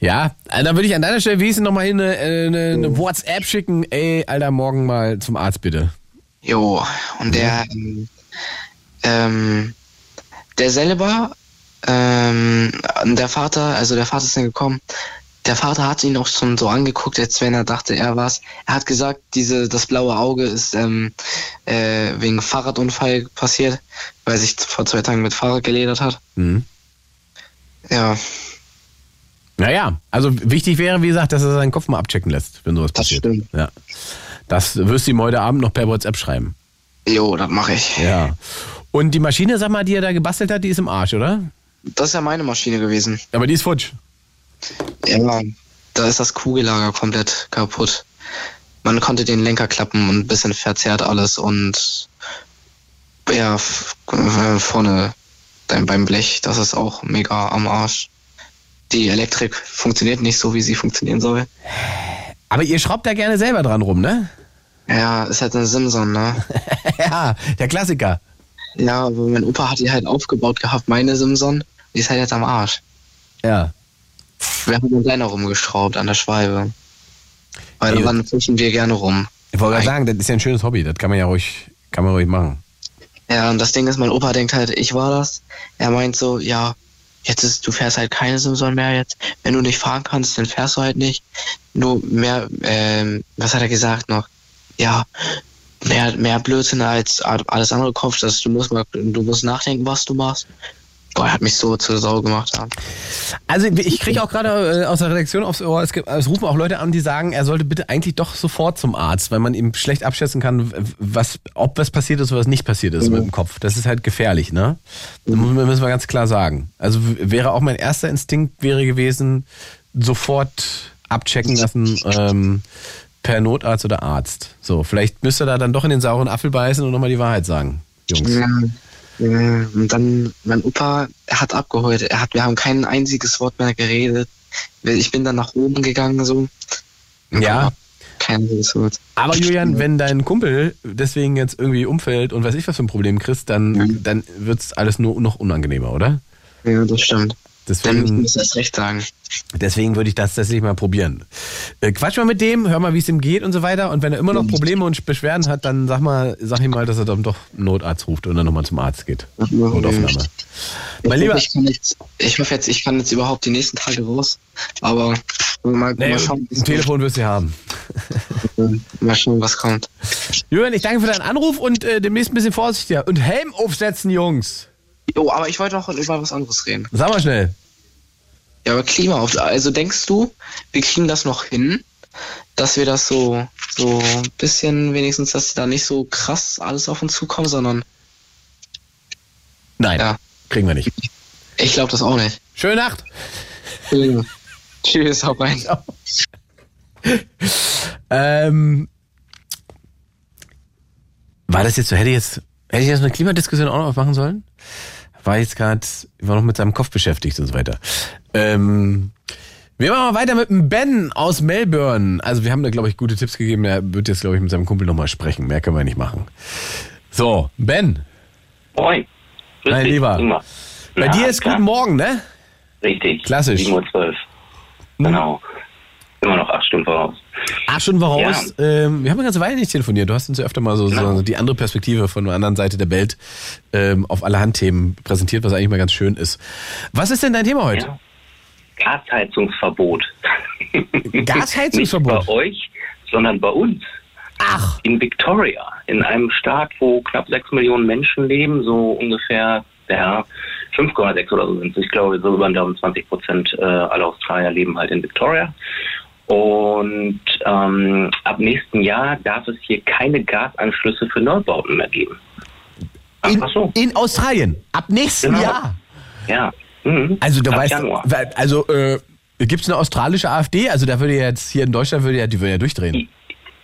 [SPEAKER 3] Ja, äh, dann würde ich an deiner Stelle wenigstens nochmal hin eine, eine, eine WhatsApp schicken. Ey, Alter, morgen mal zum Arzt bitte.
[SPEAKER 8] Jo, und der, ähm, ähm, der selber, ähm, der Vater, also der Vater ist dann gekommen, der Vater hat ihn auch schon so angeguckt, als wenn er dachte, er war's. Er hat gesagt, diese, das blaue Auge ist ähm, äh, wegen Fahrradunfall passiert, weil er sich vor zwei Tagen mit Fahrrad geledert hat.
[SPEAKER 3] Mhm.
[SPEAKER 8] Ja,
[SPEAKER 3] Naja, also wichtig wäre, wie gesagt, dass er seinen Kopf mal abchecken lässt, wenn sowas
[SPEAKER 8] Das
[SPEAKER 3] passiert.
[SPEAKER 8] stimmt.
[SPEAKER 3] Ja. Das wirst du ihm heute Abend noch per WhatsApp schreiben.
[SPEAKER 8] jo, das mache ich.
[SPEAKER 3] Ja. Und die Maschine, sag mal, die er da gebastelt hat, die ist im Arsch, oder?
[SPEAKER 8] Das ist ja meine Maschine gewesen.
[SPEAKER 3] Aber die ist futsch.
[SPEAKER 8] Ja, da ist das Kugellager komplett kaputt. Man konnte den Lenker klappen und ein bisschen verzerrt alles und ja, äh, vorne beim Blech, das ist auch mega am Arsch. Die Elektrik funktioniert nicht so, wie sie funktionieren soll.
[SPEAKER 3] Aber ihr schraubt da gerne selber dran rum, ne?
[SPEAKER 8] Ja, ist halt eine Simson, ne?
[SPEAKER 3] ja, der Klassiker.
[SPEAKER 8] Ja, aber mein Opa hat die halt aufgebaut gehabt, meine Simson. Die ist halt jetzt am Arsch.
[SPEAKER 3] Ja.
[SPEAKER 8] Wir haben mit deiner rumgeschraubt an der Schwalbe. Weil
[SPEAKER 3] Ja.
[SPEAKER 8] dann fischen wir gerne rum.
[SPEAKER 3] Ich wollte gerade sagen, das ist ja ein schönes Hobby. Das kann man ja ruhig, kann man ruhig machen.
[SPEAKER 8] Ja, und das Ding ist, mein Opa denkt halt, ich war das. Er meint so, ja, jetzt ist, du fährst halt keine Simson mehr jetzt. Wenn du nicht fahren kannst, dann fährst du halt nicht. Nur mehr, ähm, was hat er gesagt noch? Ja, mehr, mehr Blödsinn als alles andere Kopf, dass du musst mal, du musst nachdenken, was du machst. Boah, er hat mich so zur Sau gemacht. Ja.
[SPEAKER 3] Also ich kriege auch gerade äh, aus der Redaktion aufs Ohr, es, gibt, es rufen auch Leute an, die sagen, er sollte bitte eigentlich doch sofort zum Arzt, weil man ihm schlecht abschätzen kann, was, ob was passiert ist oder was nicht passiert ist mit dem Kopf. Das ist halt gefährlich, ne? Das muss- müssen wir ganz klar sagen. Also wäre auch mein erster Instinkt wäre gewesen, sofort abchecken lassen ähm, per Notarzt oder Arzt. So, vielleicht müsst ihr da dann doch in den sauren Apfel beißen und nochmal die Wahrheit sagen, Jungs.
[SPEAKER 8] Ja, und dann, mein Opa, er hat abgeholt. Er hat, wir haben kein einziges Wort mehr geredet. Ich bin dann nach oben gegangen, so.
[SPEAKER 3] Ja.
[SPEAKER 8] Kein einziges Wort.
[SPEAKER 3] Aber Julian, wenn dein Kumpel deswegen jetzt irgendwie umfällt und weiß ich was für ein Problem kriegst, dann,
[SPEAKER 8] Mhm.
[SPEAKER 3] dann wird's alles nur noch unangenehmer, oder?
[SPEAKER 8] Ja, das stimmt. Dann
[SPEAKER 3] Deswegen,
[SPEAKER 8] muss ich erst recht sagen.
[SPEAKER 3] deswegen würde ich das tatsächlich mal probieren. Äh, quatsch mal mit dem, hör mal, wie es ihm geht und so weiter. Und wenn er immer noch Probleme und Beschwerden hat, dann sag mal, sag ihm mal, dass er dann doch einen Notarzt ruft und dann nochmal zum Arzt geht. Notaufnahme.
[SPEAKER 8] Ich,
[SPEAKER 3] Mein Lieber,
[SPEAKER 8] ich, kann jetzt, ich hoffe jetzt, ich kann jetzt überhaupt die nächsten Tage raus. Aber mal,
[SPEAKER 3] nee,
[SPEAKER 8] mal, schauen,
[SPEAKER 3] ein Telefon wirst du haben.
[SPEAKER 8] mal schauen, was kommt.
[SPEAKER 3] Julian, ich danke für deinen Anruf und äh, demnächst ein bisschen vorsichtiger. Und Helm aufsetzen, Jungs.
[SPEAKER 8] Jo, aber ich wollte noch über was anderes reden.
[SPEAKER 3] Sag mal schnell.
[SPEAKER 8] Ja, aber Klima auf. Also denkst du, wir kriegen das noch hin, dass wir das so, so ein bisschen wenigstens, dass da nicht so krass alles auf uns zukommt, sondern
[SPEAKER 3] Nein,
[SPEAKER 8] Ja.
[SPEAKER 3] kriegen wir nicht.
[SPEAKER 8] ich glaube das auch nicht.
[SPEAKER 3] Schöne Nacht.
[SPEAKER 8] Tschüss, hau rein.
[SPEAKER 3] Ähm, war das jetzt so? Hätte ich jetzt, hätte ich jetzt eine Klimadiskussion auch noch aufmachen sollen? War jetzt gerade, war noch mit seinem Kopf beschäftigt und so weiter. Ähm, wir machen mal weiter mit dem Ben aus Melbourne. Also wir haben da, glaube ich, gute Tipps gegeben. Er wird jetzt, glaube ich, mit seinem Kumpel nochmal sprechen. Mehr können wir nicht machen. So, Ben,
[SPEAKER 9] Moin. Grüß
[SPEAKER 3] mein
[SPEAKER 9] dich,
[SPEAKER 3] Lieber.
[SPEAKER 9] Ingmar.
[SPEAKER 3] Bei
[SPEAKER 9] Na,
[SPEAKER 3] dir ist
[SPEAKER 9] klar.
[SPEAKER 3] guten Morgen, ne?
[SPEAKER 9] Richtig.
[SPEAKER 3] Klassisch.
[SPEAKER 9] 7.12 Uhr. Genau. Immer noch acht Stunden voraus.
[SPEAKER 3] Ach, schon voraus. Ähm, wir haben eine ganze Weile nicht telefoniert. Du hast uns ja öfter mal so,
[SPEAKER 9] Genau.
[SPEAKER 3] so die andere Perspektive von der anderen Seite der Welt ähm, auf allerhand Themen präsentiert, was eigentlich mal ganz schön ist. Was ist denn dein Thema heute?
[SPEAKER 9] Ja. Gasheizungsverbot.
[SPEAKER 3] Gasheizungsverbot?
[SPEAKER 9] Nicht bei euch, sondern bei uns.
[SPEAKER 3] Ach.
[SPEAKER 9] In Victoria, in einem Staat, wo knapp sechs Millionen Menschen leben, so ungefähr, ja, 5,6 oder so sind es. Ich glaube, so über den Daumen 20 Prozent äh, aller Australier leben halt in Victoria. Und ähm, ab nächsten Jahr darf es hier keine Gasanschlüsse für Neubauten mehr geben.
[SPEAKER 3] In,
[SPEAKER 9] Ach so.
[SPEAKER 3] in Australien. Ab nächsten
[SPEAKER 9] Genau.
[SPEAKER 3] Jahr.
[SPEAKER 9] Ja. Mhm.
[SPEAKER 3] Also du
[SPEAKER 9] Ab
[SPEAKER 3] weißt,
[SPEAKER 9] Januar.
[SPEAKER 3] also äh, gibt es eine australische AfD? Also da würde jetzt hier in Deutschland würde ja, die würde ja durchdrehen.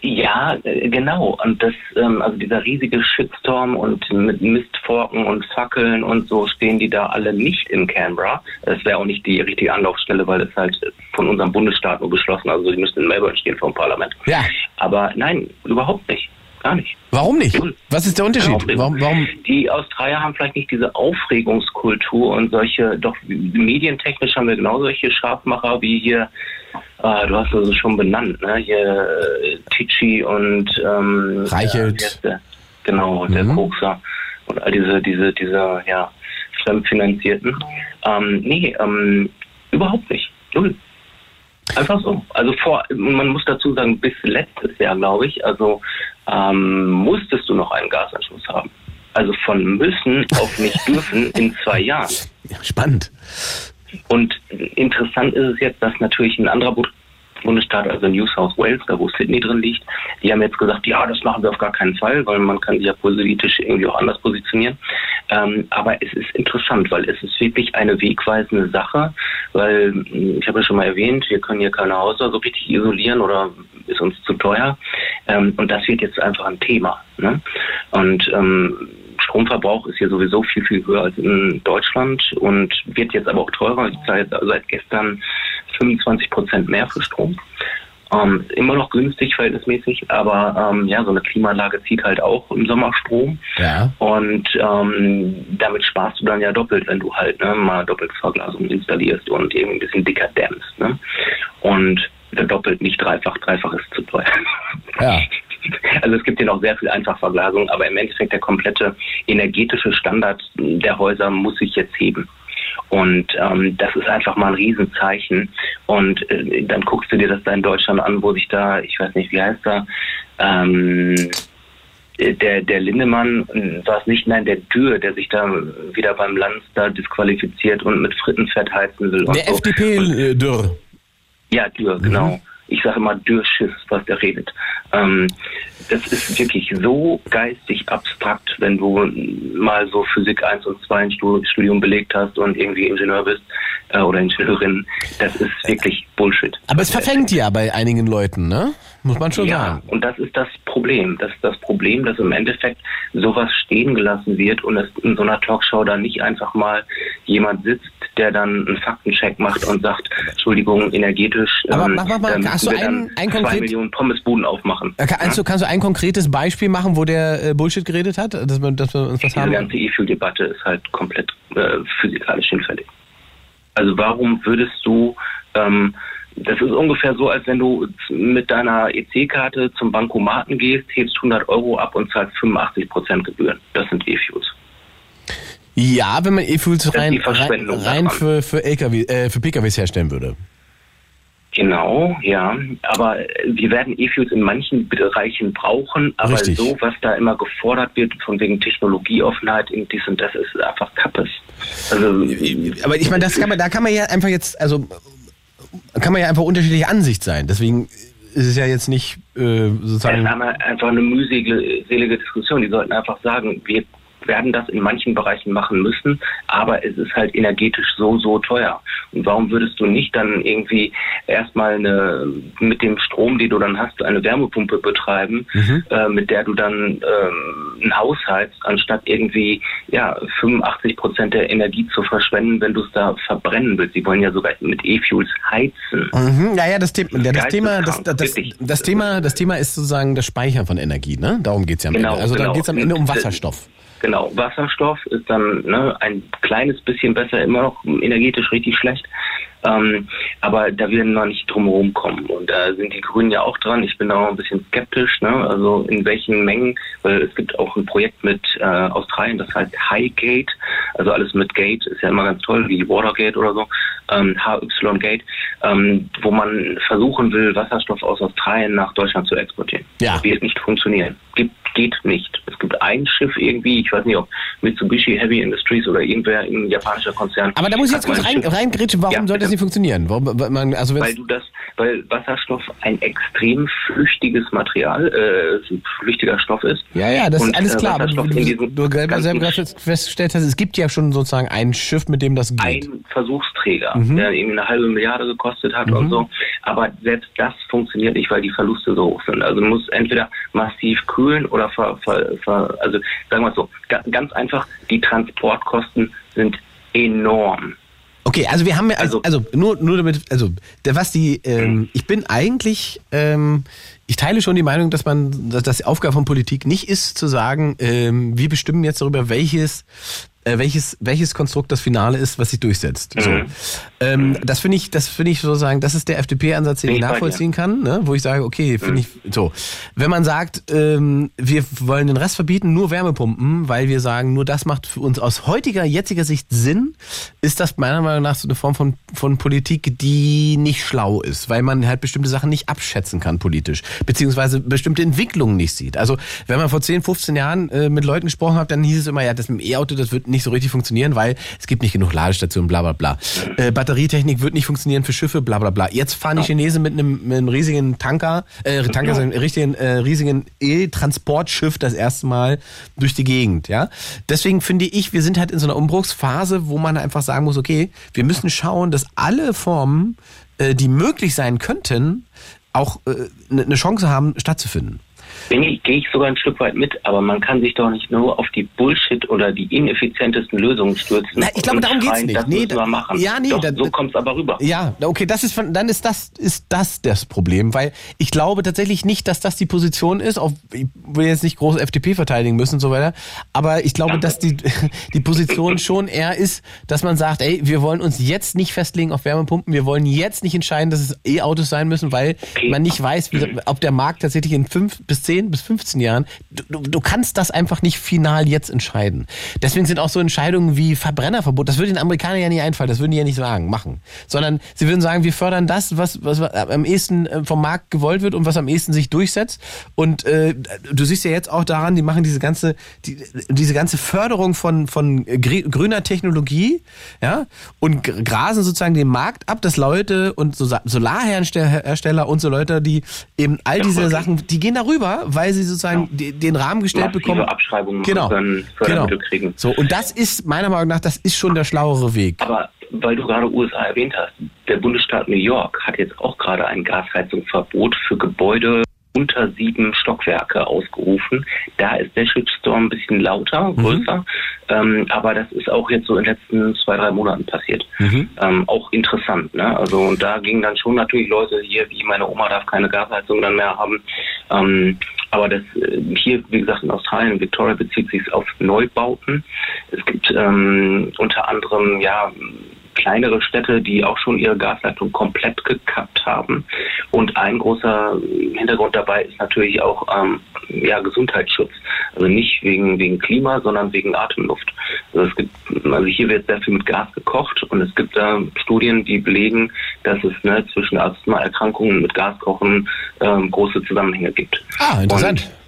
[SPEAKER 9] Ja, genau. Und das, ähm, also dieser riesige Shitstorm und mit Mistforken und Fackeln und so stehen die da alle nicht in Canberra. Es wäre auch nicht die richtige Anlaufstelle, weil es halt von unserem Bundesstaat nur beschlossen, also die müssten in Melbourne stehen vom Parlament.
[SPEAKER 3] Ja.
[SPEAKER 9] Aber nein, überhaupt nicht. Gar nicht.
[SPEAKER 3] Warum nicht? Was ist der Unterschied? Warum, warum?
[SPEAKER 9] Die Australier haben vielleicht nicht diese Aufregungskultur und solche, doch medientechnisch haben wir genau solche Scharfmacher wie hier, äh, du hast also schon benannt, ne? Hier Tichy und ähm,
[SPEAKER 3] Reichelt.
[SPEAKER 9] der? genau, der
[SPEAKER 3] Mhm.
[SPEAKER 9] Kokser und all diese, diese, diese, ja, fremdfinanzierten. Ähm, nee, ähm, überhaupt nicht. Null. Einfach so. Also vor, man muss dazu sagen, bis letztes Jahr, glaube ich, also ähm, musstest du noch einen Gasanschluss haben. Also von müssen auf nicht dürfen in zwei Jahren.
[SPEAKER 3] Spannend.
[SPEAKER 9] Und interessant ist es jetzt, dass natürlich ein anderer Bundesstaat, also New South Wales, da wo Sydney drin liegt, die haben jetzt gesagt, ja, das machen wir auf gar keinen Fall, weil man kann sich ja politisch irgendwie auch anders positionieren. Ähm, aber es ist interessant, weil es ist wirklich eine wegweisende Sache, weil mh, ich habe ja schon mal erwähnt, wir können hier keine Häuser so richtig isolieren oder ist uns zu teuer. Ähm, und das wird jetzt einfach ein Thema. Ne? Und ähm, Stromverbrauch ist hier sowieso viel, viel höher als in Deutschland und wird jetzt aber auch teurer. Ich zahle seit gestern 25 Prozent mehr für Strom. Ähm, immer noch günstig verhältnismäßig, aber ähm, ja, so eine Klimaanlage zieht halt auch im Sommer Strom.
[SPEAKER 3] Ja.
[SPEAKER 9] Und ähm, damit sparst du dann ja doppelt, wenn du halt ne, mal Doppelverglasung installierst und irgendwie ein bisschen dicker dämmst. Ne? Und doppelt, nicht dreifach. Dreifach ist zu teuer.
[SPEAKER 3] Ja.
[SPEAKER 9] Also es gibt hier noch sehr viel Einfachverglasung, aber im Endeffekt der komplette energetische Standard der Häuser muss sich jetzt heben. Und ähm, das ist einfach mal ein Riesenzeichen. Und äh, dann guckst du dir das da in Deutschland an, wo sich da, ich weiß nicht, wie heißt er, ähm, der, der Lindemann äh, war es nicht, nein, der Dürr, der sich da wieder beim Lanz da disqualifiziert und mit Frittenfett heizen will.
[SPEAKER 3] Der
[SPEAKER 9] so.
[SPEAKER 3] FDP äh.
[SPEAKER 9] Ja, Dürr, genau. Ich sage immer Dürrschiss, was der redet. Ähm, das ist wirklich so geistig abstrakt, wenn du mal so Physik 1 und 2 ein Stu- Studium belegt hast und irgendwie Ingenieur bist äh, oder Ingenieurin. Das ist wirklich Bullshit.
[SPEAKER 3] Aber es verfängt ja bei einigen Leuten, ne? Muss man schon
[SPEAKER 9] ja,
[SPEAKER 3] sagen.
[SPEAKER 9] und das ist das Problem. Das ist das Problem, dass im Endeffekt sowas stehen gelassen wird und es in so einer Talkshow dann nicht einfach mal jemand sitzt, der dann einen Faktencheck macht und sagt, Entschuldigung, energetisch
[SPEAKER 3] Aber
[SPEAKER 9] ähm,
[SPEAKER 3] mach mal, hast du ein- ein
[SPEAKER 9] zwei
[SPEAKER 3] konkret-
[SPEAKER 9] Millionen Pommesbuden aufmachen.
[SPEAKER 3] Äh, Kannst du, kannst du ein konkretes Beispiel machen, wo der äh, Bullshit geredet hat? Dass wir, dass wir uns was
[SPEAKER 9] Diese
[SPEAKER 3] haben?
[SPEAKER 9] ganze E-Fuel-Debatte ist halt komplett äh, physikalisch hinfällig. Also warum würdest du, ähm, das ist ungefähr so, als wenn du mit deiner EC-Karte zum Bankomaten gehst, hebst 100 Euro ab und zahlst 85 Prozent Gebühren. Das sind E-Fuels.
[SPEAKER 3] Ja, wenn man E-Fuels
[SPEAKER 9] ist
[SPEAKER 3] rein, rein, rein für, für, LKW, äh, für PKWs herstellen würde.
[SPEAKER 9] Genau, ja. Aber wir werden E-Fuels in manchen Bereichen brauchen, aber
[SPEAKER 3] Richtig.
[SPEAKER 9] so, was da immer gefordert wird, von wegen Technologieoffenheit und dies und das, ist einfach Kappes. Also,
[SPEAKER 3] Aber ich meine, das kann man, da kann man ja einfach jetzt, also kann man ja einfach unterschiedliche Ansicht sein. Deswegen ist es ja jetzt nicht äh,
[SPEAKER 9] Das
[SPEAKER 3] sozusagen.
[SPEAKER 9] ist einmal einfach eine mühselige Diskussion. Die sollten einfach sagen, wir werden das in manchen Bereichen machen müssen, aber es ist halt energetisch so, so teuer. Und warum würdest du nicht dann irgendwie erstmal eine, mit dem Strom, den du dann hast, eine Wärmepumpe betreiben,
[SPEAKER 3] Mhm.
[SPEAKER 9] äh, mit der du dann ähm, ein Haus heizt, anstatt irgendwie ja 85 Prozent der Energie zu verschwenden, wenn du es da verbrennen willst. Sie wollen ja sogar mit E-Fuels heizen.
[SPEAKER 3] Mhm, ja, ja, das, The ja, das Thema, das,
[SPEAKER 9] Geisteskrank,
[SPEAKER 3] das, das,
[SPEAKER 9] wirklich.
[SPEAKER 3] das Thema, das Thema ist sozusagen das Speichern von Energie, ne? Darum geht's ja am
[SPEAKER 9] Genau,
[SPEAKER 3] Ende. Also da
[SPEAKER 9] genau.
[SPEAKER 3] geht's am Ende um Wasserstoff.
[SPEAKER 9] Genau, Wasserstoff ist dann ne, ein kleines bisschen besser, immer noch energetisch richtig schlecht. Ähm, aber da werden wir nicht drum herum kommen. Und da sind die Grünen ja auch dran. Ich bin da auch ein bisschen skeptisch, ne? Also in welchen Mengen, weil es gibt auch ein Projekt mit äh, Australien, das heißt Highgate, also alles mit Gate ist ja immer ganz toll, wie Watergate oder so. ähm, HY Gate, ähm, wo man versuchen will, Wasserstoff aus Australien nach Deutschland zu exportieren.
[SPEAKER 3] Ja.
[SPEAKER 9] Das wird nicht funktionieren. Gibt, geht nicht. Ein Schiff irgendwie, ich weiß nicht, ob Mitsubishi Heavy Industries oder irgendwer, ein japanischer Konzern.
[SPEAKER 3] Aber da muss ich jetzt kurz rein, warum
[SPEAKER 9] Ja,
[SPEAKER 3] sollte das nicht funktionieren? Warum, weil man, also
[SPEAKER 9] weil du das, weil Wasserstoff ein extrem flüchtiges Material, äh, flüchtiger Stoff ist.
[SPEAKER 3] ja, ja, das
[SPEAKER 9] Und,
[SPEAKER 3] ist alles
[SPEAKER 9] äh,
[SPEAKER 3] klar. Aber du,
[SPEAKER 9] Wasserstoff
[SPEAKER 3] du, selber, selber festgestellt hast, es gibt ja schon sozusagen ein Schiff, mit dem das geht.
[SPEAKER 9] ein Versuchsträger,
[SPEAKER 3] Mhm.
[SPEAKER 9] der irgendwie eine halbe Milliarde gekostet hat und so. Aber selbst das funktioniert nicht, weil die Verluste so hoch sind. Also muss entweder massiv kühlen oder ver, ver, ver, also sagen wir es so, ga, ganz einfach, die Transportkosten sind enorm.
[SPEAKER 3] Okay, also wir haben ja, also, also nur, nur damit, also was die, ähm, ich bin eigentlich, ähm, ich teile schon die Meinung, dass man, dass das die Aufgabe von Politik nicht ist, zu sagen, ähm, wir bestimmen jetzt darüber, welches, äh, welches, welches Konstrukt das Finale ist, was sich durchsetzt. So.
[SPEAKER 9] Mhm.
[SPEAKER 3] Ähm, das finde ich, das finde ich sozusagen, das ist der FDP-Ansatz, den ich nachvollziehen kann, ne? wo ich sage, okay, finde ich so. Wenn man sagt, ähm, wir wollen den Rest verbieten, nur Wärmepumpen, weil wir sagen, nur das macht für uns aus heutiger, jetziger Sicht Sinn, ist das meiner Meinung nach so eine Form von, von Politik, die nicht schlau ist, weil man halt bestimmte Sachen nicht abschätzen kann politisch, beziehungsweise bestimmte Entwicklungen nicht sieht. Also wenn man vor 10, 15 Jahren äh, mit Leuten gesprochen hat, dann hieß es immer, ja, das mit dem E-Auto, das wird nicht so richtig funktionieren, weil es gibt nicht genug Ladestationen, bla bla bla. Äh, Batterietechnik wird nicht funktionieren für Schiffe, bla bla bla. Jetzt fahren die Chinesen mit einem, mit einem riesigen Tanker, äh, Tanker, sind richtigen, äh, riesigen E-Transportschiff das erste Mal durch die Gegend, ja. Deswegen finde ich, wir sind halt in so einer Umbruchsphase, wo man einfach sagen muss, okay, wir müssen schauen, dass alle Formen, äh, die möglich sein könnten, auch äh, eine ne Chance haben, stattzufinden.
[SPEAKER 9] Bin ich, gehe ich sogar ein Stück weit mit, aber man kann sich doch nicht nur auf die Bullshit oder die ineffizientesten Lösungen stürzen.
[SPEAKER 3] Na, ich glaube, darum geht's
[SPEAKER 9] schreien,
[SPEAKER 3] nicht.
[SPEAKER 9] Das
[SPEAKER 3] Nee, da-
[SPEAKER 9] machen.
[SPEAKER 3] ja, nee,
[SPEAKER 9] Doch,
[SPEAKER 3] da-
[SPEAKER 9] so kommt es aber rüber.
[SPEAKER 3] Ja, okay, das ist von, dann ist das ist das das Problem, weil ich glaube tatsächlich nicht, dass das die Position ist. Auf, ich will jetzt nicht groß FDP verteidigen müssen und so weiter, aber ich glaube, dass die die Position schon eher ist, dass man sagt, ey, wir wollen uns jetzt nicht festlegen auf Wärmepumpen, wir wollen jetzt nicht entscheiden, dass es E-Autos sein müssen, weil man nicht weiß, wie, ob der Markt tatsächlich in fünf bis zehn bis 15 Jahren, du, du, kannst das einfach nicht final jetzt entscheiden. Deswegen sind auch so Entscheidungen wie Verbrennerverbot, das würde den Amerikanern ja nicht einfallen, das würden die ja nicht sagen, machen, sondern sie würden sagen, wir fördern das, was, was am ehesten äh, vom Markt gewollt wird und was am ehesten sich durchsetzt. Und äh, du siehst ja jetzt auch daran, die machen diese ganze, die, diese ganze Förderung von, von grü- grüner Technologie, ja, und grasen sozusagen den Markt ab, dass Leute und so Solarhersteller und so Leute, die eben all diese Sachen, die gehen darüber, weil sie sozusagen die, den Rahmen gestellt
[SPEAKER 9] Massive
[SPEAKER 3] bekommen.
[SPEAKER 9] Abschreibungen
[SPEAKER 3] genau,
[SPEAKER 9] können,
[SPEAKER 3] genau.
[SPEAKER 9] Kriegen.
[SPEAKER 3] So, und das ist meiner Meinung nach, das ist schon der schlauere Weg.
[SPEAKER 9] Aber weil du gerade USA erwähnt hast, der Bundesstaat New York hat jetzt auch gerade ein Gasheizungsverbot für Gebäude unter sieben Stockwerke ausgerufen. Da ist der Shitstorm ein bisschen lauter, größer. Ähm, aber das ist auch jetzt so in den letzten zwei, drei Monaten passiert. Ähm, auch interessant. Ne? Also und da gingen dann schon natürlich Leute hier, wie meine Oma darf keine Gasheizung dann mehr haben. Ähm, aber das äh, hier, wie gesagt, in Australien, in Victoria bezieht sich auf Neubauten. Es gibt ähm, unter anderem ja kleinere Städte, die auch schon ihre Gasleitung komplett gekappt haben. Und ein großer Hintergrund dabei ist natürlich auch ähm, ja, Gesundheitsschutz. Also nicht wegen, wegen Klima, sondern wegen Atemluft. Also es gibt, also hier wird sehr viel mit Gas gekocht und es gibt da Studien, die belegen, dass es ne, zwischen Asthmaerkrankungen mit Gaskochen ähm, große Zusammenhänge gibt.
[SPEAKER 3] Ah, interessant.
[SPEAKER 9] Und,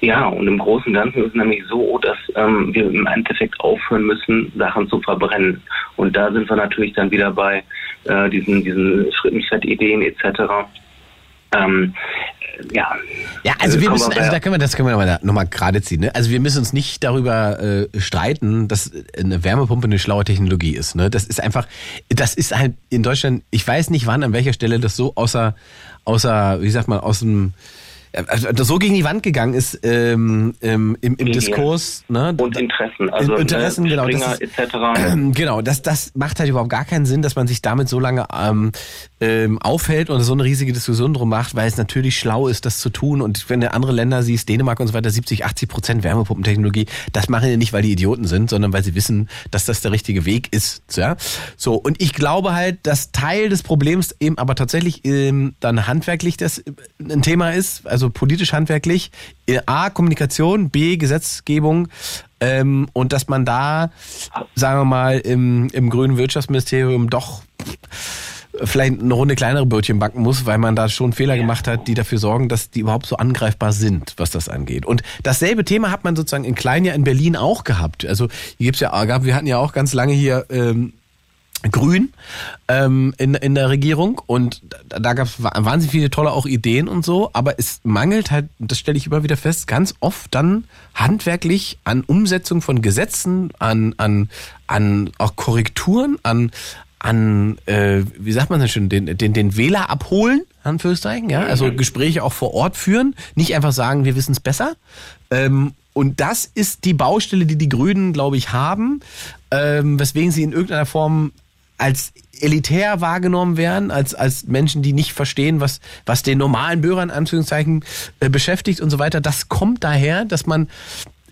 [SPEAKER 9] ja, und im Großen und Ganzen ist es nämlich so, dass ähm, wir im Endeffekt aufhören müssen, Sachen zu verbrennen. Und da sind wir natürlich dann wieder bei äh, diesen, diesen Frittenfett-Ideen etc. Ähm, äh, ja.
[SPEAKER 3] Ja, also wir
[SPEAKER 9] kommen
[SPEAKER 3] müssen,
[SPEAKER 9] wir
[SPEAKER 3] also da können wir, das können wir nochmal noch mal gerade ziehen. Ne? Also wir müssen uns nicht darüber äh, streiten, dass eine Wärmepumpe eine schlaue Technologie ist. Ne? Das ist einfach, das ist halt in Deutschland, ich weiß nicht wann, an welcher Stelle das so außer, außer, wie sagt man, aus dem also so gegen die Wand gegangen ist ähm, ähm, im, im
[SPEAKER 9] Medien.
[SPEAKER 3] Diskurs. Ne?
[SPEAKER 9] Und Interessen, also
[SPEAKER 3] Interessen,
[SPEAKER 9] ne,
[SPEAKER 3] genau.
[SPEAKER 9] Springer
[SPEAKER 3] Das ist,
[SPEAKER 9] etc.
[SPEAKER 3] genau, das, das macht halt überhaupt gar keinen Sinn, dass man sich damit so lange ähm, ähm, aufhält und so eine riesige Diskussion drum macht, weil es natürlich schlau ist, das zu tun. Und wenn du andere Länder siehst, Dänemark und so weiter, 70, 80 Prozent Wärmepumpentechnologie, das machen die nicht, weil die Idioten sind, sondern weil sie wissen, dass das der richtige Weg ist. Ja? So, und ich glaube halt, dass Teil des Problems eben aber tatsächlich ähm, dann handwerklich das äh, ein Thema ist, also politisch handwerklich. A, Kommunikation, B, Gesetzgebung. Ähm, und dass man da, sagen wir mal, im, im grünen Wirtschaftsministerium doch vielleicht eine Runde kleinere Brötchen backen muss, weil man da schon Fehler gemacht hat, die dafür sorgen, dass die überhaupt so angreifbar sind, was das angeht. Und dasselbe Thema hat man sozusagen in Klein ja in Berlin auch gehabt. Also hier gibt's ja, wir hatten ja auch ganz lange hier ähm, Grün ähm, in, in der Regierung. Und da, da gab es wahnsinnig viele tolle auch Ideen und so, aber es mangelt halt, das stelle ich immer wieder fest, ganz oft dann handwerklich an Umsetzung von Gesetzen, an, an, an auch Korrekturen, an, an äh, wie sagt man das schon, den, den, den Wähler abholen, Anführungszeichen, ja, also Gespräche auch vor Ort führen, nicht einfach sagen, wir wissen es besser. Ähm, und das ist die Baustelle, die die Grünen, glaube ich, haben, ähm, weswegen sie in irgendeiner Form als elitär wahrgenommen werden, als, als Menschen, die nicht verstehen, was, was den normalen Bürgern, Anführungszeichen, äh, beschäftigt und so weiter. Das kommt daher, dass man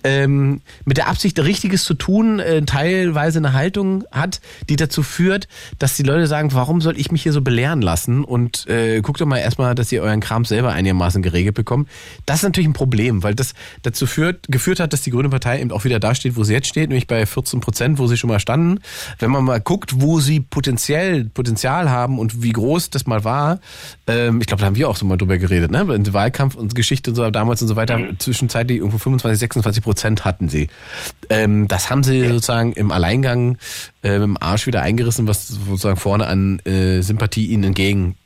[SPEAKER 3] ähm, mit der Absicht, Richtiges zu tun, äh, teilweise eine Haltung hat, die dazu führt, dass die Leute sagen, warum soll ich mich hier so belehren lassen? Und äh, guckt doch mal erstmal, dass ihr euren Kram selber einigermaßen geregelt bekommt. Das ist natürlich ein Problem, weil das dazu führt, geführt hat, dass die Grüne Partei eben auch wieder da steht, wo sie jetzt steht, nämlich bei 14 Prozent, wo sie schon mal standen. Wenn man mal guckt, wo sie potenziell Potenzial haben und wie groß das mal war, ähm, ich glaube, da haben wir auch so mal drüber geredet, ne? In Wahlkampf und Geschichte und so damals und so weiter, zwischenzeitlich irgendwo 25, 26 Prozent hatten sie. Ähm, das haben sie sozusagen im Alleingang äh, im Arsch wieder eingerissen, was sozusagen vorne an äh, Sympathie ihnen entgegen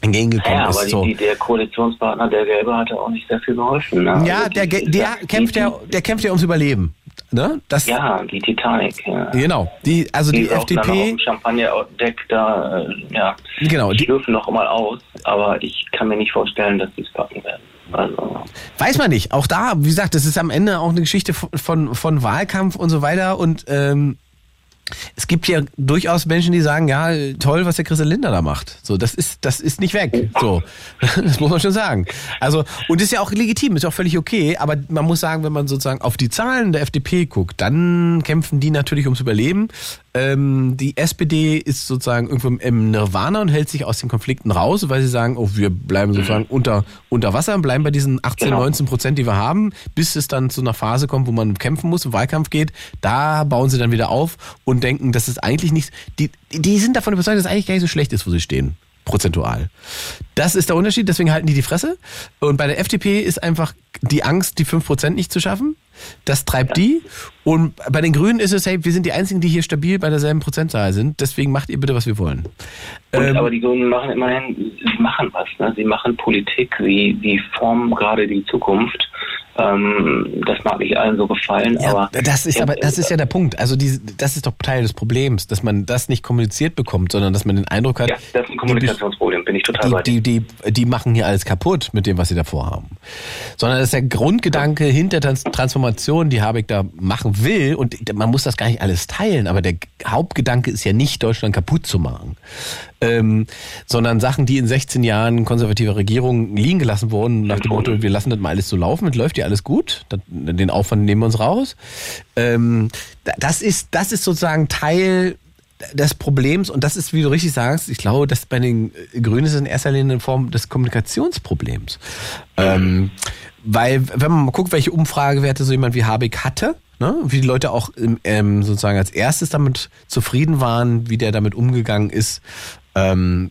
[SPEAKER 3] entgegengekommen
[SPEAKER 9] Ja,
[SPEAKER 3] ist.
[SPEAKER 9] aber
[SPEAKER 3] so.
[SPEAKER 9] die, die, der Koalitionspartner, der Gelbe, hat ja auch nicht sehr viel geholfen. Ne?
[SPEAKER 3] ja,
[SPEAKER 9] Also
[SPEAKER 3] der,
[SPEAKER 9] die-
[SPEAKER 3] der
[SPEAKER 9] die-
[SPEAKER 3] kämpft ja, der kämpft ja ums Überleben. Ne? Das,
[SPEAKER 9] Ja, die Titanic. Ja.
[SPEAKER 3] Genau. Die, also die,
[SPEAKER 9] auf
[SPEAKER 3] FDP,
[SPEAKER 9] Champagnerdeck da, äh, ja,
[SPEAKER 3] genau,
[SPEAKER 9] die
[SPEAKER 3] die,
[SPEAKER 9] schlürfen noch mal aus, aber ich kann mir nicht vorstellen, dass sie es packen werden. Also,
[SPEAKER 3] weiß man nicht. Auch da, wie gesagt, das ist am Ende auch eine Geschichte von, von, von Wahlkampf und so weiter. Und ähm, es gibt ja durchaus Menschen, die sagen, ja, toll, was der Christian Linder da macht. So, das ist, das ist nicht weg. So, das muss man schon sagen. Also, und ist ja auch legitim, ist auch völlig okay. Aber man muss sagen, wenn man sozusagen auf die Zahlen der FDP guckt, dann kämpfen die natürlich ums Überleben. Ähm, die SPD ist sozusagen irgendwo im Nirvana und hält sich aus den Konflikten raus, weil sie sagen, oh, wir bleiben sozusagen unter, unter Wasser, bleiben bei diesen 18,
[SPEAKER 9] Genau.
[SPEAKER 3] 19 Prozent, die wir haben, bis es dann zu einer Phase kommt, wo man kämpfen muss, im Wahlkampf geht. Da bauen sie dann wieder auf und denken, das ist eigentlich nicht, die, die sind davon überzeugt, dass es eigentlich gar nicht so schlecht ist, wo sie stehen. Prozentual. Das ist der Unterschied, deswegen halten die die Fresse. Und bei der FDP ist einfach die Angst, die 5% nicht zu schaffen. Das treibt die. Und bei den Grünen ist es, hey, wir sind die Einzigen, die hier stabil bei derselben Prozentzahl sind. Deswegen macht ihr bitte, was wir wollen.
[SPEAKER 9] und,
[SPEAKER 3] Ähm,
[SPEAKER 9] aber die Grünen machen immerhin, sie machen was, ne? sie machen Politik, sie, sie formen gerade die Zukunft. Ähm, das mag nicht allen so gefallen,
[SPEAKER 3] Ja,
[SPEAKER 9] aber
[SPEAKER 3] das ist aber das ist ja der Punkt. Also die, das ist doch Teil des Problems, dass man das nicht kommuniziert bekommt, sondern dass man den Eindruck hat,
[SPEAKER 9] ja, das ist ein Kommunikationsproblem, bin ich total
[SPEAKER 3] die,
[SPEAKER 9] bei dir.
[SPEAKER 3] die, die, die machen hier alles kaputt mit dem, was sie davor haben. Sondern das ist der Grundgedanke hinter der Trans- Transformation, die Habeck da machen will. Und man muss das gar nicht alles teilen, aber der Hauptgedanke ist ja nicht, Deutschland kaputt zu machen. Ähm, sondern Sachen, die in 16 Jahren konservativer Regierung liegen gelassen wurden, nach dem Motto, wir lassen das mal alles so laufen, das läuft ja alles gut, das, den Aufwand nehmen wir uns raus. Ähm, da- das ist, das ist sozusagen Teil des Problems, und das ist, wie du richtig sagst, ich glaube, dass bei den Grünen ist es in erster Linie eine Form des Kommunikationsproblems. Ähm, weil, wenn man mal guckt, welche Umfragewerte so jemand wie Habeck hatte, ne, wie die Leute auch ähm, sozusagen als erstes damit zufrieden waren, wie der damit umgegangen ist, ähm,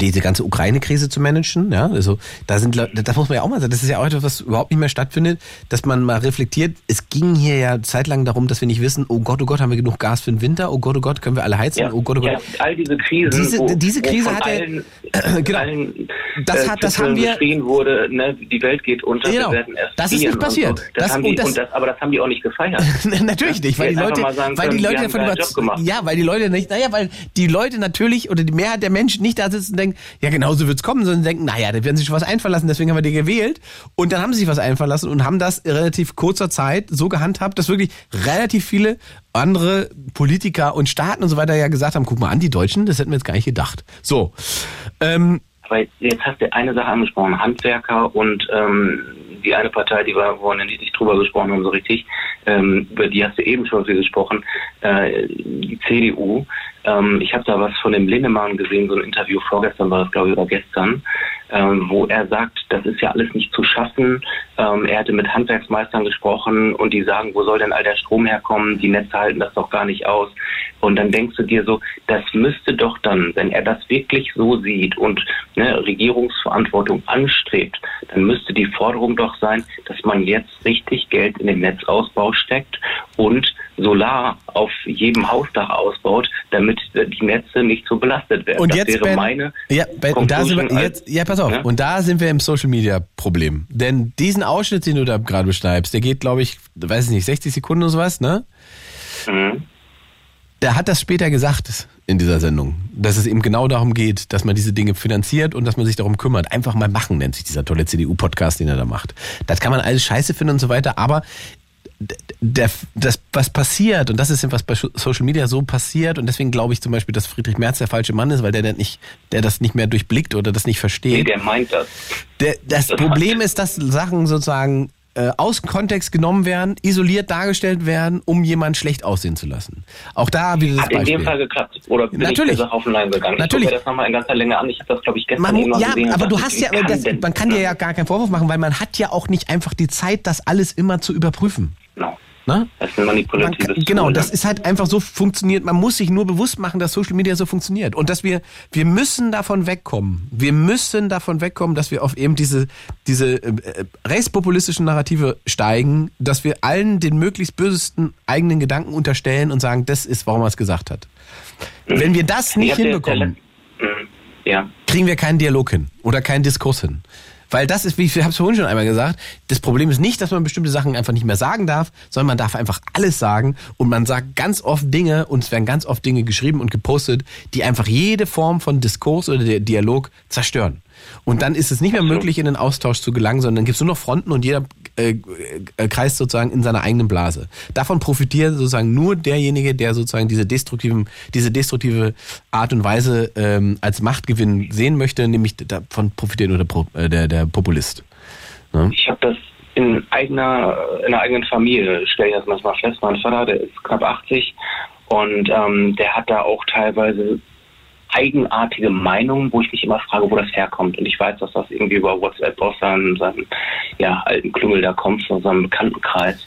[SPEAKER 3] diese ganze Ukraine-Krise zu managen, ja, also da sind, das muss man ja auch mal sagen, das ist ja auch etwas, was überhaupt nicht mehr stattfindet, dass man mal reflektiert, es ging hier ja zeitlang darum, dass wir nicht wissen, oh Gott, oh Gott, haben wir genug Gas für den Winter, oh Gott, oh Gott, können wir alle heizen,
[SPEAKER 9] Ja,
[SPEAKER 3] oh Gott, oh Gott.
[SPEAKER 9] ja, all diese Krisen,
[SPEAKER 3] Diese-
[SPEAKER 9] wo,
[SPEAKER 3] diese Krise
[SPEAKER 9] wo
[SPEAKER 3] hat
[SPEAKER 9] allen,
[SPEAKER 3] Genau.
[SPEAKER 9] allen
[SPEAKER 3] Das
[SPEAKER 9] äh,
[SPEAKER 3] hat- das haben wir-
[SPEAKER 9] geschrien wurde, ne, die Welt geht unter,
[SPEAKER 3] Genau.
[SPEAKER 9] wir werden erst
[SPEAKER 3] Das ist nicht passiert.
[SPEAKER 9] So. das
[SPEAKER 3] Das-
[SPEAKER 9] haben die,
[SPEAKER 3] und das-
[SPEAKER 9] das, aber das haben die auch nicht gefeiert.
[SPEAKER 3] Natürlich nicht, weil die Leute,
[SPEAKER 9] sagen
[SPEAKER 3] weil die Leute
[SPEAKER 9] wir haben
[SPEAKER 3] davon
[SPEAKER 9] einen
[SPEAKER 3] über, ja, weil die Leute nicht, naja, weil die Leute natürlich oder die Mehrheit der Menschen nicht da sitzen denken, ja, genauso wird's kommen, sondern denken, naja, da werden sich schon was einfallen lassen, deswegen haben wir die gewählt. Und dann haben sie sich was einfallen lassen und haben das in relativ kurzer Zeit so gehandhabt, dass wirklich relativ viele andere Politiker und Staaten und so weiter ja gesagt haben, guck mal an, die Deutschen, das hätten wir jetzt gar nicht gedacht. So. Ähm,
[SPEAKER 9] Aber jetzt hast du eine Sache angesprochen, Handwerker und ähm, die eine Partei, die wir vorhin nicht drüber gesprochen haben, so richtig, ähm, über die hast du eben schon gesprochen, äh, die CDU. Ähm, ich habe da was von dem Lindemann gesehen, so ein Interview vorgestern war das, glaube ich, oder gestern. ähm, wo er sagt, das ist ja alles nicht zu schaffen. Ähm, er hatte mit Handwerksmeistern gesprochen und die sagen, wo soll denn all der Strom herkommen? Die Netze halten das doch gar nicht aus. Und dann denkst du dir so, das müsste doch dann, wenn er das wirklich so sieht und ne, Regierungsverantwortung anstrebt, dann müsste die Forderung doch sein, dass man jetzt richtig Geld in den Netzausbau steckt und Solar auf jedem Hausdach ausbaut, damit die Netze nicht so belastet werden.
[SPEAKER 3] Und
[SPEAKER 9] das
[SPEAKER 3] jetzt,
[SPEAKER 9] wäre
[SPEAKER 3] Ben,
[SPEAKER 9] meine
[SPEAKER 3] ja, ben, und da sind wir,
[SPEAKER 9] Conclusion
[SPEAKER 3] jetzt, ja, pass auf.
[SPEAKER 9] Ja?
[SPEAKER 3] Und da sind wir im Social Media Problem. Denn diesen Ausschnitt, den du da gerade beschreibst, der geht, glaube ich, weiß ich nicht, 60 Sekunden oder sowas, ne?
[SPEAKER 9] Mhm.
[SPEAKER 3] Der hat das später gesagt in dieser Sendung, dass es eben genau darum geht, dass man diese Dinge finanziert und dass man sich darum kümmert. Einfach mal machen, nennt sich dieser tolle CDU-Podcast, den er da macht. Das kann man alles scheiße finden und so weiter, aber der, das, was passiert, und das ist was bei Social Media so passiert, und deswegen glaube ich zum Beispiel, dass Friedrich Merz der falsche Mann ist, weil der, der, nicht, der das nicht mehr durchblickt oder das nicht
[SPEAKER 9] Nee,
[SPEAKER 3] versteht.
[SPEAKER 9] der meint das.
[SPEAKER 3] Der, das
[SPEAKER 9] Das
[SPEAKER 3] Problem ist, dass Sachen sozusagen äh, aus dem Kontext genommen werden, isoliert dargestellt werden, um jemanden schlecht aussehen zu lassen. Auch da wieder das
[SPEAKER 9] Hat in
[SPEAKER 3] Beispiel.
[SPEAKER 9] dem Fall geklappt. Oder bin
[SPEAKER 3] Natürlich.
[SPEAKER 9] ich auf den Leim gegangen?
[SPEAKER 3] Natürlich.
[SPEAKER 9] Ich gucke das nochmal in ganzer Länge an. Ich habe das, glaube ich, gestern
[SPEAKER 3] Man,
[SPEAKER 9] irgendwann
[SPEAKER 3] ja,
[SPEAKER 9] gesehen.
[SPEAKER 3] aber du hast ja,
[SPEAKER 9] kann
[SPEAKER 3] das, man kann dir ja gar keinen Vorwurf machen, weil man hat ja auch nicht einfach die Zeit, das alles immer zu überprüfen.
[SPEAKER 9] Genau.
[SPEAKER 3] Ne?
[SPEAKER 9] Das ist ein
[SPEAKER 3] Man
[SPEAKER 9] manipulatives
[SPEAKER 3] kann, genau,
[SPEAKER 9] Tool,
[SPEAKER 3] das ist halt einfach so funktioniert. Man muss sich nur bewusst machen, dass Social Media so funktioniert und dass wir wir müssen davon wegkommen. Wir müssen davon wegkommen, dass wir auf eben diese diese äh, äh, rechtspopulistischen Narrative steigen, dass wir allen den möglichst bösesten eigenen Gedanken unterstellen und sagen, das ist, warum er es gesagt hat. Wenn wir das nicht hinbekommen,
[SPEAKER 9] Mhm. Ja.
[SPEAKER 3] kriegen wir keinen Dialog hin oder keinen Diskurs hin. Weil das ist, wie ich habe es vorhin schon einmal gesagt, das Problem ist nicht, dass man bestimmte Sachen einfach nicht mehr sagen darf, sondern man darf einfach alles sagen und man sagt ganz oft Dinge und es werden ganz oft Dinge geschrieben und gepostet, die einfach jede Form von Diskurs oder der Dialog zerstören. Und dann ist es nicht mehr möglich, in den Austausch zu gelangen, sondern dann gibt es nur noch Fronten und jeder äh, äh, kreist sozusagen in seiner eigenen Blase. Davon profitiert sozusagen nur derjenige, der sozusagen diese destruktiven, diese destruktive Art und Weise ähm, als Machtgewinn sehen möchte, nämlich davon profitiert nur der, äh, der, der Populist. Ne?
[SPEAKER 9] Ich habe das in eigener, in einer eigenen Familie, stelle ich das manchmal fest. Mein Vater, der ist knapp 80 und ähm, der hat da auch teilweise eigenartige Meinungen, wo ich mich immer frage, wo das herkommt. Und ich weiß, dass das irgendwie über WhatsApp aus seinem, seinem ja, alten Klüngel da kommt, aus seinem Bekanntenkreis.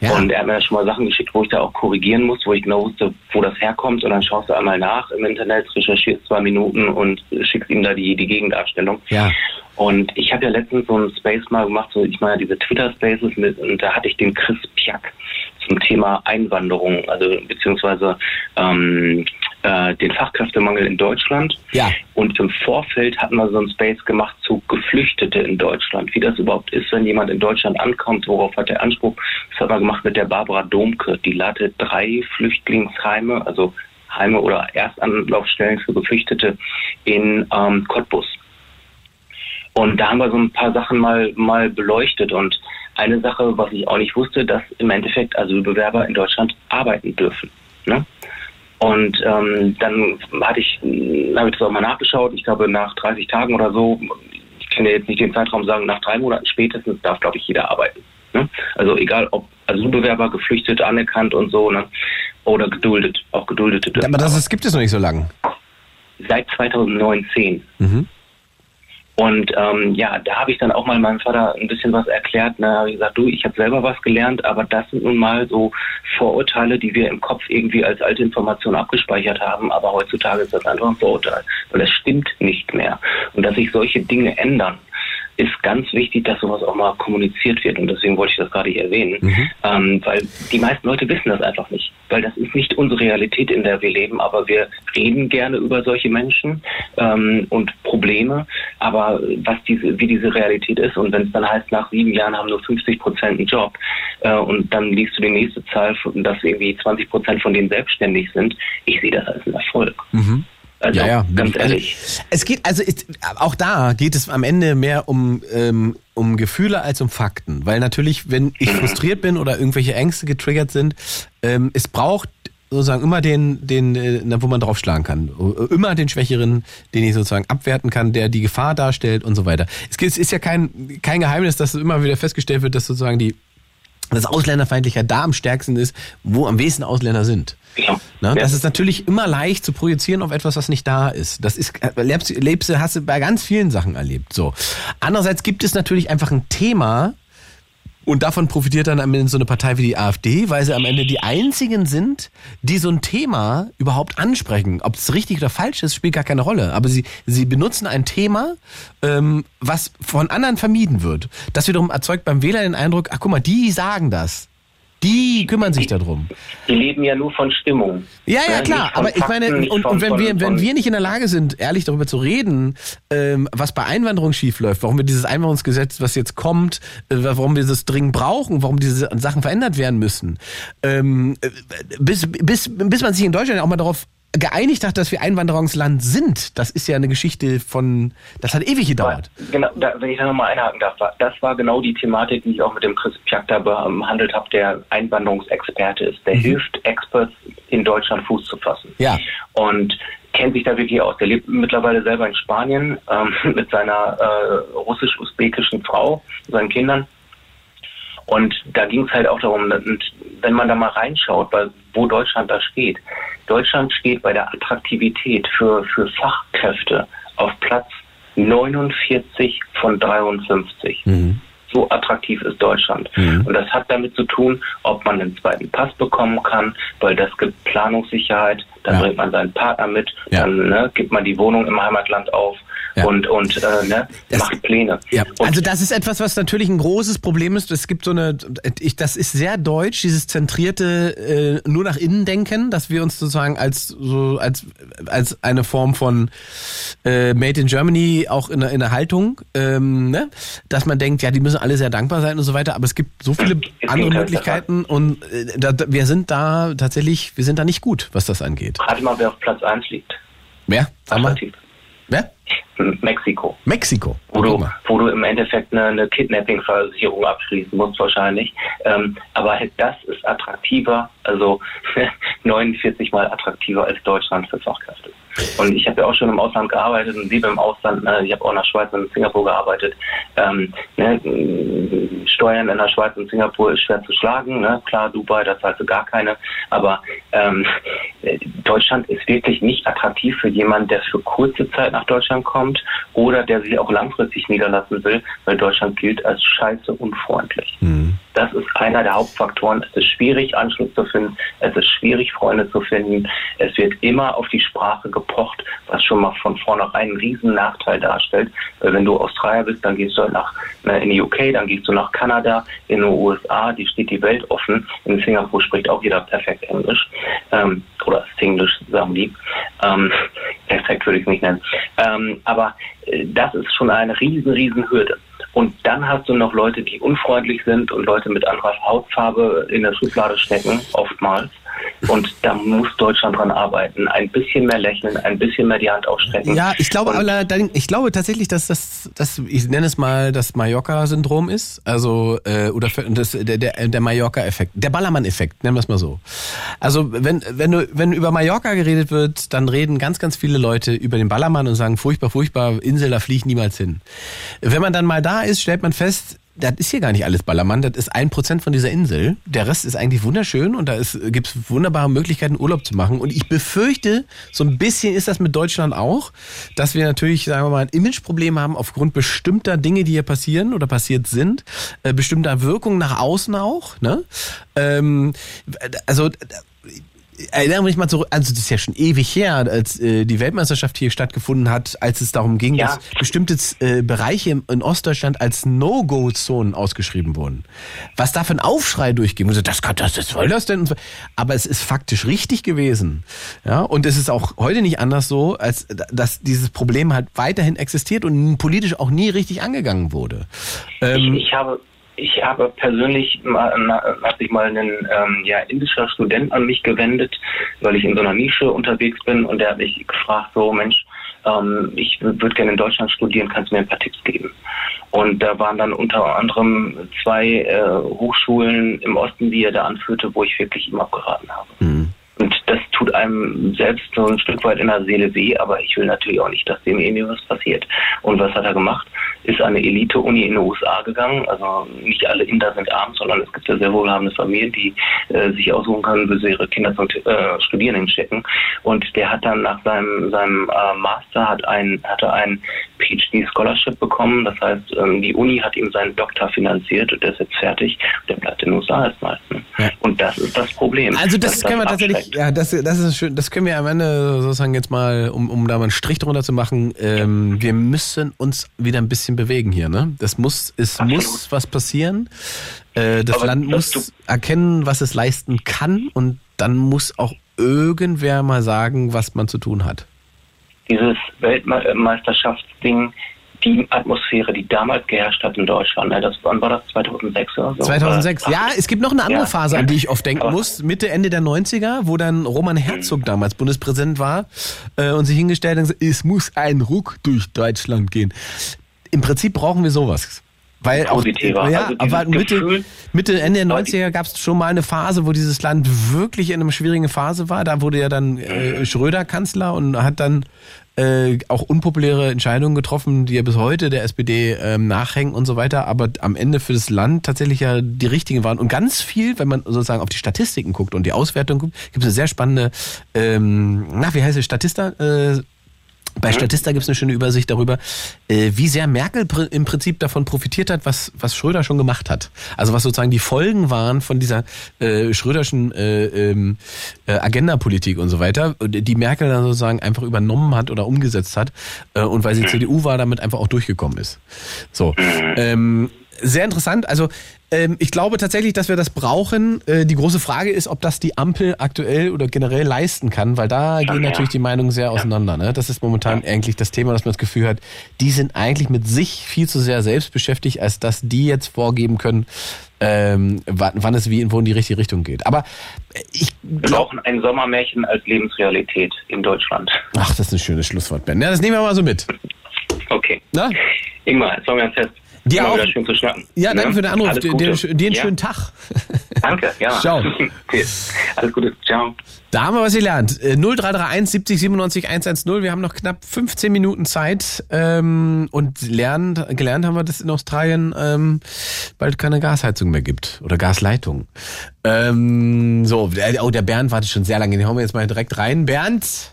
[SPEAKER 3] Ja.
[SPEAKER 9] Und er hat mir da schon mal Sachen geschickt, wo ich da auch korrigieren muss, wo ich genau wusste, wo das herkommt. Und dann schaust du einmal nach im Internet, recherchierst zwei Minuten und schickst ihm da die, die Gegendarstellung.
[SPEAKER 3] Ja.
[SPEAKER 9] Und ich habe ja letztens so einen Space mal gemacht, so ich meine diese Twitter Spaces mit, und da hatte ich den Chris Piak zum Thema Einwanderung, also beziehungsweise ähm, äh, den Fachkräftemangel in Deutschland.
[SPEAKER 3] Ja.
[SPEAKER 9] Und im Vorfeld hatten wir so einen Space gemacht zu Geflüchtete in Deutschland, wie das überhaupt ist, wenn jemand in Deutschland ankommt, worauf hat er Anspruch. Das hat man gemacht mit der Barbara Domke, die leitet drei Flüchtlingsheime, also Heime oder Erstanlaufstellen für Geflüchtete in ähm, Cottbus. Und da haben wir so ein paar Sachen mal, mal beleuchtet. Und eine Sache, was ich auch nicht wusste, dass im Endeffekt Asylbewerber in Deutschland arbeiten dürfen. Ne? Und ähm, dann hatte ich, habe ich das auch mal nachgeschaut. Ich glaube, nach 30 Tagen oder so, ich kann dir jetzt nicht den Zeitraum sagen, nach drei Monaten spätestens darf, glaube ich, jeder arbeiten. Ne? Also egal, ob Asylbewerber, Geflüchtete anerkannt und so, ne? oder geduldet, auch Geduldete dürfen.
[SPEAKER 3] Aber das ist, gibt es noch nicht so lange.
[SPEAKER 9] Seit 2019.
[SPEAKER 3] Mhm.
[SPEAKER 9] Und ähm, ja, da habe ich dann auch mal meinem Vater ein bisschen was erklärt. Da habe ich gesagt, du, ich habe selber was gelernt, aber das sind nun mal so Vorurteile, die wir im Kopf irgendwie als alte Information abgespeichert haben. Aber heutzutage ist das einfach ein Vorurteil, weil es stimmt nicht mehr. Und dass sich solche Dinge ändern, ist ganz wichtig, dass sowas auch mal kommuniziert wird. Und deswegen wollte ich das gerade hier erwähnen. Ähm, weil die meisten Leute wissen das einfach nicht. Weil das ist nicht unsere Realität, in der wir leben. Aber wir reden gerne über solche Menschen ähm, und Probleme. Aber was diese, wie diese Realität ist und wenn es dann heißt, nach sieben Jahren haben nur 50 Prozent einen Job äh, und dann liest du die nächste Zahl, dass irgendwie 20 Prozent von denen selbstständig sind, ich sehe das als einen Erfolg. Also
[SPEAKER 3] Ja, ja.
[SPEAKER 9] ganz
[SPEAKER 3] Also,
[SPEAKER 9] ehrlich.
[SPEAKER 3] es geht, also ist, auch da geht es am Ende mehr um, ähm, um Gefühle als um Fakten. Weil natürlich, wenn ich frustriert bin oder irgendwelche Ängste getriggert sind, ähm, es braucht sozusagen immer den, den, äh, wo man draufschlagen kann. Immer den Schwächeren, den ich sozusagen abwerten kann, der die Gefahr darstellt und so weiter. Es ist ja kein, kein Geheimnis, dass immer wieder festgestellt wird, dass sozusagen die dass Ausländerfeindlichkeit da am stärksten ist, wo am wenigsten Ausländer sind.
[SPEAKER 9] Genau.
[SPEAKER 3] Ne?
[SPEAKER 9] Ja.
[SPEAKER 3] Das ist natürlich immer leicht zu projizieren auf etwas, was nicht da ist. Das ist, äh, lebst, lebst hast du bei ganz vielen Sachen erlebt. So. Andererseits gibt es natürlich einfach ein Thema, und davon profitiert dann am Ende so eine Partei wie die AfD, weil sie am Ende die einzigen sind, die so ein Thema überhaupt ansprechen. Ob es richtig oder falsch ist, spielt gar keine Rolle. Aber sie, sie benutzen ein Thema, ähm, was von anderen vermieden wird. Das wiederum erzeugt beim Wähler den Eindruck, ach guck mal, die sagen das. Die kümmern sich darum.
[SPEAKER 9] Die leben ja nur von Stimmung.
[SPEAKER 3] Ja, ja,
[SPEAKER 9] Ne?
[SPEAKER 3] klar. Aber ich meine, und, und wenn wir, wenn wir nicht in der Lage sind, ehrlich darüber zu reden, ähm, was bei Einwanderung schiefläuft, warum wir dieses Einwanderungsgesetz, was jetzt kommt, äh, warum wir das dringend brauchen, warum diese Sachen verändert werden müssen, ähm, äh, bis, bis, bis man sich in Deutschland auch mal darauf geeinigt hat, dass wir Einwanderungsland sind, das ist ja eine Geschichte von, das hat ewig gedauert.
[SPEAKER 9] Genau, da, wenn ich da nochmal einhaken darf, das war genau die Thematik, die ich auch mit dem Chris Piak da behandelt habe, der Einwanderungsexperte ist. Der hilft Experts in Deutschland Fuß zu fassen.
[SPEAKER 3] Ja.
[SPEAKER 9] Und kennt sich da wirklich aus. Der lebt mittlerweile selber in Spanien ähm, mit seiner äh, russisch-usbekischen Frau, seinen Kindern. Und da ging es halt auch darum, wenn man da mal reinschaut, wo Deutschland da steht. Deutschland steht bei der Attraktivität für, für Fachkräfte auf Platz 49 von 53. So attraktiv ist Deutschland. Und das hat damit zu tun, ob man einen zweiten Pass bekommen kann, weil das gibt Planungssicherheit, dann
[SPEAKER 3] Ja.
[SPEAKER 9] bringt man seinen Partner mit,
[SPEAKER 3] Ja.
[SPEAKER 9] dann ne, gibt man die Wohnung im Heimatland auf
[SPEAKER 3] Ja.
[SPEAKER 9] und, und äh, ne,
[SPEAKER 3] Das-
[SPEAKER 9] macht Pläne.
[SPEAKER 3] Ja, also das ist etwas, was natürlich ein großes Problem ist. Es gibt so eine, ich, das ist sehr deutsch, dieses zentrierte äh, nur nach innen denken, dass wir uns sozusagen als so als als eine Form von äh, Made in Germany auch in der, in der Haltung, ähm, ne? dass man denkt, ja, die müssen alle sehr dankbar sein und so weiter. Aber es gibt so viele
[SPEAKER 9] Ist
[SPEAKER 3] andere Möglichkeiten und äh, da, da, wir sind da tatsächlich, wir sind da nicht gut, was das angeht.
[SPEAKER 9] rate mal, wer auf Platz 1 liegt.
[SPEAKER 3] Wer? Sag mal.
[SPEAKER 9] Attraktiv.
[SPEAKER 3] Wer?
[SPEAKER 9] Mexiko.
[SPEAKER 3] Mexiko.
[SPEAKER 9] wo du, wo du im Endeffekt eine, eine Kidnapping-Versicherung abschließen musst wahrscheinlich. Ähm, aber halt das ist attraktiver, also 49 mal attraktiver als Deutschland für Fachkräfte. Und ich habe ja auch schon im Ausland gearbeitet und lebe im Ausland. Ne? Ich habe auch in der Schweiz und in Singapur gearbeitet. Ähm, ne? Steuern in der Schweiz und Singapur ist schwer zu schlagen. Ne? Klar, Dubai, da zahlst du gar keine. Aber ähm, Deutschland ist wirklich nicht attraktiv für jemanden, der für kurze Zeit nach Deutschland kommt oder der sich auch langfristig niederlassen will, weil Deutschland gilt als scheiße unfreundlich. Das ist einer der Hauptfaktoren. Es ist schwierig, Anschluss zu finden. Es ist schwierig, Freunde zu finden. Es wird immer auf die Sprache gepocht, was schon mal von vornherein einen riesen Nachteil darstellt. Weil wenn du Australier bist, dann gehst du nach, ne, in die UK, dann gehst du nach Kanada, in den USA, die steht die Welt offen. In Singapur spricht auch jeder perfekt Englisch. Ähm, oder Singlisch, sagen die. Ähm, perfekt würde ich es nicht nennen. Ähm, aber äh, das ist schon eine riesen, riesen Hürde. Und dann hast du noch Leute, die unfreundlich sind und Leute mit anderer Hautfarbe in der Schublade stecken, oftmals. Und da muss Deutschland dran arbeiten. Ein bisschen mehr lächeln, ein bisschen mehr die Hand ausstrecken.
[SPEAKER 3] Ja, ich glaube, aber dann- ich glaube tatsächlich, dass das, das, ich nenne es mal das Mallorca-Syndrom ist, also äh, oder das, der, der, der Mallorca-Effekt, der Ballermann-Effekt, nennen wir es mal so. Also wenn wenn du wenn über Mallorca geredet wird, dann reden ganz ganz viele Leute über den Ballermann und sagen furchtbar, furchtbar, Insel, da fliege ich niemals hin. Wenn man dann mal da ist, stellt man fest, das ist hier gar nicht alles Ballermann, das ist ein Prozent von dieser Insel. Der Rest ist eigentlich wunderschön und da ist, gibt's wunderbare Möglichkeiten, Urlaub zu machen. Und ich befürchte, so ein bisschen ist das mit Deutschland auch, dass wir natürlich, sagen wir mal, ein Imageproblem haben aufgrund bestimmter Dinge, die hier passieren oder passiert sind, äh, bestimmter Wirkungen nach außen auch. Ne? Ähm, also Erinnere mich mal zurück, also das ist ja schon ewig her, als äh, die Weltmeisterschaft hier stattgefunden hat, als es darum ging,
[SPEAKER 9] Ja.
[SPEAKER 3] dass bestimmte äh, Bereiche im, in Ostdeutschland als No-Go-Zonen ausgeschrieben wurden. Was da für ein Aufschrei durchging, so, das kann das, was soll das denn? Aber es ist faktisch richtig gewesen. Ja, und es ist auch heute nicht anders so, als dass dieses Problem halt weiterhin existiert und politisch auch nie richtig angegangen wurde. Ähm,
[SPEAKER 9] ich, ich habe ich habe persönlich hat sich mal ein ähm, ja, indischer Student an mich gewendet, weil ich in so einer Nische unterwegs bin und der hat mich gefragt, so Mensch, ähm, ich würde gerne in Deutschland studieren, kannst du mir ein paar Tipps geben? Und da waren dann unter anderem zwei äh, Hochschulen im Osten, die er da anführte, wo ich wirklich ihm abgeraten habe. Und das tut einem selbst so ein Stück weit in der Seele weh, aber ich will natürlich auch nicht, dass dem irgendwie was passiert. Und was hat er gemacht? ist an eine Elite-Uni in den USA gegangen. Also nicht alle Inder sind arm, sondern es gibt ja sehr wohlhabende Familien, die äh, sich aussuchen können, wo sie ihre Kinder zum äh, Studieren hinschicken. Und der hat dann nach seinem, seinem äh, Master hat ein, hatte ein PhD-Scholarship bekommen. Das heißt, ähm, die Uni hat ihm seinen Doktor finanziert und der ist jetzt fertig. Der bleibt in den USA erstmal. Ne?
[SPEAKER 3] Ja.
[SPEAKER 9] Und das ist das Problem.
[SPEAKER 3] Also das
[SPEAKER 9] dass
[SPEAKER 3] können wir tatsächlich. Ja, das, das ist schön, das können wir am Ende sozusagen jetzt mal, um, um da mal einen Strich drunter zu machen, ähm, wir müssen uns wieder ein bisschen bewegen hier, ne? Das muss, es
[SPEAKER 9] Absolut.
[SPEAKER 3] muss was passieren. Äh, das
[SPEAKER 9] Aber
[SPEAKER 3] Land
[SPEAKER 9] das
[SPEAKER 3] muss erkennen, was es leisten kann und dann muss auch irgendwer mal sagen, was man zu tun hat.
[SPEAKER 9] dieses Weltmeisterschaftsding, die Atmosphäre, die damals geherrscht hat in Deutschland, ne, das, wann war das, 2006 oder so?
[SPEAKER 3] 2006.
[SPEAKER 9] Oder-
[SPEAKER 3] Ja, es gibt noch eine andere
[SPEAKER 9] Ja.
[SPEAKER 3] Phase, an die ich oft denken
[SPEAKER 9] Aber-
[SPEAKER 3] muss. Mitte, Ende der 90er, wo dann Roman Herzog damals Bundespräsident war äh, und sich hingestellt hat und gesagt, es muss ein Ruck durch Deutschland gehen. Im Prinzip brauchen wir sowas. Weil auch,
[SPEAKER 9] Positiver.
[SPEAKER 3] ja,
[SPEAKER 9] Also
[SPEAKER 3] aber Mitte, Mitte, Ende der
[SPEAKER 9] Aber
[SPEAKER 3] 90er gab es schon mal eine Phase, wo dieses Land wirklich in einer schwierigen Phase war. Da wurde ja dann äh, Schröder Kanzler und hat dann äh, auch unpopuläre Entscheidungen getroffen, die ja bis heute der SPD ähm, nachhängen und so weiter, aber am Ende für das Land tatsächlich ja die richtigen waren. Und ganz viel, wenn man sozusagen auf die Statistiken guckt und die Auswertung guckt, gibt es eine sehr spannende, ähm, na, wie heißt es, Statista? Äh, bei Statista gibt es eine schöne Übersicht darüber, äh, wie sehr Merkel im Prinzip davon profitiert hat, was, was Schröder schon gemacht hat. Also was sozusagen die Folgen waren von dieser äh, Schröderschen äh, ähm, äh, Agenda-Politik und so weiter, die Merkel dann sozusagen einfach übernommen hat oder umgesetzt hat äh, und weil sie CDU war, damit einfach auch durchgekommen ist. So. Ähm, sehr interessant. Also ähm, ich glaube tatsächlich, dass wir das brauchen. Äh, die große Frage ist, ob das die Ampel aktuell oder generell leisten kann, weil da gehen
[SPEAKER 9] ja.
[SPEAKER 3] natürlich die Meinungen sehr auseinander. Ne? Das ist momentan eigentlich das Thema, dass man das Gefühl hat, die sind eigentlich mit sich viel zu sehr selbst beschäftigt, als dass die jetzt vorgeben können, ähm, wann, wann es wie wo in die richtige Richtung geht. Aber äh, ich
[SPEAKER 9] Wir brauchen ein Sommermärchen als Lebensrealität in Deutschland.
[SPEAKER 3] ach, das ist ein schönes Schlusswort, Ben. Ja, das nehmen wir mal so mit.
[SPEAKER 9] Okay.
[SPEAKER 3] Na?
[SPEAKER 9] Ingmar, jetzt wollen wir uns fest.
[SPEAKER 3] Dir
[SPEAKER 9] Immer
[SPEAKER 3] auch.
[SPEAKER 9] schön zu schnacken.
[SPEAKER 3] Ja, danke
[SPEAKER 9] Ne?
[SPEAKER 3] für den Anruf. Dir, dir, einen
[SPEAKER 9] ja?
[SPEAKER 3] schönen Tag.
[SPEAKER 9] Danke, ja.
[SPEAKER 3] Ciao.
[SPEAKER 9] Okay. Alles Gute. Ciao.
[SPEAKER 3] Da haben wir was gelernt. Äh, 0331 70 97 110. Wir haben noch knapp 15 Minuten Zeit. Ähm, und lernen, gelernt haben wir, dass in Australien ähm, bald keine Gasheizung mehr gibt. Oder Gasleitung. Ähm, so, der- oh, der Bernd wartet schon sehr lange. Den hauen wir jetzt mal direkt rein. Bernd,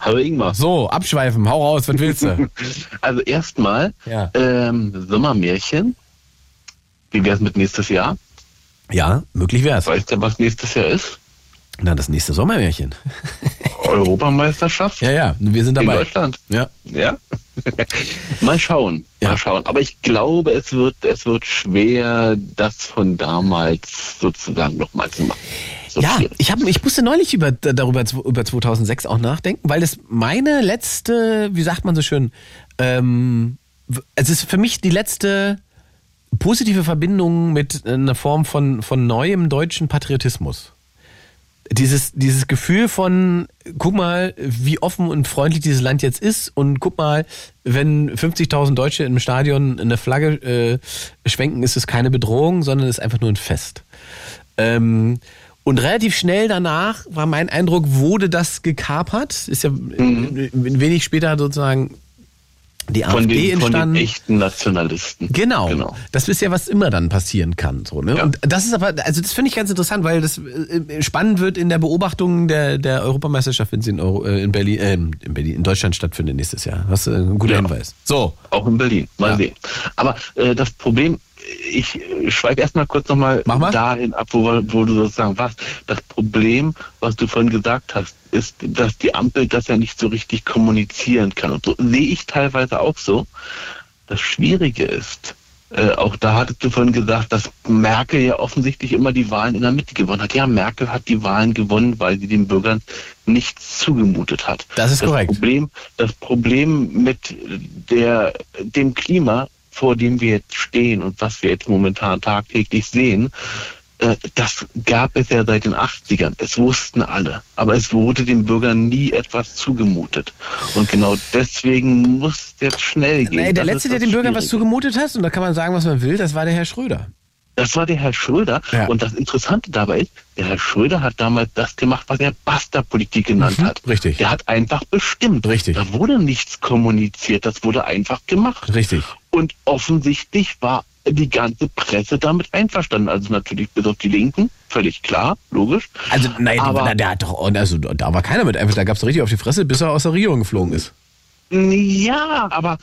[SPEAKER 10] Hallo Ingmar.
[SPEAKER 3] so, abschweifen. Hau raus, was willst du?
[SPEAKER 10] Also erstmal
[SPEAKER 3] Ja.
[SPEAKER 10] ähm, Sommermärchen. Wie wär's mit nächstes Jahr?
[SPEAKER 3] Ja, möglich wär's.
[SPEAKER 10] Weißt du, was nächstes Jahr ist?
[SPEAKER 3] Na, das nächste Sommermärchen.
[SPEAKER 10] Europameisterschaft
[SPEAKER 3] Ja, ja, wir sind
[SPEAKER 10] in
[SPEAKER 3] dabei.
[SPEAKER 10] Deutschland.
[SPEAKER 3] Ja.
[SPEAKER 10] Ja. mal schauen.
[SPEAKER 3] Ja.
[SPEAKER 10] Mal schauen. Aber ich glaube, es wird, es wird schwer, das von damals sozusagen nochmal zu machen.
[SPEAKER 3] Ja, ich, hab, ich musste neulich über, darüber über 2006 auch nachdenken, weil das meine letzte, wie sagt man so schön, ähm, es ist für mich die letzte positive Verbindung mit einer Form von, von neuem deutschen Patriotismus. Dieses, dieses Gefühl von, guck mal, wie offen und freundlich dieses Land jetzt ist und guck mal, wenn 50.000 Deutsche im Stadion eine Flagge äh, schwenken, ist es keine Bedrohung, sondern es ist einfach nur ein Fest. Ähm, und relativ schnell danach war mein Eindruck, wurde das gekapert. Ist ja
[SPEAKER 10] Mhm.
[SPEAKER 3] ein wenig später sozusagen die
[SPEAKER 10] Von
[SPEAKER 3] AfD
[SPEAKER 10] den, von
[SPEAKER 3] entstanden.
[SPEAKER 10] den echten Nationalisten.
[SPEAKER 3] Genau.
[SPEAKER 10] Genau.
[SPEAKER 3] Das ist ja, was immer dann passieren kann. So, ne?
[SPEAKER 10] Ja.
[SPEAKER 3] Und das ist aber, also das finde ich ganz interessant, weil das äh, spannend wird in der Beobachtung der, der Europameisterschaft, wenn sie in, Euro, äh, in Berlin, äh, in Berlin, in Deutschland stattfindet nächstes Jahr. Das ist äh, ein guter
[SPEAKER 10] Ja.
[SPEAKER 3] Hinweis. So.
[SPEAKER 10] Auch in Berlin. Mal
[SPEAKER 3] Ja.
[SPEAKER 10] sehen. Aber äh, das Problem, ich schweife erstmal kurz nochmal dahin ab, wo, wo du sozusagen warst. Das Problem, was du vorhin gesagt hast, ist, dass die Ampel das ja nicht so richtig kommunizieren kann. Und so sehe ich teilweise auch so. Das Schwierige ist, äh, auch da hattest du vorhin gesagt, dass Merkel ja offensichtlich immer die Wahlen in der Mitte gewonnen hat. Ja, Merkel hat die Wahlen gewonnen, weil sie den Bürgern nichts zugemutet hat.
[SPEAKER 3] Das ist
[SPEAKER 10] das
[SPEAKER 3] korrekt.
[SPEAKER 10] Problem, das Problem mit der, dem Klima, vor dem wir jetzt stehen und was wir jetzt momentan tagtäglich sehen, äh, das gab es ja seit den 80ern. Es wussten alle. Aber es wurde den Bürgern nie etwas zugemutet. Und genau deswegen muss es jetzt schnell gehen.
[SPEAKER 3] Nee, der
[SPEAKER 10] Das
[SPEAKER 3] Letzte, der den Bürgern was zugemutet hat, und da kann man sagen, was man will, das war der Herr Schröder.
[SPEAKER 10] Das war der Herr Schröder.
[SPEAKER 3] Ja.
[SPEAKER 10] Und das Interessante dabei ist, der Herr Schröder hat damals das gemacht, was er Basta-Politik genannt
[SPEAKER 3] Mhm,
[SPEAKER 10] hat.
[SPEAKER 3] richtig.
[SPEAKER 10] Der hat einfach bestimmt.
[SPEAKER 3] Richtig.
[SPEAKER 10] Da wurde nichts kommuniziert, das wurde einfach gemacht.
[SPEAKER 3] Richtig.
[SPEAKER 10] Und offensichtlich war die ganze Presse damit einverstanden. Also natürlich bis auf die Linken, völlig klar, logisch.
[SPEAKER 3] Also, nein,
[SPEAKER 10] Aber-
[SPEAKER 3] der, der hat doch, also, da war keiner mit einfach, da gab es richtig auf die Fresse, bis er aus der Regierung geflogen ist.
[SPEAKER 10] Ja, aber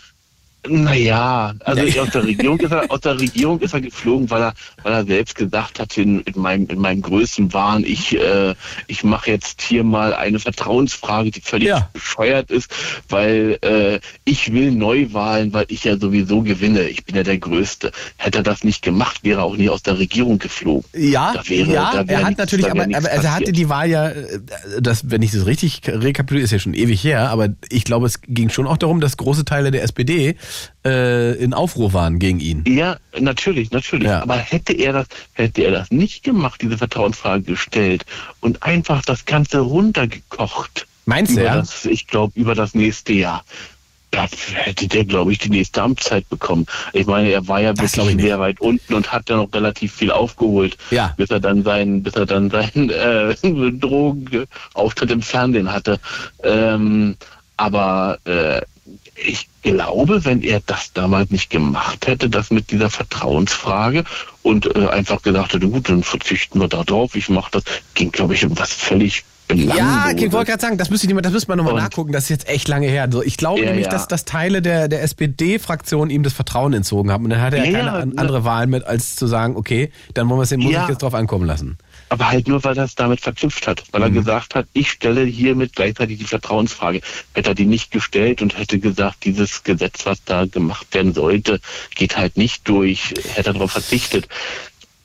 [SPEAKER 10] naja, also
[SPEAKER 3] Ja.
[SPEAKER 10] aus der Regierung ist er, aus der Regierung ist er geflogen, weil er, weil er selbst gesagt hat in, in meinem in meinem größten Wahn, ich äh, ich mache jetzt hier mal eine Vertrauensfrage, die völlig
[SPEAKER 3] Ja.
[SPEAKER 10] bescheuert ist, weil äh, ich will Neuwahlen, weil ich ja sowieso gewinne. Ich bin ja der Größte. Hätte er das nicht gemacht, wäre er auch nie aus der Regierung geflogen.
[SPEAKER 3] Ja,
[SPEAKER 10] wäre-
[SPEAKER 3] ja, er hat
[SPEAKER 10] nichts-
[SPEAKER 3] natürlich, aber, aber er hatte die Wahl ja, äh, das, wenn ich das richtig rekapituliere, ist ja schon ewig her, aber ich glaube, es ging schon auch darum, dass große Teile der SPD äh, in Aufruhr waren gegen ihn.
[SPEAKER 10] Ja, natürlich, natürlich.
[SPEAKER 3] Ja.
[SPEAKER 10] Aber hätte er das, hätte er das nicht gemacht, diese Vertrauensfrage gestellt und einfach das Ganze runtergekocht.
[SPEAKER 3] Meinst du, ja?
[SPEAKER 10] Das, ich glaube, über das nächste Jahr. Da hätte der, glaube ich, die nächste Amtszeit bekommen. Ich meine, er war ja
[SPEAKER 3] Das
[SPEAKER 10] wirklich sehr weit unten und hat dann noch relativ viel aufgeholt,
[SPEAKER 3] Ja.
[SPEAKER 10] bis er dann seinen, bis er dann seinen äh, Drogenauftritt im Fernsehen hatte. Ähm, aber äh, ich glaube, wenn er das damals nicht gemacht hätte, das mit dieser Vertrauensfrage und äh, einfach gesagt hätte, gut, dann verzichten wir da drauf, ich mache das, ging, glaube ich, um was völlig
[SPEAKER 3] Ja,
[SPEAKER 10] Belangloses.
[SPEAKER 3] ich wollte gerade sagen, das müsste das man nochmal nachgucken, das ist jetzt echt lange her. Also ich glaube
[SPEAKER 10] Ja,
[SPEAKER 3] nämlich,
[SPEAKER 10] ja.
[SPEAKER 3] dass, dass Teile der, der SPD-Fraktion ihm das Vertrauen entzogen haben und dann hatte er
[SPEAKER 10] Ja,
[SPEAKER 3] keine
[SPEAKER 10] ja,
[SPEAKER 3] an-
[SPEAKER 10] ne-
[SPEAKER 3] andere Wahl mit, als zu sagen, okay, dann wollen wir es muss
[SPEAKER 10] Ja.
[SPEAKER 3] ich jetzt drauf ankommen lassen.
[SPEAKER 10] Aber halt nur, weil er es damit verknüpft hat. Weil
[SPEAKER 3] Mhm.
[SPEAKER 10] er gesagt hat, ich stelle hiermit gleichzeitig die Vertrauensfrage. Hätte er die nicht gestellt und hätte gesagt, dieses Gesetz, was da gemacht werden sollte, geht halt nicht durch, hätte er darauf verzichtet,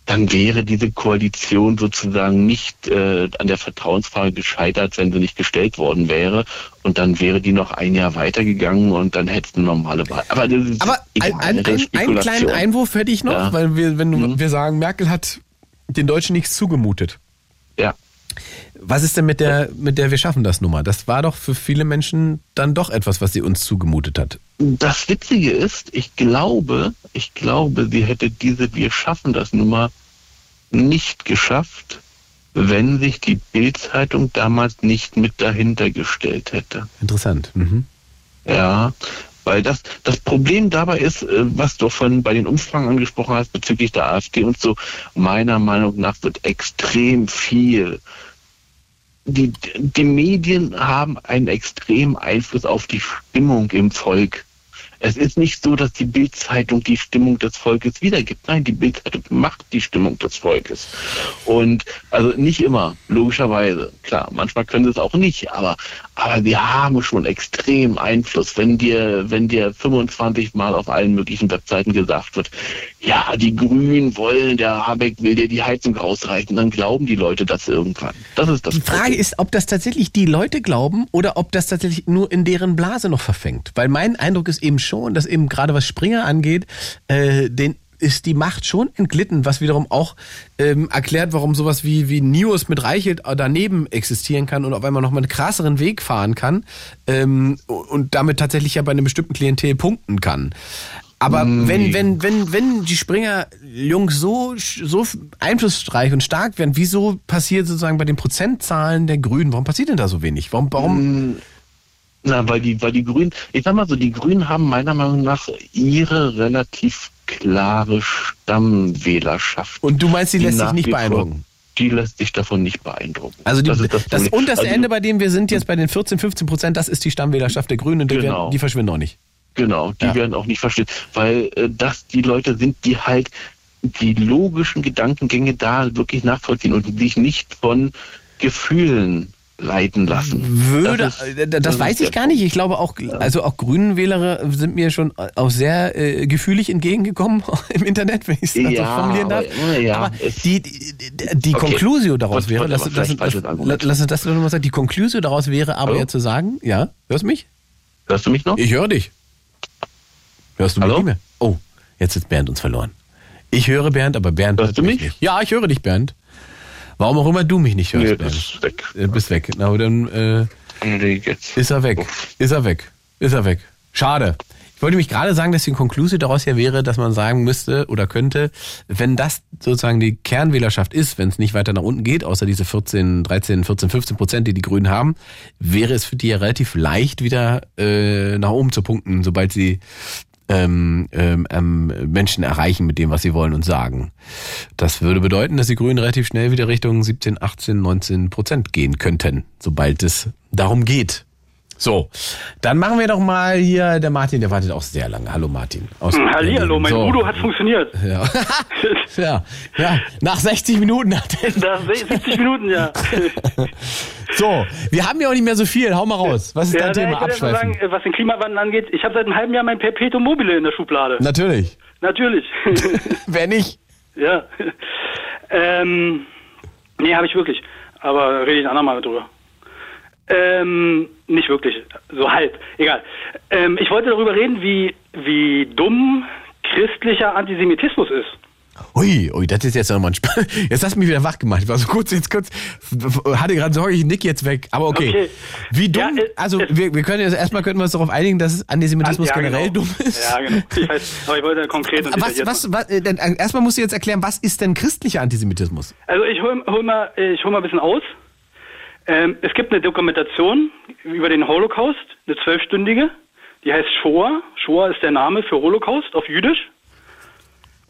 [SPEAKER 10] dann wäre diese Koalition sozusagen nicht äh, an der Vertrauensfrage gescheitert, wenn sie nicht gestellt worden wäre. Und dann wäre die noch ein Jahr weitergegangen und dann hätte es eine normale Wahl. Aber, das ist
[SPEAKER 3] Aber
[SPEAKER 10] egal,
[SPEAKER 3] ein, ein, einen kleinen Einwurf hätte ich noch,
[SPEAKER 10] Ja.
[SPEAKER 3] weil wir, wenn du,
[SPEAKER 10] Mhm.
[SPEAKER 3] wir sagen, Merkel hat den Deutschen nichts zugemutet.
[SPEAKER 10] Ja.
[SPEAKER 3] Was ist denn mit der, mit der Wir schaffen das Nummer? Das war doch für viele Menschen dann doch etwas, was sie uns zugemutet hat.
[SPEAKER 10] Das Witzige ist, ich glaube, ich glaube, sie hätte diese Wir schaffen das Nummer nicht geschafft, wenn sich die Bild-Zeitung damals nicht mit dahinter gestellt hätte.
[SPEAKER 3] Interessant. Mhm.
[SPEAKER 10] Ja, weil das, das Problem dabei ist, äh, was du von bei den Umfragen angesprochen hast bezüglich der AfD und so, meiner Meinung nach wird extrem viel. Die, die Medien haben einen extremen Einfluss auf die Stimmung im Volk. Es ist nicht so, dass die Bildzeitung die Stimmung des Volkes wiedergibt. Nein, die Bildzeitung macht die Stimmung des Volkes. Und also nicht immer, logischerweise. Klar, manchmal können sie es auch nicht, aber, aber sie haben schon extrem Einfluss. Wenn dir, wenn dir 25 Mal auf allen möglichen Webseiten gesagt wird, ja, die Grünen wollen, der Habeck will dir die Heizung rausreißen, dann glauben die Leute das irgendwann. Das ist das
[SPEAKER 3] Die Frage
[SPEAKER 10] Problem.
[SPEAKER 3] ist, ob das tatsächlich die Leute glauben oder ob das tatsächlich nur in deren Blase noch verfängt. Weil mein Eindruck ist eben schon, dass eben gerade was Springer angeht, äh, den ist die Macht schon entglitten, was wiederum auch ähm, erklärt, warum sowas wie, wie News mit Reichelt daneben existieren kann und auf einmal nochmal einen krasseren Weg fahren kann ähm, und damit tatsächlich ja bei einem bestimmten Klientel punkten kann. Aber wenn, wenn, wenn, wenn die Springer-Jungs so, so einflussreich und stark werden, wieso passiert sozusagen bei den Prozentzahlen der Grünen, warum passiert denn da so wenig? Warum, warum?
[SPEAKER 10] Na, weil die, weil die Grünen, ich sag mal so, die Grünen haben meiner Meinung nach ihre relativ klare Stammwählerschaft.
[SPEAKER 3] Und du meinst, die lässt sich nicht beeindrucken?
[SPEAKER 10] Die lässt sich davon nicht beeindrucken.
[SPEAKER 3] Also die, das, das,
[SPEAKER 10] Problem.
[SPEAKER 3] unterste
[SPEAKER 10] Also-
[SPEAKER 3] Ende, bei dem wir sind jetzt bei den 14, 15 Prozent, das ist die Stammwählerschaft der Grünen und die,
[SPEAKER 10] Genau.
[SPEAKER 3] werden, die verschwinden auch nicht.
[SPEAKER 10] Genau, die
[SPEAKER 3] Ja.
[SPEAKER 10] werden auch nicht verstehen, weil äh, das die Leute sind, die halt die logischen Gedankengänge da wirklich nachvollziehen und die sich nicht von Gefühlen leiten lassen.
[SPEAKER 3] Würde,
[SPEAKER 10] Das ist-
[SPEAKER 3] äh, das,
[SPEAKER 10] das
[SPEAKER 3] weiß ich gar nicht. Ich glaube auch, also auch Grünenwähler sind mir schon auch sehr äh, gefühlig entgegengekommen im Internet, wenn ich es
[SPEAKER 10] Ja,
[SPEAKER 3] so formulieren darf.
[SPEAKER 10] aber, ja,
[SPEAKER 3] Aber die, die, die
[SPEAKER 10] Okay.
[SPEAKER 3] Conclusio daraus
[SPEAKER 10] Wollte-
[SPEAKER 3] wäre, lass uns das nochmal sagen, die Conclusio daraus wäre aber
[SPEAKER 10] Hallo?
[SPEAKER 3] ja zu sagen, ja, hörst du mich?
[SPEAKER 10] Hörst du mich noch?
[SPEAKER 3] Ich höre dich. Hörst du mich
[SPEAKER 10] Hallo?
[SPEAKER 3] nicht mehr? Oh, jetzt ist Bernd uns verloren. Ich höre Bernd, aber Bernd
[SPEAKER 10] Hörst du
[SPEAKER 3] mich nicht. Ja, ich höre dich, Bernd. Warum auch immer du mich nicht hörst,
[SPEAKER 10] Nee,
[SPEAKER 3] Bernd.
[SPEAKER 10] ist weg.
[SPEAKER 3] Du bist weg. Na, dann äh,
[SPEAKER 10] Nee,
[SPEAKER 3] ist er weg. Ist er weg. Ist er weg. Schade. Ich wollte mich gerade sagen, dass die Konklusion daraus ja wäre, dass man sagen müsste oder könnte, wenn das sozusagen die Kernwählerschaft ist, wenn es nicht weiter nach unten geht, außer diese 14, 13, 14, 15 Prozent, die die Grünen haben, wäre es für die ja relativ leicht wieder äh, nach oben zu punkten, sobald sie ähm, ähm, ähm, Menschen erreichen mit dem, was sie wollen und sagen. Das würde bedeuten, dass die Grünen relativ schnell wieder Richtung 17, 18, 19 Prozent gehen könnten, sobald es darum geht. So, dann machen wir doch mal hier, der Martin, der wartet auch sehr lange. Hallo Martin. Aus
[SPEAKER 11] Hm, Hallihallo, mein
[SPEAKER 3] So.
[SPEAKER 11] Udo hat funktioniert.
[SPEAKER 3] Ja. ja, ja, nach 60 Minuten hat er.
[SPEAKER 11] Nach 70 Minuten, ja.
[SPEAKER 3] So, wir haben ja auch nicht mehr so viel. Hau mal raus. Was ist
[SPEAKER 11] ja,
[SPEAKER 3] dein Thema? Abschweifen.
[SPEAKER 11] sagen, äh, was den Klimawandel angeht, ich habe seit einem halben Jahr mein Perpetuum mobile in der Schublade.
[SPEAKER 3] Natürlich.
[SPEAKER 11] Natürlich.
[SPEAKER 3] Wer nicht?
[SPEAKER 11] Ja. Ähm, nee, habe ich wirklich. Aber rede ich ein andermal drüber. Ähm, nicht wirklich. So halb. Egal. Ähm, ich wollte darüber reden, wie, wie dumm christlicher Antisemitismus ist.
[SPEAKER 3] Ui, ui, das ist jetzt nochmal ein Sp Jetzt hast du mich wieder wach gemacht. Ich war so kurz, jetzt kurz, hatte gerade Sorge, ich nick jetzt weg. Aber okay.
[SPEAKER 11] Okay.
[SPEAKER 3] Wie dumm, also wir, wir können jetzt erstmal könnten wir uns darauf einigen, dass Antisemitismus
[SPEAKER 11] Ja,
[SPEAKER 3] generell
[SPEAKER 11] genau.
[SPEAKER 3] dumm ist.
[SPEAKER 11] Ja, genau. Ich weiß, aber ich wollte konkret und
[SPEAKER 3] Was, was, was, äh, denn, äh, erstmal musst du jetzt erklären, was ist denn christlicher Antisemitismus?
[SPEAKER 11] Also ich hol, hol mal, äh, ich hol mal ein bisschen aus. Ähm, es gibt eine Dokumentation über den Holocaust, eine zwölfstündige. Die heißt Shoah. Shoah ist der Name für Holocaust auf Jüdisch.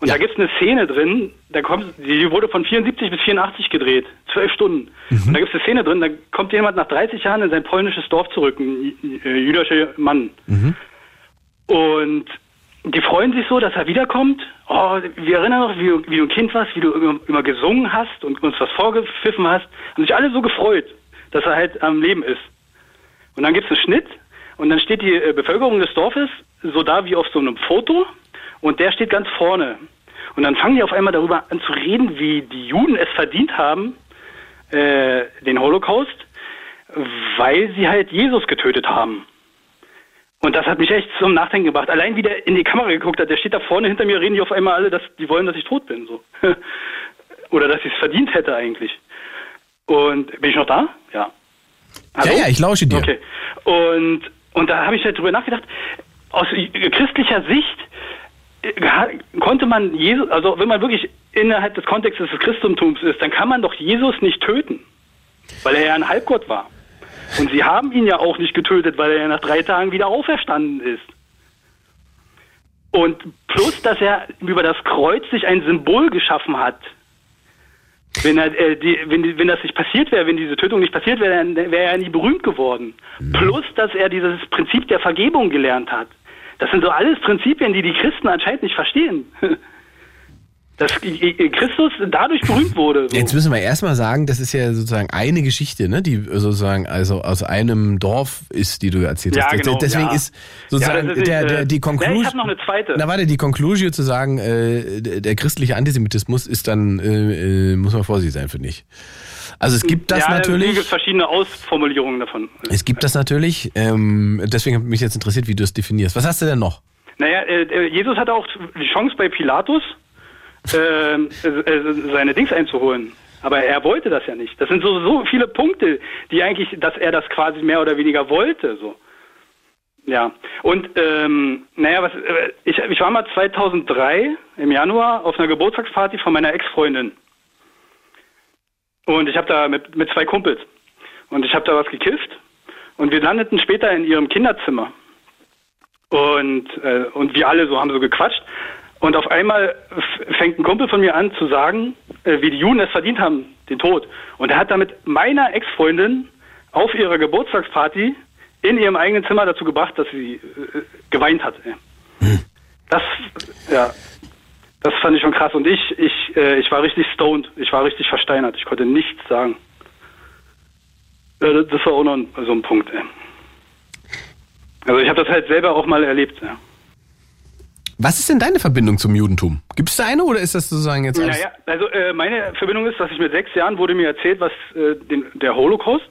[SPEAKER 11] Und da gibt es eine Szene drin, da kommt, die wurde von 74 bis 84 gedreht, zwölf Stunden. Und da gibt es eine Szene drin, da kommt jemand nach 30 Jahren in sein polnisches Dorf zurück, ein äh, jüdischer Mann. Und die freuen sich so, dass er wiederkommt. Oh, wir erinnern noch, wie, du- wie du ein Kind warst, wie du immer, immer gesungen hast und uns was vorgepfiffen hast. Haben sich alle so gefreut, dass er halt am Leben ist. Und dann gibt es einen Schnitt und dann steht die äh, Bevölkerung des Dorfes so da wie auf so einem Foto und der steht ganz vorne. Und dann fangen die auf einmal darüber an zu reden, wie die Juden es verdient haben, äh, den Holocaust, weil sie halt Jesus getötet haben. Und das hat mich echt zum Nachdenken gebracht. Allein wie der in die Kamera geguckt hat, der steht da vorne hinter mir, reden die auf einmal alle, dass die wollen, dass ich tot bin. So. Oder dass ich es verdient hätte eigentlich. Und bin ich noch da? Ja. Hallo?
[SPEAKER 3] Ja, ja, ich lausche dir.
[SPEAKER 11] Okay. Und, und da habe ich halt drüber nachgedacht, aus christlicher Sicht äh, konnte man Jesus, also wenn man wirklich innerhalb des Kontextes des Christentums ist, dann kann man doch Jesus nicht töten, weil er ja ein Halbgott war. Und sie haben ihn ja auch nicht getötet, weil er ja nach drei Tagen wieder auferstanden ist. Und plus, dass er über das Kreuz sich ein Symbol geschaffen hat. Wenn, er, äh, die, wenn, wenn das nicht passiert wäre, wenn diese Tötung nicht passiert wäre, dann wäre er nie berühmt geworden. Plus, dass er dieses Prinzip der Vergebung gelernt hat. Das sind so alles Prinzipien, die die Christen anscheinend nicht verstehen. Dass äh, Christus dadurch berühmt wurde. So.
[SPEAKER 3] Jetzt müssen wir erstmal sagen, das ist ja sozusagen eine Geschichte, ne, die sozusagen also aus einem Dorf ist, die du erzählt
[SPEAKER 11] Ja,
[SPEAKER 3] hast.
[SPEAKER 11] genau,
[SPEAKER 3] Deswegen
[SPEAKER 11] ja.
[SPEAKER 3] ist sozusagen
[SPEAKER 11] Ja, ist,
[SPEAKER 3] der,
[SPEAKER 11] äh,
[SPEAKER 3] der, die
[SPEAKER 11] ja,
[SPEAKER 3] Conclusion.
[SPEAKER 11] ich hab noch eine zweite.
[SPEAKER 3] Na warte, die Conclusion zu sagen, äh, der der christliche Antisemitismus ist dann, äh, äh, muss man vorsichtig sein, finde ich. Also es gibt das
[SPEAKER 11] ja,
[SPEAKER 3] natürlich.
[SPEAKER 11] Es gibt verschiedene Ausformulierungen davon.
[SPEAKER 3] Es gibt das natürlich. Ähm, deswegen hat mich jetzt interessiert, wie du es definierst. Was hast du denn noch?
[SPEAKER 11] Naja, äh, äh, Jesus hatte auch die Chance bei Pilatus, äh, äh, seine Dings einzuholen. Aber er wollte das ja nicht. Das sind so, so viele Punkte, die eigentlich, dass er das quasi mehr oder weniger wollte. So. Ja. Und ähm, naja, was, äh, ich, ich war mal 2003 im Januar auf einer Geburtstagsparty von meiner Ex-Freundin. Und ich habe da mit, mit zwei Kumpels. Und ich habe da was gekifft. Und wir landeten später in ihrem Kinderzimmer. Und, äh, und wir alle so haben so gequatscht. Und auf einmal fängt ein Kumpel von mir an zu sagen, äh, wie die Juden es verdient haben, den Tod. Und er hat damit meiner Ex-Freundin auf ihrer Geburtstagsparty in ihrem eigenen Zimmer dazu gebracht, dass sie äh, geweint hat. ey. Das, ja, das fand ich schon krass. Und ich, ich, äh, ich war richtig stoned. Ich war richtig versteinert. Ich konnte nichts sagen. Das- war auch noch so ein Punkt. Ey. Also ich habe das halt selber auch mal erlebt. Ja.
[SPEAKER 3] Was ist denn deine Verbindung zum Judentum? Gibt es da eine oder ist das sozusagen jetzt alles?
[SPEAKER 11] Naja, also äh, meine Verbindung ist, dass ich mit sechs Jahren wurde mir erzählt, was äh, den, der Holocaust.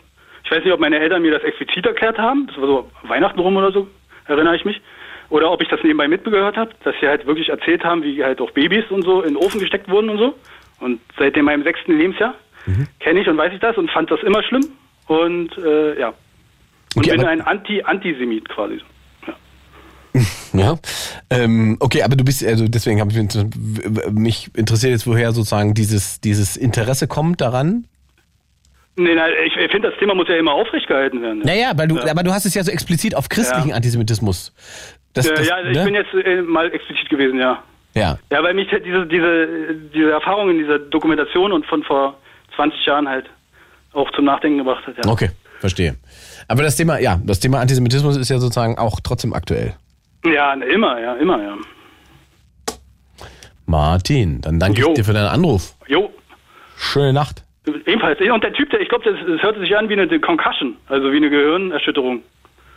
[SPEAKER 11] Ich weiß nicht, ob meine Eltern mir das explizit erklärt haben. Das war so Weihnachten rum oder so, erinnere ich mich. Oder ob ich das nebenbei mitgehört habe, dass sie halt wirklich erzählt haben, wie halt auch Babys und so in den Ofen gesteckt wurden und so. Und seitdem meinem sechsten Lebensjahr kenne ich und weiß ich das und fand das immer schlimm. Und äh, ja. Und
[SPEAKER 3] Okay,
[SPEAKER 11] bin ein Anti-Antisemit quasi.
[SPEAKER 3] Ja. Ähm, okay, aber du bist, also deswegen habe ich mich, interessiert jetzt, woher sozusagen dieses, dieses Interesse kommt daran.
[SPEAKER 11] Nee, nein, ich, finde, das Thema muss ja immer aufrecht gehalten werden.
[SPEAKER 3] Naja, weil du,
[SPEAKER 11] Ja.
[SPEAKER 3] aber du hast es ja so explizit auf christlichen
[SPEAKER 11] Ja.
[SPEAKER 3] Antisemitismus. Das,
[SPEAKER 11] Äh,
[SPEAKER 3] das,
[SPEAKER 11] ja, ich
[SPEAKER 3] ne?
[SPEAKER 11] bin jetzt äh, mal explizit gewesen, ja.
[SPEAKER 3] ja.
[SPEAKER 11] Ja, weil mich diese, diese, diese Erfahrung in dieser Dokumentation und von vor 20 Jahren halt auch zum Nachdenken gebracht hat. Ja.
[SPEAKER 3] Okay, verstehe. Aber das Thema, ja, das Thema Antisemitismus ist ja sozusagen auch trotzdem aktuell.
[SPEAKER 11] Ja, immer, ja, immer, ja.
[SPEAKER 3] Martin, dann danke
[SPEAKER 11] Jo.
[SPEAKER 3] ich dir für deinen Anruf.
[SPEAKER 11] Jo,
[SPEAKER 3] Schöne Nacht.
[SPEAKER 11] ebenfalls. Und der Typ, der, ich glaube, das, das hörte sich an wie eine Concussion, also wie eine Gehirnerschütterung.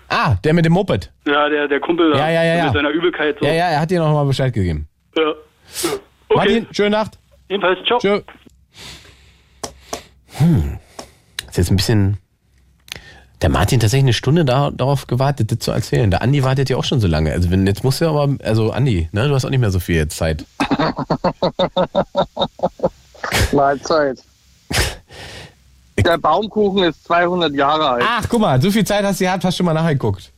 [SPEAKER 3] Ah, der mit dem Moped.
[SPEAKER 11] Ja, der, der Kumpel da
[SPEAKER 3] Ja, ja, ja,
[SPEAKER 11] mit
[SPEAKER 3] ja.
[SPEAKER 11] seiner Übelkeit. So.
[SPEAKER 3] Ja, ja, er hat dir noch mal Bescheid gegeben.
[SPEAKER 11] ja. Okay,
[SPEAKER 3] Martin, schöne Nacht.
[SPEAKER 11] ebenfalls, ciao.
[SPEAKER 3] Tschö. Hm. Ist jetzt ein bisschen. Der Martin tatsächlich eine Stunde da, darauf gewartet, das zu erzählen. Der Andi wartet ja auch schon so lange. Also wenn jetzt musst du aber, also Andi, ne, du hast auch nicht mehr so viel jetzt Zeit.
[SPEAKER 12] Mahlzeit. Der Baumkuchen ist 200 Jahre alt.
[SPEAKER 3] Ach, guck mal, so viel Zeit hast du gehabt, hast du schon mal nachgeguckt.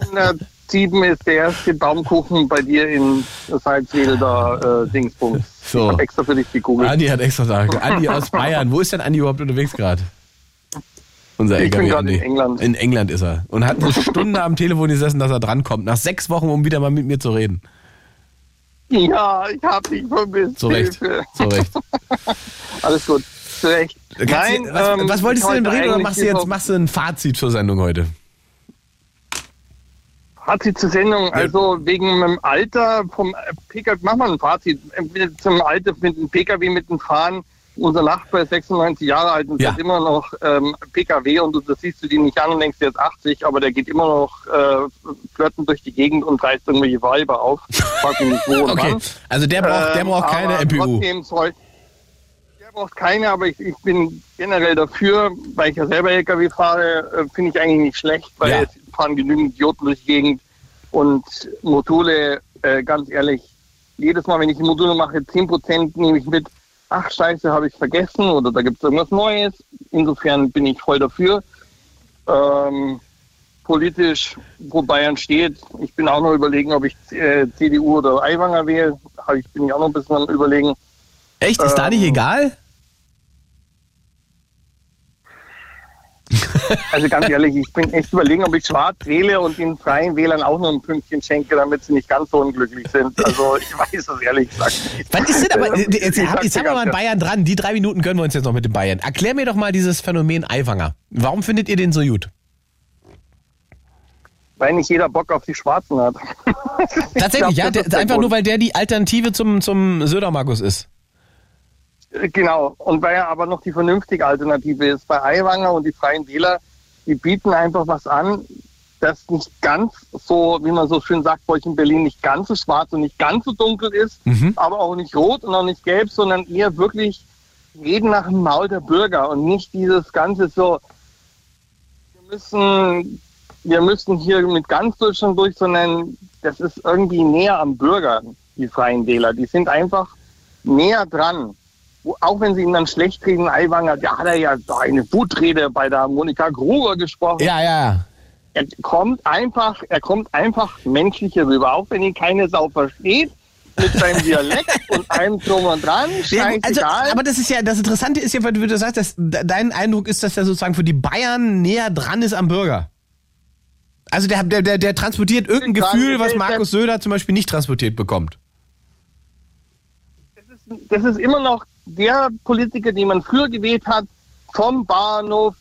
[SPEAKER 12] 107 ist der erste Baumkuchen bei dir in Salzwedel da äh, Dingsbums.
[SPEAKER 3] So.
[SPEAKER 12] Ich hab extra für dich gegoogelt.
[SPEAKER 3] Andi hat extra da. Andi aus Bayern. Wo ist denn Andi überhaupt unterwegs gerade? Unser
[SPEAKER 12] Ich bin
[SPEAKER 3] LKW
[SPEAKER 12] gerade
[SPEAKER 3] Andi.
[SPEAKER 12] in England.
[SPEAKER 3] In England ist er. Und hat eine Stunde am Telefon gesessen, dass er drankommt. Nach sechs Wochen, um wieder mal mit mir zu reden.
[SPEAKER 12] Ja, ich hab dich vermisst.
[SPEAKER 3] Zu Recht. Zu Recht.
[SPEAKER 12] Alles gut. Zu Recht. Nein,
[SPEAKER 3] du, was,
[SPEAKER 12] ähm,
[SPEAKER 3] was wolltest du denn reden oder machst du jetzt machst du ein Fazit zur Sendung heute?
[SPEAKER 12] Fazit zur Sendung, also wegen meinem Alter vom PKW, mach mal ein Fazit. Entweder Zum Alter mit dem PKW mit dem Fahren. Unser Nachbar ist 96 Jahre alt und
[SPEAKER 3] Ja.
[SPEAKER 12] fährt immer noch ähm, PKW und du, das siehst du die nicht an und denkst, der ist 80, aber der geht immer noch äh, flirten durch die Gegend und reißt irgendwelche Weiber auf. Frag mich nicht wo und
[SPEAKER 3] Okay,
[SPEAKER 12] wann.
[SPEAKER 3] also der braucht, der
[SPEAKER 12] Ähm,
[SPEAKER 3] braucht keine
[SPEAKER 12] aber
[SPEAKER 3] MPU.
[SPEAKER 12] Der braucht keine, aber ich, ich bin generell dafür, weil ich ja selber LKW fahre, äh, finde ich eigentlich nicht schlecht, weil
[SPEAKER 3] Ja.
[SPEAKER 12] es fahren genügend Idioten durch die Gegend und Module, äh, ganz ehrlich, jedes Mal, wenn ich Module mache, 10% nehme ich mit, ach scheiße, habe ich vergessen oder da gibt es irgendwas Neues. Insofern bin ich voll dafür. Ähm, politisch, wo Bayern steht, ich bin auch noch überlegen, ob ich äh, CDU oder Aiwanger wähle. Ich bin ich auch noch ein bisschen am überlegen.
[SPEAKER 3] Echt? Ist da nicht
[SPEAKER 12] Ähm,
[SPEAKER 3] egal?
[SPEAKER 12] Also ganz ehrlich, ich bin echt überlegen, ob ich schwarz wähle und den freien Wählern auch noch ein Pünktchen schenke, damit sie nicht ganz so unglücklich sind. Also ich weiß es ehrlich gesagt nicht.
[SPEAKER 3] Was ist denn aber,
[SPEAKER 12] Ähm,
[SPEAKER 3] jetzt, jetzt
[SPEAKER 12] sag's
[SPEAKER 3] haben wir mal einen Bayern dran. Die drei Minuten gönnen wir uns jetzt noch mit dem Bayern. Erklär mir doch mal dieses Phänomen Aiwanger. Warum findet ihr den so gut?
[SPEAKER 12] Weil nicht jeder Bock auf die Schwarzen hat.
[SPEAKER 3] Tatsächlich,
[SPEAKER 12] Ich
[SPEAKER 3] ja?
[SPEAKER 12] glaub, das
[SPEAKER 3] Der, einfach nur, weil der die Alternative zum, zum Söder-Markus ist.
[SPEAKER 12] Genau. Und weil er aber noch die vernünftige Alternative ist. Bei Aiwanger und die Freien Wähler, die bieten einfach was an, das nicht ganz so, wie man so schön sagt, bei euch in Berlin nicht ganz so schwarz und nicht ganz so dunkel ist,
[SPEAKER 3] Mhm.
[SPEAKER 12] aber auch nicht rot und auch nicht gelb, sondern eher wirklich reden nach dem Maul der Bürger und nicht dieses ganze so, wir müssen, wir müssen hier mit ganz Deutschland durch, sondern das ist irgendwie näher am Bürger, die Freien Wähler. Die sind einfach näher dran. Auch wenn sie ihn dann schlecht reden, Aiwanger, da hat er ja so eine Wutrede bei der Monika Gruber gesprochen.
[SPEAKER 3] Ja, ja.
[SPEAKER 12] Er kommt einfach, er kommt einfach menschlicher rüber, auch wenn ihn keine Sau versteht, mit seinem Dialekt und allem drum und dran.
[SPEAKER 3] Ja, also, aber das ist ja, das Interessante ist ja, weil du sagst, dass de- dein Eindruck ist, dass er sozusagen für die Bayern näher dran ist am Bürger. Also der, der, der, der transportiert irgendein
[SPEAKER 12] Ich
[SPEAKER 3] Gefühl, was Markus Söder zum Beispiel nicht transportiert bekommt.
[SPEAKER 12] das ist immer noch der Politiker, den man früher gewählt hat, vom Bahnhof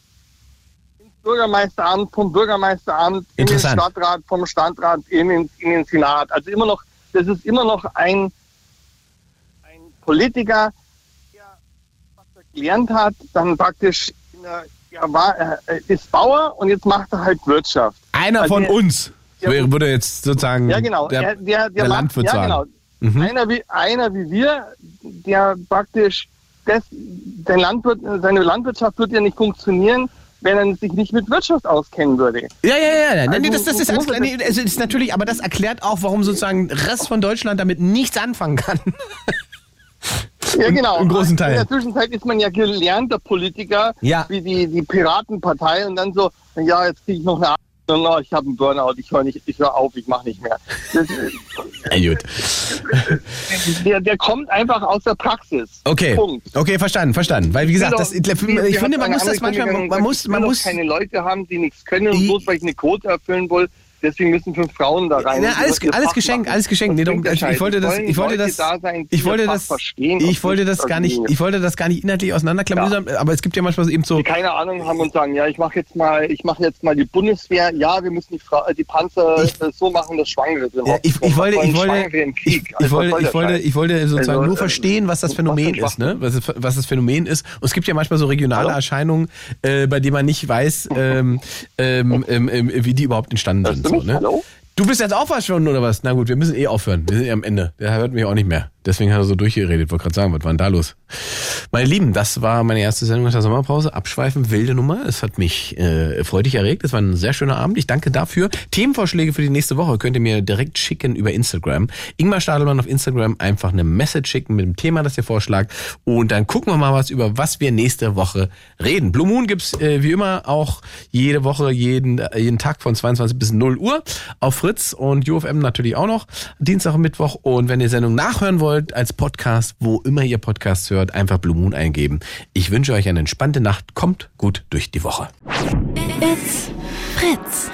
[SPEAKER 12] ins Bürgermeisteramt, vom Bürgermeisteramt in den. Stadtrat, vom Stadtrat in den, in den Senat. Also immer noch, das ist immer noch ein, ein Politiker, der was er gelernt hat, dann praktisch in der, er war, er ist Bauer und jetzt macht er halt Wirtschaft.
[SPEAKER 3] Einer
[SPEAKER 12] Also
[SPEAKER 3] von
[SPEAKER 12] der-
[SPEAKER 3] uns
[SPEAKER 12] Ja.
[SPEAKER 3] wäre- würde jetzt sozusagen
[SPEAKER 12] Ja, genau.
[SPEAKER 3] der,
[SPEAKER 12] der, der, der,
[SPEAKER 3] der Landwirt
[SPEAKER 12] ja,
[SPEAKER 3] sagen.
[SPEAKER 12] genau.
[SPEAKER 3] Mhm.
[SPEAKER 12] Einer, wie, einer wie wir, der praktisch, das, sein Landwirt, seine Landwirtschaft würde ja nicht funktionieren, wenn er sich nicht mit Wirtschaft auskennen würde.
[SPEAKER 3] Ja, ja, ja. ja. Nee,
[SPEAKER 12] Also,
[SPEAKER 3] das, das, ist, alles, nee, es ist natürlich, aber das erklärt auch, warum sozusagen der Rest von Deutschland damit nichts anfangen kann.
[SPEAKER 12] Ja, genau.
[SPEAKER 3] Im großen
[SPEAKER 12] In
[SPEAKER 3] Teil.
[SPEAKER 12] der Zwischenzeit ist man ja gelernter Politiker,
[SPEAKER 3] Ja.
[SPEAKER 12] wie die, die Piratenpartei und dann so, ja, jetzt kriege ich noch eine No, ich habe einen Burnout, ich höre nicht, ich höre auf, ich mache nicht mehr. Das,
[SPEAKER 3] Ja, gut.
[SPEAKER 12] der, der kommt einfach aus der Praxis.
[SPEAKER 3] Okay,
[SPEAKER 12] Punkt.
[SPEAKER 3] okay, verstanden, verstanden. Weil wie gesagt,
[SPEAKER 12] will
[SPEAKER 3] das, ich, ich finde, man muss das manchmal, man muss, man muss.
[SPEAKER 12] keine Leute haben, die nichts können und bloß weil ich eine Quote erfüllen will, deswegen müssen fünf Frauen da rein.
[SPEAKER 3] Ja,
[SPEAKER 12] die
[SPEAKER 3] alles, alles geschenkt, alles geschenkt.
[SPEAKER 12] Was
[SPEAKER 3] Nee, darum, ich, ich wollte das, ich wollte das, ich wollte das, ich wollte das gar nicht, ich wollte das gar nicht inhaltlich auseinanderklamüsern, aber es gibt ja manchmal eben so,
[SPEAKER 12] die keine Ahnung haben und sagen, ja, ich mache jetzt mal, ich mache jetzt mal die Bundeswehr, ja, wir müssen die, Fra die Panzer äh, so machen, dass Schwangere drin
[SPEAKER 3] Ja, ich, ich wollte, ich wollte, ich, ich
[SPEAKER 12] Also, was
[SPEAKER 3] wollte, ich wollte, ich wollte sozusagen
[SPEAKER 12] Also,
[SPEAKER 3] nur verstehen, was das
[SPEAKER 12] was
[SPEAKER 3] Phänomen ist, ne? Was, was das Phänomen ist. Und es gibt ja manchmal so regionale Erscheinungen, äh, bei denen man nicht weiß, ähm, ähm, ähm, wie die überhaupt entstanden sind. So, ne? Du bist jetzt auch verschwunden oder was? Na gut, wir müssen eh aufhören. Wir sind eh am Ende. Der hört mich auch nicht mehr. Deswegen hat er so durchgeredet. Wollte gerade sagen, was war denn da los? Meine Lieben, das war meine erste Sendung nach der Sommerpause. Abschweifen, wilde Nummer. Es hat mich äh, freudig erregt. Es war ein sehr schöner Abend. Ich danke dafür. Themenvorschläge für die nächste Woche könnt ihr mir direkt schicken über Instagram. Ingmar Stadelmann auf Instagram einfach eine Message schicken mit dem Thema, das ihr vorschlagt. Und dann gucken wir mal was über was wir nächste Woche reden. Blue Moon gibt's äh, wie immer auch jede Woche, jeden, jeden Tag von 22 bis 0 Uhr auf Fritz und UFM natürlich auch noch. Dienstag und Mittwoch. Und wenn ihr Sendung nachhören wollt als Podcast, wo immer ihr Podcasts hört, einfach Blue Moon eingeben. Ich wünsche euch eine entspannte Nacht. Kommt gut durch die Woche.
[SPEAKER 1] It's Fritz.